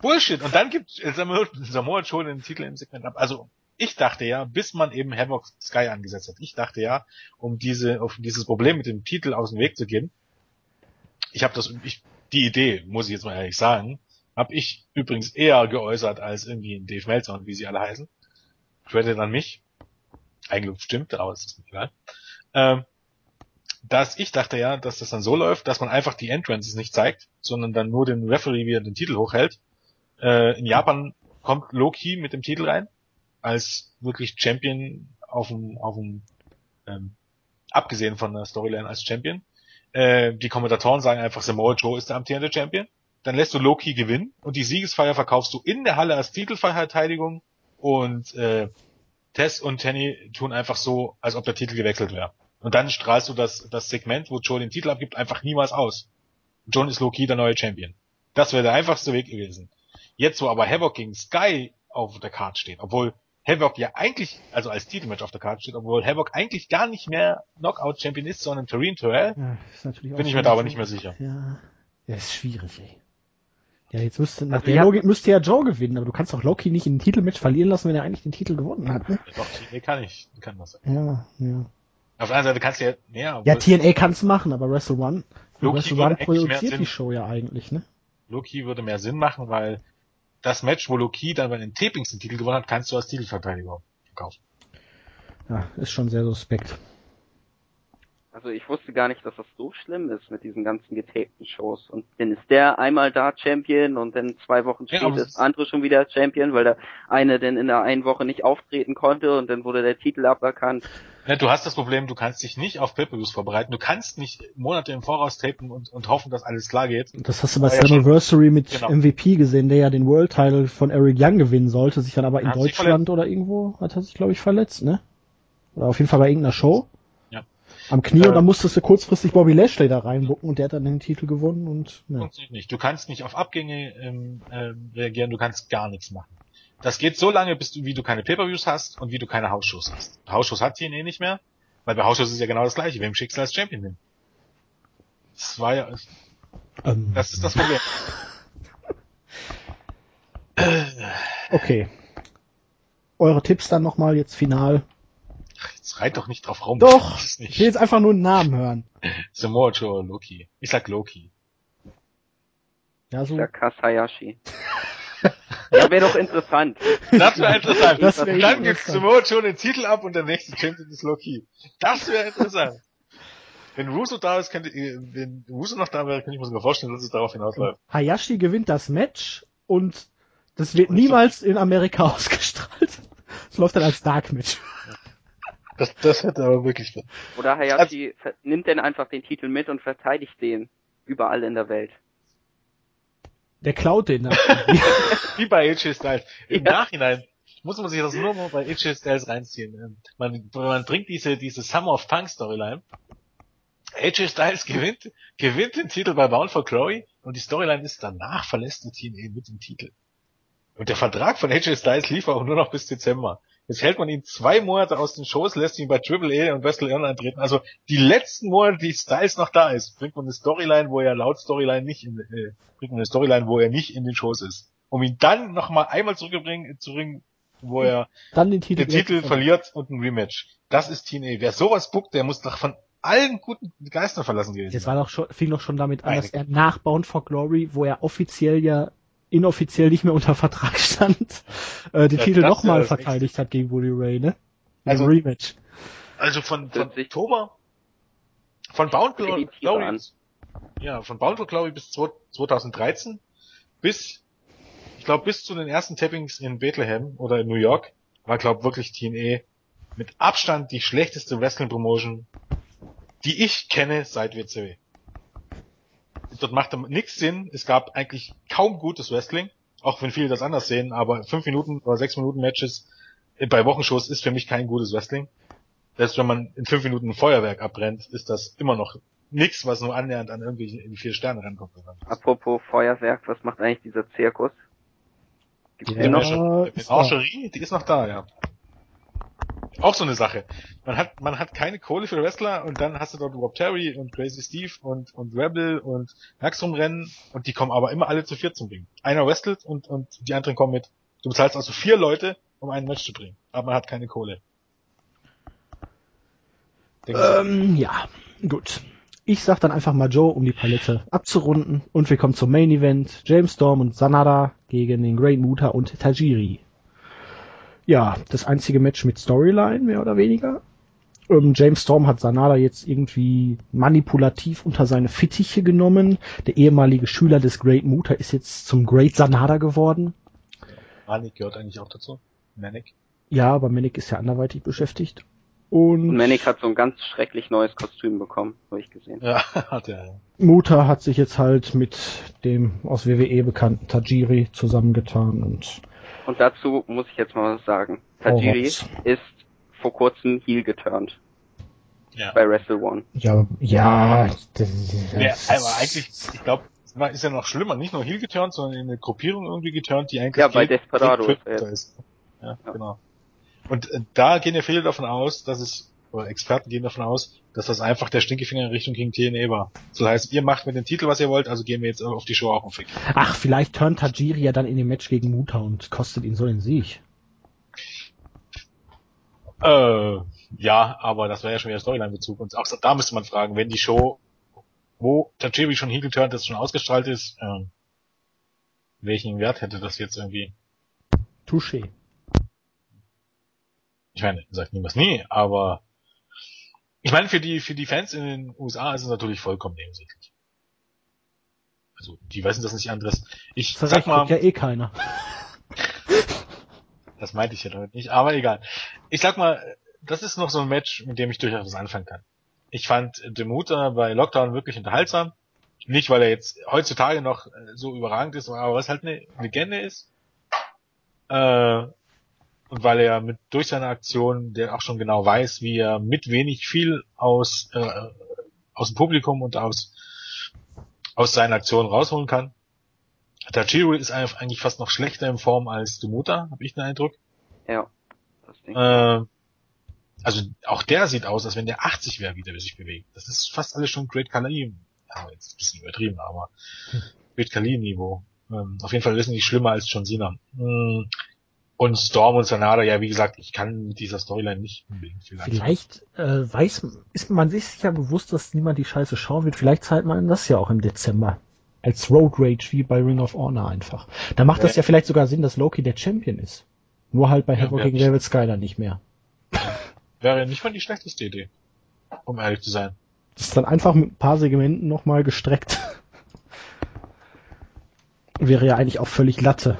Bullshit. Und dann gibt Samoa, Samoa Joe den Titel im Segment ab. Also ich dachte ja, bis man eben Havoc Sky angesetzt hat, ich dachte ja, um diese, auf dieses Problem mit dem Titel aus dem Weg zu gehen, ich habe das, ich, die Idee, muss ich jetzt mal ehrlich sagen, habe ich übrigens eher geäußert als irgendwie in Dave Meltzer und wie sie alle heißen. Credit an mich. Eigentlich stimmt, aber es ist nicht egal. Ähm, dass ich dachte ja, dass das dann so läuft, dass man einfach die Entrances nicht zeigt, sondern dann nur den Referee, wie er den Titel hochhält. Äh, in Japan kommt Loki mit dem Titel rein, als wirklich Champion auf dem, auf dem ähm, abgesehen von der Storyline als Champion. Äh, die Kommentatoren sagen einfach, Samoa Joe ist der amtierende Champion. Dann lässt du Loki gewinnen und die Siegesfeier verkaufst du in der Halle als Titelverteidigung und äh, Tess und Tenny tun einfach so, als ob der Titel gewechselt wäre. Und dann strahlst du das, das Segment, wo Joe den Titel abgibt, einfach niemals aus. John ist Loki der neue Champion. Das wäre der einfachste Weg gewesen. Jetzt, wo aber Havoc gegen Sky auf der Karte steht, obwohl Havoc ja eigentlich, also als Titelmatch auf der Karte steht, obwohl Havoc eigentlich gar nicht mehr Knockout-Champion ist, sondern Tareen Terrell, ja, bin ich mir da aber nicht mehr sicher. Ja, ja, ist schwierig, ey. Ja, jetzt müsste, nach Also der Logik müsste ja Joe gewinnen, aber du kannst doch Loki nicht in den Titelmatch verlieren lassen, wenn er eigentlich den Titel gewonnen hat, ne? Doch, TNA kann ich, kann das. Ja, ja. Auf der anderen Seite kannst du ja, ja, Ja, TNA kann's machen, aber Wrestle One, Loki Wrestle One produziert die Show ja eigentlich, ne? Loki würde mehr Sinn machen, weil das Match, wo Loki dann bei den Tapings den Titel gewonnen hat, kannst du als Titelverteidiger verkaufen. Ja, ist schon sehr suspekt. Also ich wusste gar nicht, dass das so schlimm ist mit diesen ganzen getapten Shows. Und dann ist der einmal da Champion und dann zwei Wochen Ja, später aber ist der andere schon wieder Champion, weil der eine dann in der einen Woche nicht auftreten konnte und dann wurde der Titel aberkannt. Ja, du hast das Problem, du kannst dich nicht auf Pay-Per-Views vorbereiten. Du kannst nicht Monate im Voraus tapen und, und hoffen, dass alles klar geht. Das hast du bei Ja, ja, Slammiversary mit Genau. MVP gesehen, der ja den World Title von Eric Young gewinnen sollte, sich dann aber in Hat Deutschland oder irgendwo, hat er sich glaube ich verletzt, ne? Oder auf jeden Fall bei irgendeiner Show. Am Knie Äh, und dann musstest du kurzfristig Bobby Lashley da reinbucken und der hat dann den Titel gewonnen und. Funktioniert nicht. Du kannst nicht auf Abgänge ähm, ähm, reagieren, du kannst gar nichts machen. Das geht so lange, bis du, wie du keine Pay-Per-Views hast und wie du keine Hausshows hast. Hausshows hat TNA nicht mehr, weil bei Hausshows ist ja genau das gleiche. Wem schickst du als Champion hin? Das war ja, ähm, das ist das Problem. okay. Eure Tipps dann nochmal jetzt final. Jetzt reit doch nicht drauf rum. Doch, Das ist ich will jetzt einfach nur einen Namen hören. Samoa Joe oder Loki. Ich sag Loki. Ja, so. Der Kasayashi. ja, wäre doch interessant. Das wäre interessant. Das wär Dann gibt. Samoa Joe den Titel ab und der nächste Champion ist Loki. Das wäre interessant. Wenn Russo da ist, könnte, äh, wenn Russo noch da wäre, könnte ich mir sogar vorstellen, dass es darauf hinausläuft. Hayashi gewinnt das Match und das wird niemals in Amerika ausgestrahlt. Es läuft dann als Dark Match. Das, das hätte aber wirklich. Oder Hayashi ver- nimmt dann einfach den Titel mit und verteidigt den überall in der Welt. Der klaut den dann. Wie bei AJ Styles. Im Ja. Nachhinein muss man sich das nur mal bei AJ Styles reinziehen. Ähm, Man, man bringt diese, diese Summer of Punk Storyline. AJ Styles gewinnt, gewinnt den Titel bei Bound for Glory und die Storyline ist danach verlässt die TNA mit dem Titel. Und der Vertrag von AJ Styles lief auch nur noch bis Dezember. Jetzt hält man ihn zwei Monate aus den Shows, lässt ihn bei Triple A und Wrestle Online antreten. Also die letzten Monate, die Styles noch da ist, bringt man eine Storyline, wo er laut Storyline nicht in, äh, bringt man eine Storyline, wo er nicht in den Shows ist. Um ihn dann noch mal einmal zurückzubringen, zu bringen, wo er Dann den Titel. den Titel verliert und ein Rematch. Das ist TNA. Wer sowas bookt, der muss doch von allen guten Geistern verlassen gewesen Jetzt sein. war doch schon, fing doch schon damit an, dass er nach Bound for Glory, wo er offiziell ja inoffiziell nicht mehr unter Vertrag stand, äh, den Ja, Titel nochmal verteidigt hat gegen Woody Ray, ne? Im Also- Rematch. Also von, von Oktober, von Bound Glory, Glory ja, von Bound for Glory bis 2013 bis, ich glaube, bis zu den ersten Tappings in Bethlehem oder in New York war, glaube wirklich TNA mit Abstand die schlechteste Wrestling Promotion, die ich kenne seit WCW. Dort machte nichts Sinn. Es gab eigentlich kaum gutes Wrestling, auch wenn viele das anders sehen, aber 5 Minuten oder 6 Minuten Matches bei Wochenshows ist für mich kein gutes Wrestling. Selbst wenn man in 5 Minuten ein Feuerwerk abbrennt, ist das immer noch nichts, was nur annähernd an irgendwie in die vier Sterne rankommt. Apropos Feuerwerk, was macht eigentlich dieser Zirkus? Gibt's ja, die noch? Menagerie, die ist noch da, ja. Auch so eine Sache. Man hat, man hat keine Kohle für Wrestler und dann hast du dort Rob Terry und Crazy Steve und, und Rebel und Max rumrennen und die kommen aber immer alle zu viert zum Ring. Einer wrestelt und, und die anderen kommen mit. Du bezahlst also vier Leute, um einen Match zu bringen. Aber man hat keine Kohle. Ähm, ja, gut. Ich sag dann einfach mal Joe, um die Palette abzurunden. Und wir kommen zum Main Event. James Storm und Sanada gegen den Great Muta und Tajiri. Ja, das einzige Match mit Storyline, mehr oder weniger. Ähm, James Storm hat Sanada jetzt irgendwie manipulativ unter seine Fittiche genommen. Der ehemalige Schüler des Great Muta ist jetzt zum Great Sanada geworden. Manik gehört eigentlich auch dazu. Manik. Ja, aber Manik ist ja anderweitig beschäftigt. Und, und Manic hat so ein ganz schrecklich neues Kostüm bekommen, habe ich gesehen. Ja, hat er. Ja. Muta hat sich jetzt halt mit dem aus WWE bekannten Tajiri zusammengetan und und dazu muss ich jetzt mal was sagen. Tajiri oh, ist vor kurzem heel geturnt. Ja. Bei Wrestle One. Ja, ja. Das, ja aber eigentlich, ich glaube, ist ja noch schlimmer. Nicht nur heel geturnt, sondern in eine Gruppierung irgendwie geturnt, die eigentlich ja, bei Desperado ist. Ja, ja, genau. Und äh, da gehen ja viele davon aus, dass es, oder Experten gehen davon aus, dass das einfach der Stinkefinger in Richtung King TNA war. So heißt, ihr macht mit dem Titel, was ihr wollt, also gehen wir jetzt auf die Show auch einen Fick. Ach, vielleicht turnt Tajiri ja dann in dem Match gegen Muta und kostet ihn so den Sieg. Äh, ja, aber das wäre ja schon wieder Storyline-Bezug. Und auch da müsste man fragen, wenn die Show, wo Tajiri schon heel turnt, das schon ausgestrahlt ist, äh, welchen Wert hätte das jetzt irgendwie? Touché ich meine, sagt niemals nie, aber ich meine, für die, für die Fans in den USA ist es natürlich vollkommen nebensächlich. Also, die wissen das nicht anderes. Ich das sag mal. ja eh keiner. das meinte ich ja damit nicht, aber egal. Ich sag mal, das ist noch so ein Match, mit dem ich durchaus was anfangen kann. Ich fand Demuter bei Lockdown wirklich unterhaltsam. Nicht, weil er jetzt heutzutage noch so überragend ist, aber was halt eine Legende ist. Äh, und weil er mit durch seine Aktion, der auch schon genau weiß, wie er mit wenig viel aus äh, aus dem Publikum und aus aus seinen Aktionen rausholen kann. Tachiro ist eigentlich fast noch schlechter in Form als Demuta, habe ich den Eindruck. Ja. Das äh, also auch der sieht aus, als wenn der 80 wäre, wie der sich bewegt. Das ist fast alles schon Great Kali. Ja, jetzt ein bisschen übertrieben, aber hm. Great Kali Niveau. Ähm, auf jeden Fall die schlimmer als John Cena. Ähm, und Storm und Sanada, ja, wie gesagt, ich kann mit dieser Storyline nicht unbedingt viel Vielleicht äh, weiß, ist man sich ja bewusst, dass niemand die Scheiße schauen wird. Vielleicht zahlt man das ja auch im Dezember. Als Road Rage wie bei Ring of Honor einfach. Da macht ja. das ja vielleicht sogar Sinn, dass Loki der Champion ist. Nur halt bei ja, Havoc gegen David Skyler nicht mehr. Wäre nicht mal die schlechteste Idee. Um ehrlich zu sein. Das ist dann einfach mit ein paar Segmenten nochmal gestreckt. Wäre ja eigentlich auch völlig Latte.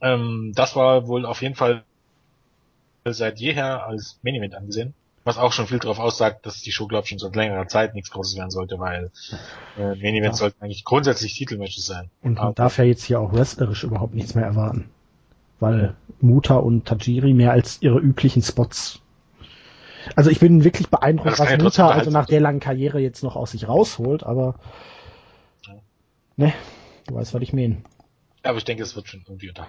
Ähm, das war wohl auf jeden Fall seit jeher als Main Event angesehen. Was auch schon viel darauf aussagt, dass die Show, glaube ich, schon seit längerer Zeit nichts Großes werden sollte, weil äh, Main Events ja. sollten eigentlich grundsätzlich Titelmatches sein. Und man Aber darf ja jetzt hier auch wrestlerisch überhaupt nichts mehr erwarten. Weil Muta und Tajiri mehr als ihre üblichen Spots. Also ich bin wirklich beeindruckt, was Muta also nach der langen Karriere jetzt noch aus sich rausholt, aber ja. ne, du weißt, was ich meine. Aber ich denke, es wird schon irgendwie unter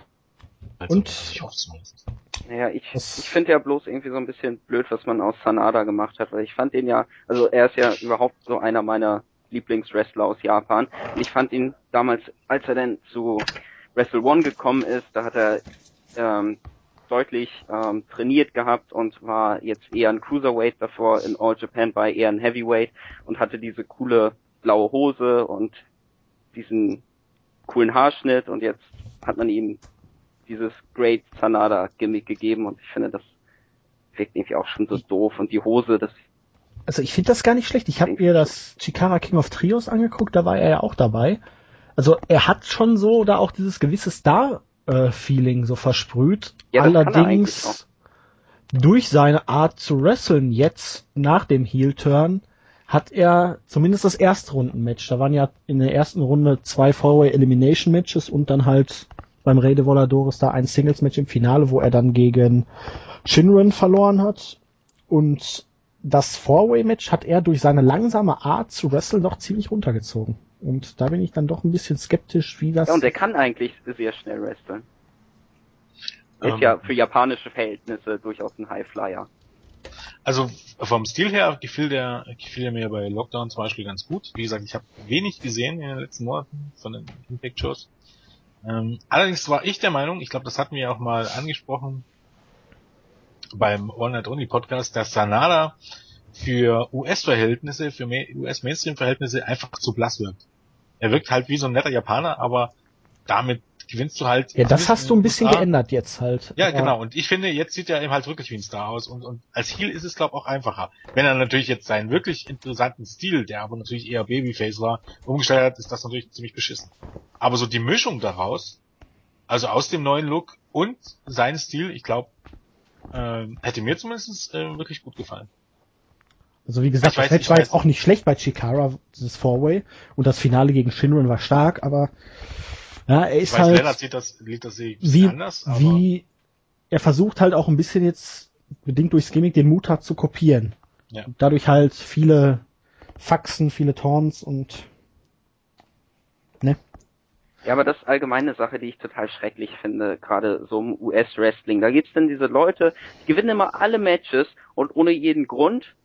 also, und ich hoffe zumindest. Naja, ich, ich finde ja bloß irgendwie so ein bisschen blöd, was man aus Sanada gemacht hat, weil ich fand ihn ja, also er ist ja überhaupt so einer meiner Lieblingswrestler aus Japan. Und ich fand ihn damals, als er dann zu Wrestle One gekommen ist, da hat er ähm, deutlich ähm, trainiert gehabt und war jetzt eher ein Cruiserweight davor. In All Japan er eher ein Heavyweight und hatte diese coole blaue Hose und diesen coolen Haarschnitt und jetzt hat man ihm dieses Great Sanada Gimmick gegeben und ich finde, das wirkt irgendwie auch schon so doof und die Hose, das Also ich finde das gar nicht schlecht. Ich habe mir das Chikara King of Trios angeguckt, da war er ja auch dabei. Also er hat schon so da auch dieses gewisse Star-Feeling so versprüht. Ja, er Allerdings durch seine Art zu wresteln jetzt nach dem Heel-Turn hat er zumindest das Erstrunden-Match. Da waren ja in der ersten Runde zwei Four-Way Elimination Matches und dann halt beim Rede Voladores da ein Singles-Match im Finale, wo er dann gegen Shinran verloren hat. Und das Four-Way-Match hat er durch seine langsame Art zu wresteln doch ziemlich runtergezogen. Und da bin ich dann doch ein bisschen skeptisch, wie das. Ja, und er kann eigentlich sehr schnell wresteln. Ist Ähm, ja für japanische Verhältnisse durchaus ein Highflyer. Also vom Stil her gefiel der, gefiel der mir bei Lockdown zum Beispiel ganz gut. Wie gesagt, ich habe wenig gesehen in den letzten Monaten von den Impact-Shows. Ähm, allerdings war ich der Meinung, ich glaube, das hatten wir auch mal angesprochen beim All Night Only Podcast, dass Sanada für US-Verhältnisse, für US-Mainstream-Verhältnisse einfach zu blass wirkt. Er wirkt halt wie so ein netter Japaner, aber damit gewinnst du halt. ja, das hast du ein bisschen USA. geändert jetzt halt. Ja, Aber- genau. Und ich finde, jetzt sieht er eben halt wirklich wie ein Star aus. Und, und als Heel ist es, glaube ich, auch einfacher. Wenn er natürlich jetzt seinen wirklich interessanten Stil, der aber natürlich eher Babyface war, umgestellt hat, ist das natürlich ziemlich beschissen. Aber so die Mischung daraus, also aus dem neuen Look und sein Stil, ich glaube, ähm, hätte mir zumindest äh, wirklich gut gefallen. Also wie gesagt, Ich das Match war jetzt auch nicht schlecht bei Chikara, dieses Four-Way. Und das Finale gegen Shinran war stark, aber ja, er Ich ist weiß, halt Lennart sieht das, sieht das ich wie, anders, aber wie er versucht halt auch ein bisschen jetzt, bedingt durchs Gimmick, den Mut hat zu kopieren. Ja. Und dadurch halt viele Faxen, viele Taunts und ne? Ja, aber das ist allgemeine Sache, die ich total schrecklich finde, gerade so im US-Wrestling. Da gibt's dann diese Leute, die gewinnen immer alle Matches und ohne jeden Grund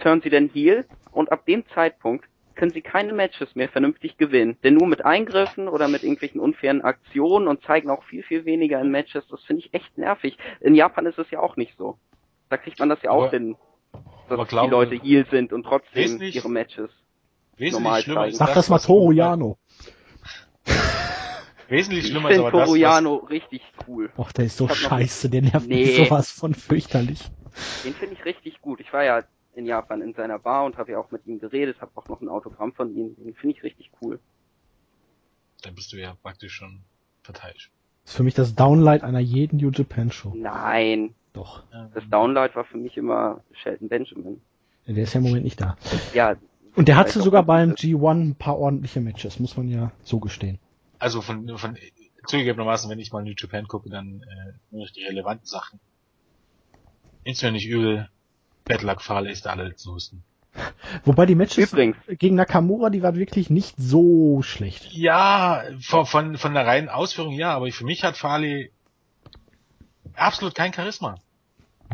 turnen sie dann Heel und ab dem Zeitpunkt können sie keine Matches mehr vernünftig gewinnen. Denn nur mit Eingriffen oder mit irgendwelchen unfairen Aktionen und zeigen auch viel, viel weniger in Matches. Das finde ich echt nervig. In Japan ist es ja auch nicht so. Da kriegt man das ja auch Aber- hin, dass aber die Leute Heel sind und trotzdem Wesentlich- ihre Matches. wesentlich normal schlimmer zeigen. Sag das mal Toru Yano. Wesentlich Ich schlimmer ist finde aber das, Toriano richtig cool. Och, der ist so scheiße, der nervt Nee. mich sowas von fürchterlich. Den finde ich richtig gut. Ich war ja in Japan in seiner Bar und habe ja auch mit ihm geredet, habe auch noch ein Autogramm von ihm. Den finde ich richtig cool. dann bist du ja praktisch schon verteilt. Das ist für mich das Downlight einer jeden New Japan Show. Nein, Doch. das Downlight war für mich immer Shelton Benjamin. Der ist ja im Moment nicht da. Ja, Und der hatte sogar beim ist. G1 ein paar ordentliche Matches, muss man ja zugestehen. Also von, von zugegebenermaßen, wenn ich mal New Japan gucke, dann äh, nur noch die relevanten Sachen. Nimm's mir nicht übel. Fale ist der allerletzte Husten. Wobei die Matches Übrigens. gegen Nakamura, die waren wirklich nicht so schlecht. Ja, von, von, von der reinen Ausführung ja, aber für mich hat Farley absolut kein Charisma.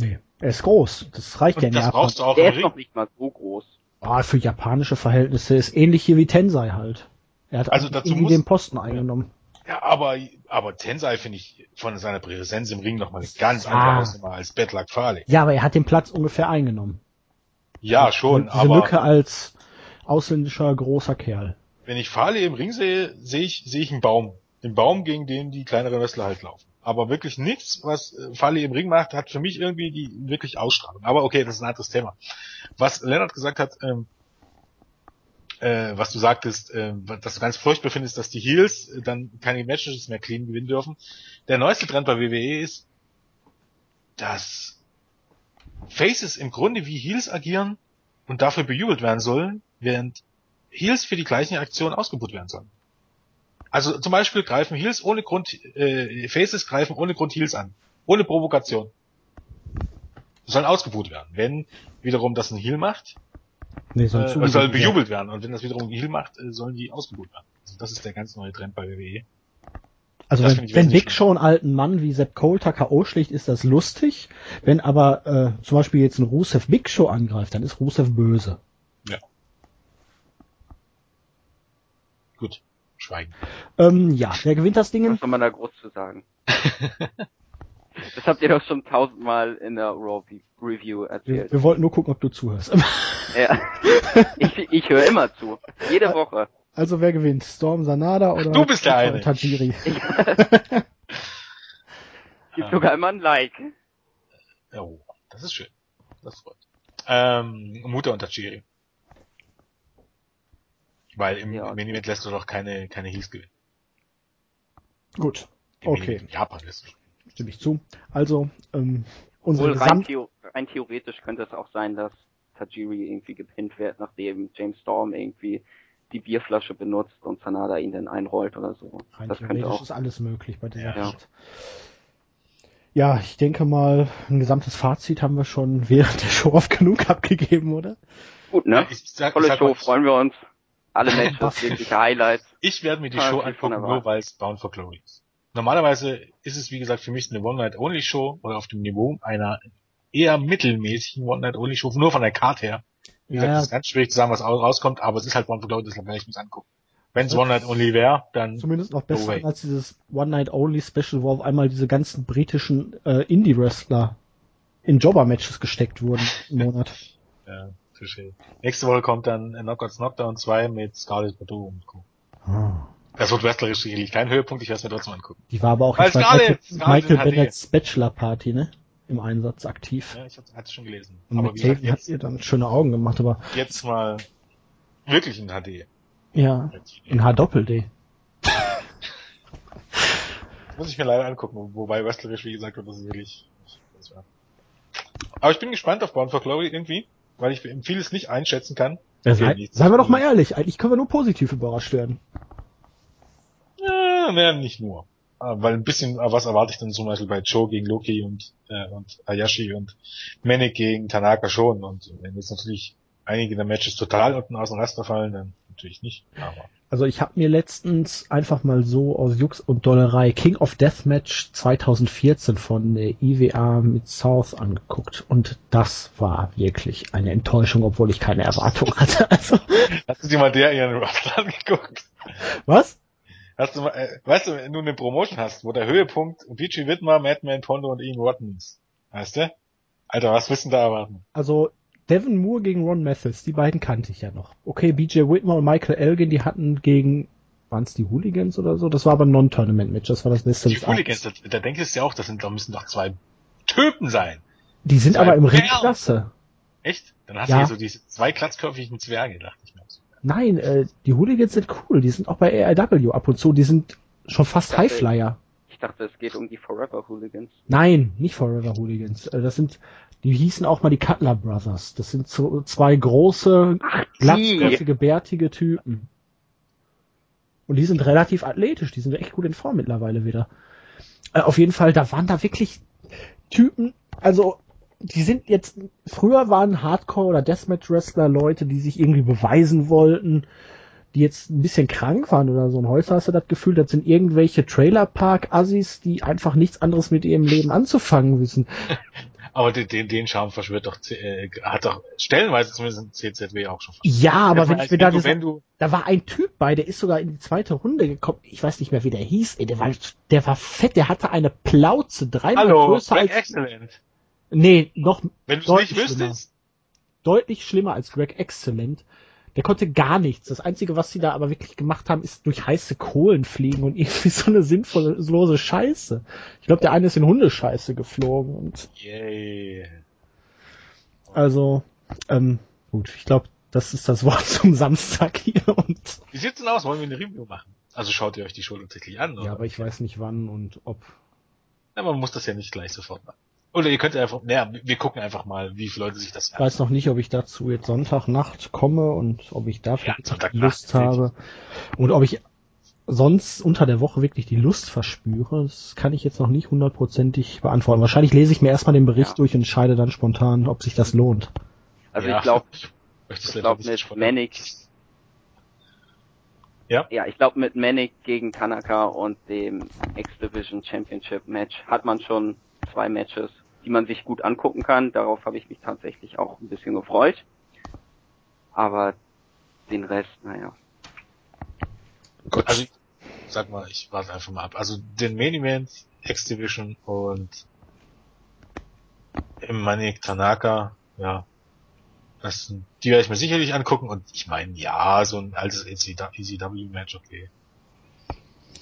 Nee. Er ist groß. Das reicht ja Und in das Japan. brauchst du auch der im ist Ring. noch nicht mal so groß. Ah, für japanische Verhältnisse ist ähnlich hier wie Tensei halt. Er hat Also dazu muss- den Posten eingenommen. Ja, aber, aber Tensei finde ich von seiner Präsenz im Ring nochmal eine ganz andere Ah. Hausnummer als Bad Luck Farley. Ja, aber er hat den Platz ungefähr eingenommen. Ja, schon, diese aber Lücke als ausländischer großer Kerl. wenn ich Farley im Ring sehe, sehe ich, sehe ich einen Baum. Den Baum, gegen den die kleineren Wrestler halt laufen. Aber wirklich nichts, was äh, Farley im Ring macht, hat für mich irgendwie die wirklich Ausstrahlung. Aber okay, das ist ein anderes Thema. Was Lennart gesagt hat, ähm, äh, was du sagtest, äh, dass du ganz furchtbar findest, dass die Heels äh, dann keine Matches mehr clean gewinnen dürfen. Der neueste Trend bei WWE ist, dass Faces im Grunde wie Heels agieren und dafür bejubelt werden sollen, während Heels für die gleichen Aktionen ausgebucht werden sollen. Also zum Beispiel greifen Heels ohne Grund, äh, Faces greifen ohne Grund Heels an. Ohne Provokation. Sollen ausgebucht werden. Wenn wiederum das ein Heel macht, Nee, äh, soll sollen zugegeben bejubelt werden. Und wenn das wiederum ein Heel macht, äh, sollen die ausgebucht werden. Also das ist der ganz neue Trend bei WWE. Also Das wenn, wenn Big Show einen alten Mann wie Sepp Coulter K.O. schlägt, ist das lustig. Wenn aber äh, zum Beispiel jetzt ein Rusev Big Show angreift, dann ist Rusev böse. Gut. Schweigen. Ähm, ja, wer gewinnt das Ding? Was soll man da groß zu sagen? das habt ihr doch schon tausendmal in der Raw Review Wir, erzählt. wir wollten nur gucken, ob du zuhörst. Ja. ich ich höre immer zu. Jede Woche. Also wer gewinnt? Storm Sanada oder Du bist der eine. Tajiri? Gibt sogar immer ein Like. Oh, Das ist schön. Das freut. Ähm, Mutter und Tachiri. Weil im, Ja. im Main Event lässt du doch keine, keine Heels gewinnen. Gut, Im Okay. Japan lässt du schon. Stimme ich zu. Also, ähm, unsere Wohl rein, Gesamt... theo rein theoretisch könnte es auch sein, dass Tajiri irgendwie gepinnt wird, nachdem James Storm irgendwie die Bierflasche benutzt und Sanada ihn dann einrollt oder so. Rein das könnte theoretisch auch. ist alles möglich bei dieser Ja. Art. Ja, ich denke mal, ein gesamtes Fazit haben wir schon während der Show oft genug abgegeben, oder? Gut, ne? Ich, sag, Tolle sag Show, mal, freuen wir uns. Alle Matches, wirkliche Highlights. ich werde mir die Show angucken, nur weil es Bound for Glory ist. Normalerweise ist es, wie gesagt, für mich eine One-Night-Only-Show oder auf dem Niveau einer eher mittelmäßigen One-Night-Only-Show, nur von der Karte her. Wie gesagt, Ja. es ist ganz schwierig zu sagen, was au- rauskommt, aber es ist halt Bound for Glory, deshalb werde ich mir's angucken. Wenn es One-Night-Only wäre, dann Zumindest noch besser way. als dieses One-Night-Only-Special, wo auf einmal diese ganzen britischen äh, Indie-Wrestler in Jobber-Matches gesteckt wurden im Monat. Ja, touché. Nächste Woche kommt dann Knockouts Knockdown 2 mit Scarlett Bordeaux und Co. Ah. Das wird wrestlerisch sicherlich kein Höhepunkt, ich werde es mir trotzdem angucken. Die war aber auch Weil jetzt bei Michael, Michael. Bennett's Bachelor-Party, ne? Im Einsatz aktiv. Ja, ich hatte es schon gelesen. Und Aber mit wie hat ihr dann schöne Augen gemacht, aber jetzt mal wirklich in HD. ja, in H-Doppel-D. Muss ich mir leider angucken, wobei wrestlerisch, wie gesagt, wird das wahr. Aber ich bin gespannt auf Bound for Glory irgendwie, weil ich vieles nicht einschätzen kann. Okay, sei, seien wir doch mal ehrlich, eigentlich können wir nur positiv überrascht werden. Ja, naja, nicht nur. Ah, Weil ein bisschen ah, was erwarte ich dann zum Beispiel bei Joe gegen Loki und, äh, und Ayashi und Manik gegen Tanaka schon. Und wenn jetzt natürlich einige der Matches total unten aus dem Raster fallen, dann natürlich nicht. Aber Also ich habe mir letztens einfach mal so aus Jux und Dollerei King of Deathmatch 2014 von der IWA mit South angeguckt und das war wirklich eine Enttäuschung, obwohl ich keine Erwartung hatte. Also, hast du dir mal der ihren Roster angeguckt? was? Hast du äh, weißt du, wenn du eine Promotion hast, wo der Höhepunkt Vici Widmer, Madman Pondo und Ian Rotten ist, weißt du? Alter, was wissen da erwarten? Also Devin Moore gegen Ron Matthews, die beiden kannte ich ja noch. Okay, BJ Whitmer und Michael Elgin, die hatten gegen, waren es die Hooligans oder so? Das war aber ein Non-Tournament-Match, das war das Beste Die Hooligans, da, da denkst du ja auch, das sind, da müssen doch zwei Typen sein. Die sind zwei aber im Ring klasse. Echt? Dann hast Ja. du hier so diese zwei glatzköpfigen Zwerge, dachte ich mir. Nein, äh, die Hooligans sind cool. Die sind auch bei AIW ab und zu. Die sind schon fast Ja, Highflyer. Ich dachte, es geht um die Forever Hooligans. Nein, nicht Forever Hooligans. Äh, das sind, die hießen auch mal die Cutler Brothers. Das sind so zwei große, glatzköpfige, bärtige Typen. Und die sind relativ athletisch. Die sind echt gut in Form mittlerweile wieder. Äh, auf jeden Fall, da waren da wirklich Typen, also die sind jetzt, früher waren Hardcore- oder Deathmatch-Wrestler Leute, die sich irgendwie beweisen wollten, die jetzt ein bisschen krank waren oder so. Und heute hast du das Gefühl, das sind irgendwelche Trailerpark-Assis, die einfach nichts anderes mit ihrem Leben anzufangen wissen. Aber den, den, Charme verschwört doch, äh, hat doch stellenweise zumindest CZW auch schon. Ja, aber wenn ich mir da, das, da war ein Typ bei, der ist sogar in die zweite Runde gekommen. Ich weiß nicht mehr, wie der hieß. Ey, der war, der war fett, der hatte eine Plauze, dreimal hallo, größer als, Excellent. Nee, noch Wenn du nicht wüsstest, deutlich schlimmer als Greg Excellent. Der konnte gar nichts. Das Einzige, was sie da aber wirklich gemacht haben, ist durch heiße Kohlen fliegen und irgendwie so eine sinnlose Scheiße. Ich glaube, der eine ist in Hundescheiße geflogen und yay. also, ähm, gut, ich glaube, das ist das Wort zum Samstag hier und Wie sieht's denn aus? Wollen wir eine Review machen? Also schaut ihr euch die Show tatsächlich an, oder? ja, aber ich weiß nicht wann und ob. Ja, man muss das ja nicht gleich sofort machen. Oder ihr könnt einfach, naja, wir gucken einfach mal, wie viele Leute sich das Ich weiß noch nicht, ob ich dazu jetzt Sonntagnacht komme und ob ich dafür Ja, Lust habe und ob ich sonst unter der Woche wirklich die Lust verspüre. Das kann ich jetzt noch nicht hundertprozentig beantworten. Wahrscheinlich lese ich mir erstmal den Bericht Ja. durch und entscheide dann spontan, ob sich das lohnt. Also Ja. ich glaube, ich glaube mit Manic. Ja? Ja, ich glaube mit Manic gegen Tanaka und dem X-Division Championship Match hat man schon zwei Matches, die man sich gut angucken kann. Darauf habe ich mich tatsächlich auch ein bisschen gefreut. Aber den Rest, naja. Gut. Also, sag mal, ich warte einfach mal ab. Also, den Main Event, X-Division und im Manik Tanaka, ja. Das, die werde ich mir sicherlich angucken und ich meine, ja, so ein altes ECW-Match, okay.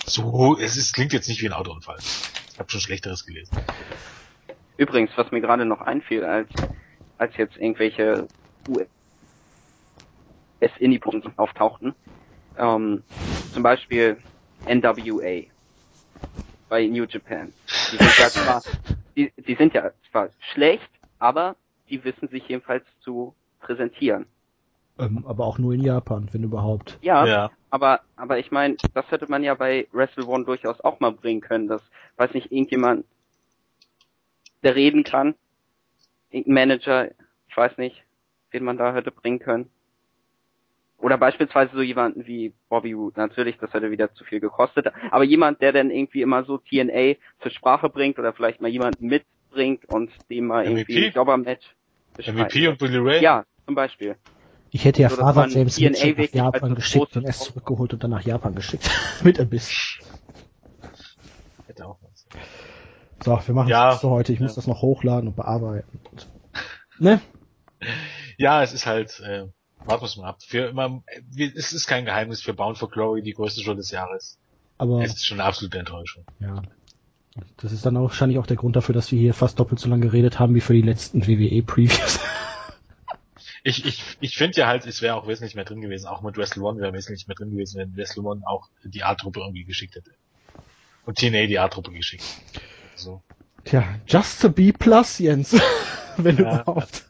So, es ist, klingt jetzt nicht wie ein Autounfall. Ich habe schon Schlechteres gelesen. Übrigens, was mir gerade noch einfiel, als, als jetzt irgendwelche US-Indie-Punkte auftauchten, ähm, zum Beispiel NWA bei New Japan. Die sind ja zwar, die, die sind ja zwar schlecht, aber die wissen sich jedenfalls zu präsentieren. Ähm, aber auch nur in Japan, wenn überhaupt. Ja, Ja. aber aber ich meine, das hätte man ja bei Wrestle One durchaus auch mal bringen können. Das weiß nicht irgendjemand, der reden kann, Manager, ich weiß nicht, wen man da hätte bringen können. Oder beispielsweise so jemanden wie Bobby Roode. Natürlich, das hätte wieder zu viel gekostet. Aber jemand, der dann irgendwie immer so TNA zur Sprache bringt oder vielleicht mal jemanden mitbringt und dem mal irgendwie MVP? ein Jobber-Match. MVP und Billy Ray? Ja, zum Beispiel. Ich hätte ja So, dass Father James TNA Mitchell nach Japan das geschickt und erst zurückgeholt und dann nach Japan geschickt. Mit Abyss. Hätte auch. So, wir machen Ja. das für heute. Ich muss Ja. das noch hochladen und bearbeiten. Und, ne? Ja, es ist halt, äh, warten wir es mal ab. Für immer, es ist kein Geheimnis für Bound for Glory, die größte Show des Jahres. Aber Es ist schon eine absolute Enttäuschung. ja. Das ist dann auch wahrscheinlich auch der Grund dafür, dass wir hier fast doppelt so lange geredet haben wie für die letzten WWE-Previews. Ich, ich, ich finde ja halt, es wäre auch wesentlich mehr drin gewesen, auch mit Wrestle One wäre wesentlich mehr drin gewesen, wenn Wrestle One auch die A-Truppe irgendwie geschickt hätte. Und TNA die A-Truppe geschickt. So. Tja, just to be plus, Jens. Wenn Ja. überhaupt.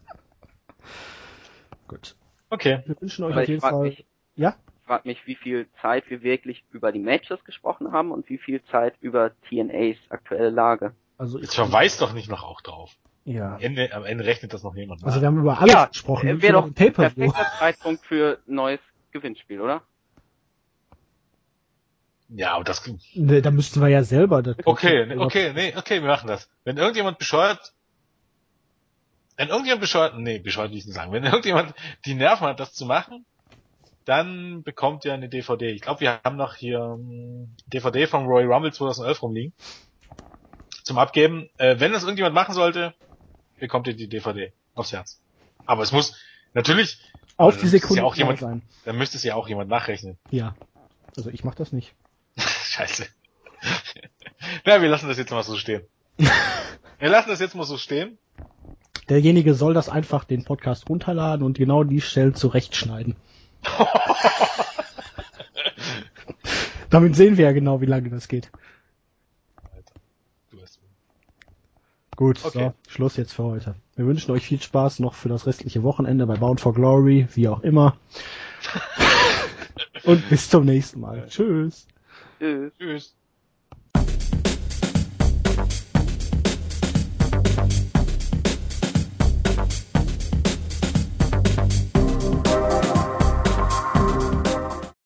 Gut. Okay. Wir wünschen euch Aber auf ich jeden frage Fall. mich, Ja? frag mich, wie viel Zeit wir wirklich über die Matches gesprochen haben und wie viel Zeit über TNAs aktuelle Lage. Also Jetzt ich, verweist doch nicht noch auch drauf. ja. Am Ende, am Ende rechnet das noch jemand Also nach. wir haben über alles gesprochen. äh, wäre doch ein perfekter Zeitpunkt für neues Gewinnspiel, oder? Ja, aber das, Ne, da müssten wir ja selber. das- okay, ne, okay, nee, okay, wir machen das. Wenn irgendjemand bescheuert, wenn irgendjemand bescheuert, nee, bescheuert will ich nicht sagen, wenn irgendjemand die Nerven hat, das zu machen, dann bekommt ihr eine DVD. Ich glaube, wir haben noch hier DVD vom Royal Rumble 2011 rumliegen. Zum Abgeben. Äh, wenn das irgendjemand machen sollte, bekommt ihr die DVD. Aufs Herz. Aber es muss, natürlich, Auf Also, die Sekunde ja auch jemand- sein. dann müsste es ja auch jemand nachrechnen. Ja. Also ich mach das nicht. Scheiße. Na, wir lassen das jetzt mal so stehen. Wir lassen das jetzt mal so stehen. Derjenige soll das einfach den Podcast runterladen und genau die Stellen zurechtschneiden. Damit sehen wir ja genau, wie lange das geht. Du hast- Gut, Okay. so, Schluss jetzt für heute. Wir wünschen euch viel Spaß noch für das restliche Wochenende bei Bound for Glory, wie auch immer. Und bis zum nächsten Mal. Tschüss. Tschüss. Tschüss.